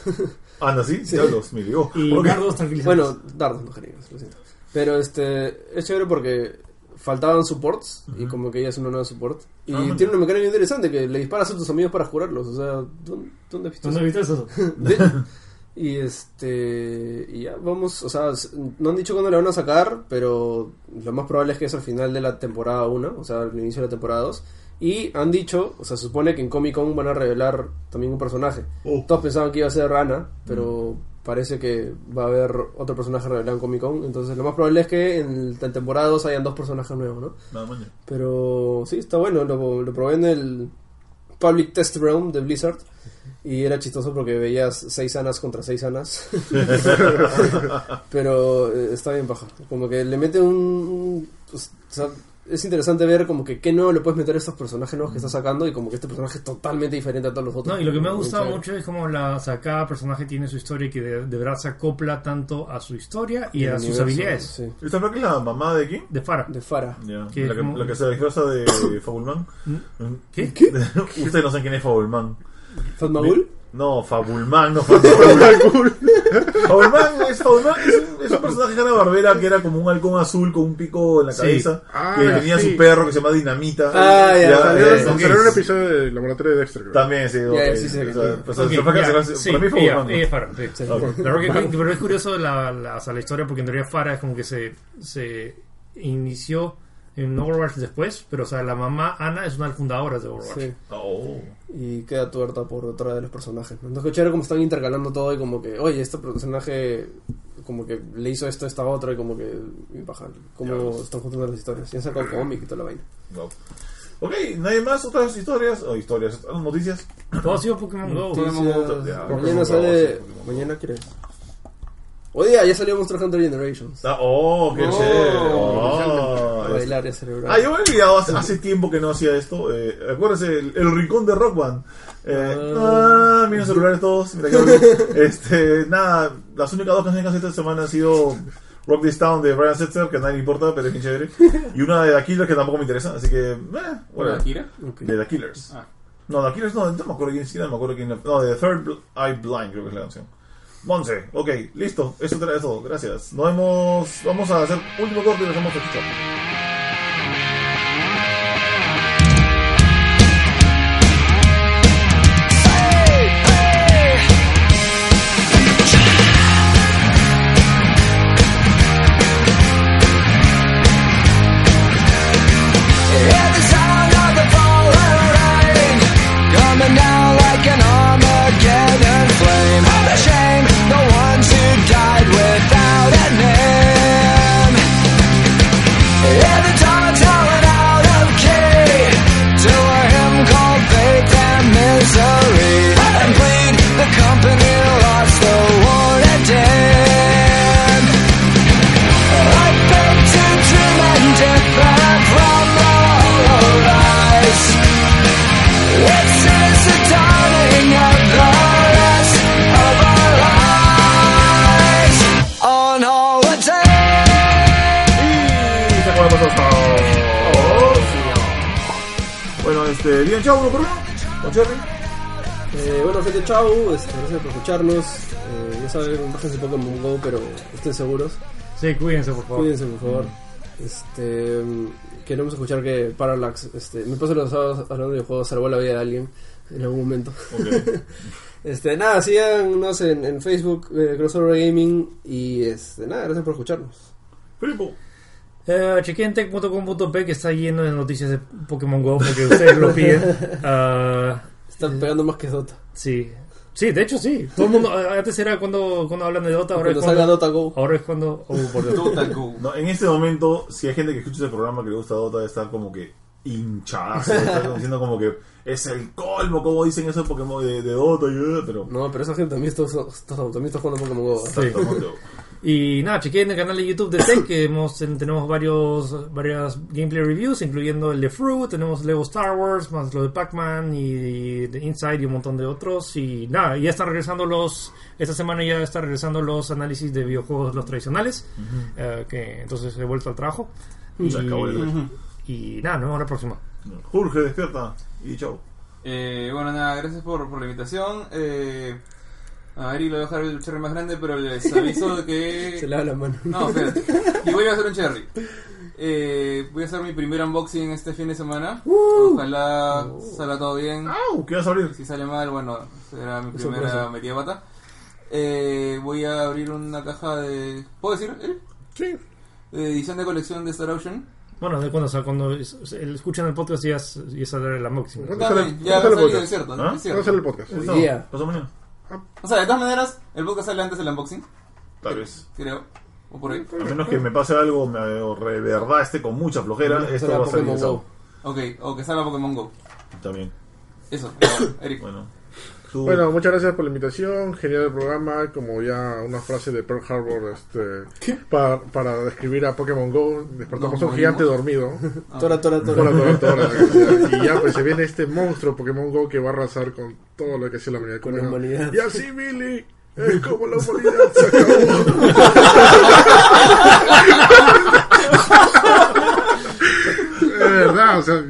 Anda, sí, diablos, me ligó. Y Ok. dardos tranquilizantes. bueno, dardos, no jeringas, lo siento. Pero este, es chévere porque faltaban supports y como que ella es una nueva support. Y Ah, tiene una mecánica interesante que le disparas a tus amigos para curarlos. O sea, ¿dónde, dónde has visto ¿Dónde eso? viste eso? De- y este y ya vamos o sea no han dicho cuándo le van a sacar pero lo más probable es que es al final de la temporada 1 o sea al inicio de la temporada 2 y han dicho o sea se supone que en Comic Con van a revelar también un personaje Oh. todos pensaban que iba a ser Rana pero parece que va a haber otro personaje revelado en Comic Con entonces lo más probable es que en la temporada 2 hayan dos personajes nuevos no Nada más. pero sí, está bueno. Lo, lo probé en el Public Test Realm de Blizzard. Y era chistoso porque veías seis anas contra seis anas. Pero eh, está bien baja. Como que le mete un... un- o sea, es interesante ver como que qué nuevo le puedes meter a estos personajes nuevos que está sacando. Y como que este personaje es totalmente diferente a todos los otros. No, y lo que me ha gustado mucho es como la, o sea, cada personaje tiene su historia y que de, de verdad se acopla tanto a su historia y, a sus universo, habilidades. sí. ¿Esta es la mamá de quién? De Farah. De Farah. Que la, que, como- la que se disfraza de Fabulman. ¿Qué? Ustedes no saben quién es Fabulman. ¿Fatmagul? No, Fabulman, no Fabulman. Fabulman es, Fabulman es, un, es un personaje de Hanna Barbera que era como un halcón azul con un pico en la Sí. cabeza. Ah, que tenía sí. su perro que se llama Dinamita. Ah, ya, ya, salió en un episodio del laboratorio de Dexter, creo. También, sí. sí, para mí Fabulman. ella es Farah, sí. Sí. Ok. La verdad que, pero es curioso la, la, o sea, la historia porque en realidad Farah es como que se, se inició en Overwatch después, pero o sea, la mamá Ana es una de las fundadoras de Overwatch. Sí. Oh. y queda tuerta por otra de los personajes. ¿no? Entonces, chévere como están intercalando todo y como que, oye, este personaje como que le hizo esto a esta otra y como que y baja, como están juntando las historias. Y han sacado cómic y toda la vaina. Wow. Ok, ¿nadie más? ¿Otras historias? O historias, noticias. Todo ha sido Pokémon Go. Noticias, ya, mañana Pokémon sale, Go, sí, Pokémon Go. mañana crees. Hoy día ya salió Monster Hunter Generations. Ah, oh, qué Oh, chévere. A Oh, bailar y celebrar. Ah, yo me he olvidado hace, hace tiempo que no hacía esto. Eh, acuérdense, el, el rincón de Rock Band. Eh, ah, miren celulares todos. mira que este, nada, las únicas dos canciones que hace esta semana han sido Rock This Town de Brian Setzer, que a nadie le importa, pero es bien chévere. Y una de The Killers que tampoco me interesa, así que, eh, bueno, Akira? Ok. de The Killers. Ah. No, The Killers no, no me acuerdo quién siquiera me acuerdo quién. No, de Third Eye Blind, creo que es la canción. Monse, ok, listo, eso era todo, gracias. Nos vemos, vamos a hacer último corte y nos vemos a este, chao, uno por uno. Con Cherry. Eh, bueno, gente, chau. Este, gracias por escucharnos. Eh, ya saben, bájense Pokémon Go, pero estén seguros. Sí, cuídense, por favor. Cuídense, por favor. Este, mm, queremos escuchar que Parallax, este, me paso los sábados hablando de juegos, salvó la vida de alguien en algún momento. Ok. Este, nada, síganos en, en Facebook, eh, Crossover Gaming, y este, nada, gracias por escucharnos. Filipo. Eh, chequeen tech.com.p que está lleno de noticias de Pokémon Go porque ustedes lo piden. Ah, Están pegando más que Dota. sí. Sí, de hecho sí. Todo el mundo, antes era cuando, cuando hablan de Dota, ahora Cuando es salga cuando, Dota Go. ahora es cuando, oh, por. Dota Go. No, en este momento, si hay gente que escucha ese programa que le gusta Dota, estar como que hinchazo. está diciendo como que es el colmo, como dicen eso Pokémon de, de Dota, y, pero. No, pero esa gente también está, está, también está jugando Pokémon Go. Sí. Y nada, chequen el canal de YouTube de Tech, que hemos, ten- tenemos varios varias gameplay reviews, incluyendo el de Fruit, tenemos Lego Star Wars, más lo de Pac-Man y de Inside y un montón de otros. Y nada, ya están regresando los, esta semana ya están regresando los análisis de videojuegos, los tradicionales, eh, que entonces he vuelto al trabajo. Y, Se acabó el- y nada, nos vemos la próxima. Jorge, despierta y chao. Eh, bueno, nada, gracias por, por la invitación. Eh, a Eric le voy a dejar el cherry más grande, pero les aviso de que... Se le da la mano. No, espérate. Y voy a hacer un cherry. Eh, voy a hacer mi primer unboxing este fin de semana. Ojalá salga todo bien. ¡Au! ¿Qué vas a abrir? Si sale mal, bueno, será mi Qué primera metida pata. Eh, voy a abrir una caja de... ¿Puedo decir? Eric? Sí. De edición de colección de Star Ocean. Bueno, de cuando, o sea, cuando es- es- el- escuchan el podcast ya, es- ya saldrá la máxima. Déjale- También, ya déjale salido, podcast. es cierto, ¿Ah? ¿no? Es a cierto. el podcast. ¿Eso? día. ¿Pasó mañana? O sea, de todas maneras, el podcast sale antes del unboxing, Tal vez. creo. O por ahí. A menos que me pase algo, me, o de verdad esté con mucha flojera, esto va a salir el sábado. Ok, o que salga Pokémon Go. También. Eso, Eric. Bueno. Bueno, muchas gracias por la invitación. Genial el programa. Como ya una frase de Pearl Harbor este, para, para describir a Pokémon Go. Despertamos No, a un gigante dormido. Tora, tora, tora. Tora, tora, tora. Y ya pues se viene este monstruo Pokémon Go que va a arrasar con todo lo que sea la humanidad. Con la humanidad. Y así, Billy. Es como la humanidad se acabó. Es verdad, o sea.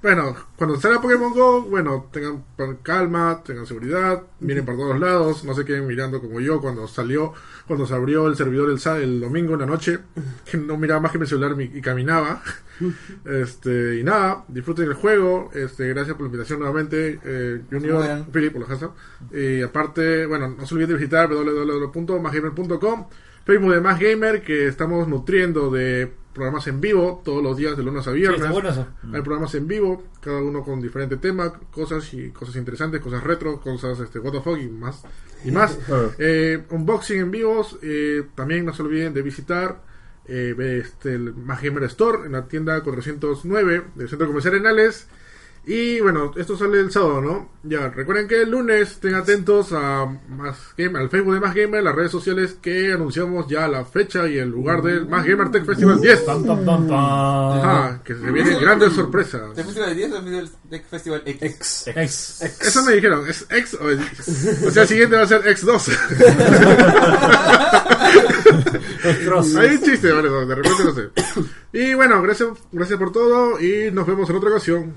Bueno, cuando salga Pokémon Go, bueno, tengan calma, tengan seguridad, miren para todos lados, no se queden mirando como yo cuando salió, cuando se abrió el servidor el, el domingo en la noche, que no miraba más que mi celular y caminaba. Este, y nada, disfruten el juego, este, gracias por la invitación nuevamente, eh, Junior. Philip, por casa. Y aparte, bueno, no se olviden de visitar www.masgamer.com, Facebook de Más Gamer, que estamos nutriendo de programas en vivo todos los días de lunes a Sí, viernes. está bueno eso. Hay programas en vivo, cada uno con diferente tema, cosas y cosas interesantes, cosas retro, cosas este what the fuck y más y más. Eh, unboxing en vivos, eh, también no se olviden de visitar eh, ve, este, el Más Gamer Store en la tienda 409 del Centro Comercial Arenales. Y bueno, esto sale el sábado, ¿no? Ya, recuerden que el lunes estén atentos a Más Gamer, al Facebook de Más Gamer, las redes sociales que anunciamos ya la fecha y el lugar del Más Gamer Tech Festival 10. Pam, pam, pam, pam. Ajá, que se vienen grandes sorpresas. ¿De Festival 10 o Festival- de Festival X? Ex. Ex. Eso me dijeron, ¿es X o es- O sea, el siguiente va a ser X2. Cross. Hay un chiste, vale, de repente no sé. Y bueno, gracias, gracias por todo y nos vemos en otra ocasión.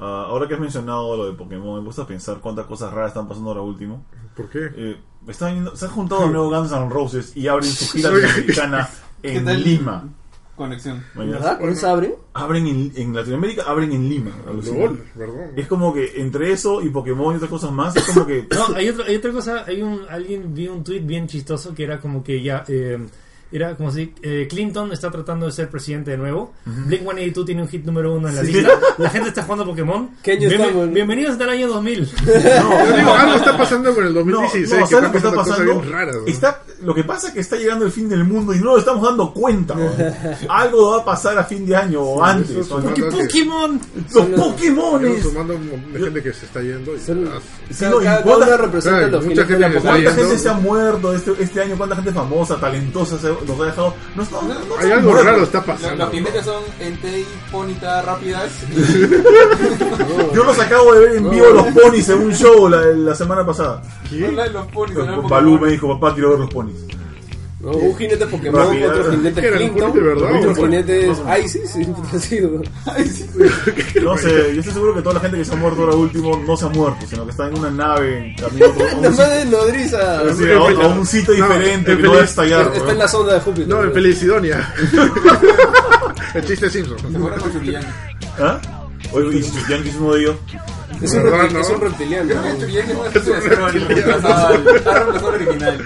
Ah, ahora que has mencionado lo de Pokémon, me gusta pensar cuántas cosas raras están pasando ahora último. ¿Por qué? Eh, están yendo- se han juntado de nuevo Guns N' Roses y abren su gira latinoamericana ¿Qué en tal? Lima. Conexión. ¿Verdad? ¿Con esa abre? Abren en, en Latinoamérica, abren en Lima. alucina. LOL. Es como que entre eso y Pokémon y otras cosas más, es como que. No, hay, otro- hay otra cosa, hay un, alguien vi un tweet bien chistoso que era como que ya, eh, era como si eh, Clinton está tratando de ser presidente de nuevo, Blink-182 tiene un hit número uno en la Sí. lista, la gente está jugando Pokémon. ¿Qué año Bienve- estamos? Bienvenidos el año 2000. Yo digo, algo está pasando con el No, 2016, no, que ¿sabes lo que está pasando cosas bien raras. ¿no? Está, lo que pasa es que está llegando el fin del mundo y no lo estamos dando cuenta. weón. Algo va a pasar a fin de año o antes. es weón. un ¡Qué que- Pokémon! Los montón de gente que se está yendo. Y, Son- ah, Sí, cada, no, ¿y cada cuánta- una representa Claro, los mucha gente que está ¿Cuánta Pokémon. gente se ha muerto este, este año? ¿Cuánta gente famosa, talentosa se nos ha dejado? No, está- no, no hay algo raro está Los, pasando. los jinetes son Entei, Ponita, Rápidas. Yo los acabo de ver en vivo los ponis en un show la, la semana pasada. La- los ponis. los Balú me dijo, papá, quiero ver los ponis. No, un jinete Pokémon, Rápido. otro jinete ¿Qué era, Clinton, un jinete de verdad? otro No, jinete... sí. No sé, yo estoy seguro que toda la gente que se ha muerto ahora último no se ha muerto, sino que está en una nave en camino a otro- a La un sitio, madre nodriza. es decir, a, a un sitio No, diferente en que no va a feliz- estallar. Está weón. en la sonda de Júpiter. No, en Felicidonia. el chiste Simpson. Con Churillán. ¿Ah? Oye, y que es uno de ellos. Es un, ¿Verdad, reptil- no? es un reptiliano. Es de ha reemplazado al original.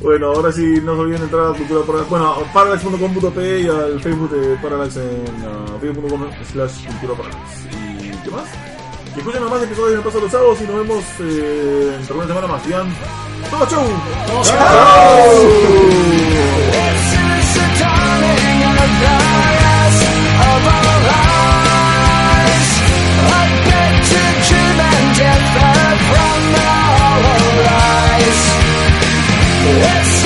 Bueno, ahora sí no se olviden entrar a Cultura Parallax. Bueno, parallax.com.p y al Facebook de Parallax en ah, uh, facebook.com slash cultura ¿Y qué más? Que escuchen más episodios de Paso los Sábados y nos vemos eh, entre una semana más. Digan, ¡Todo chau! ¡Chau! Yes!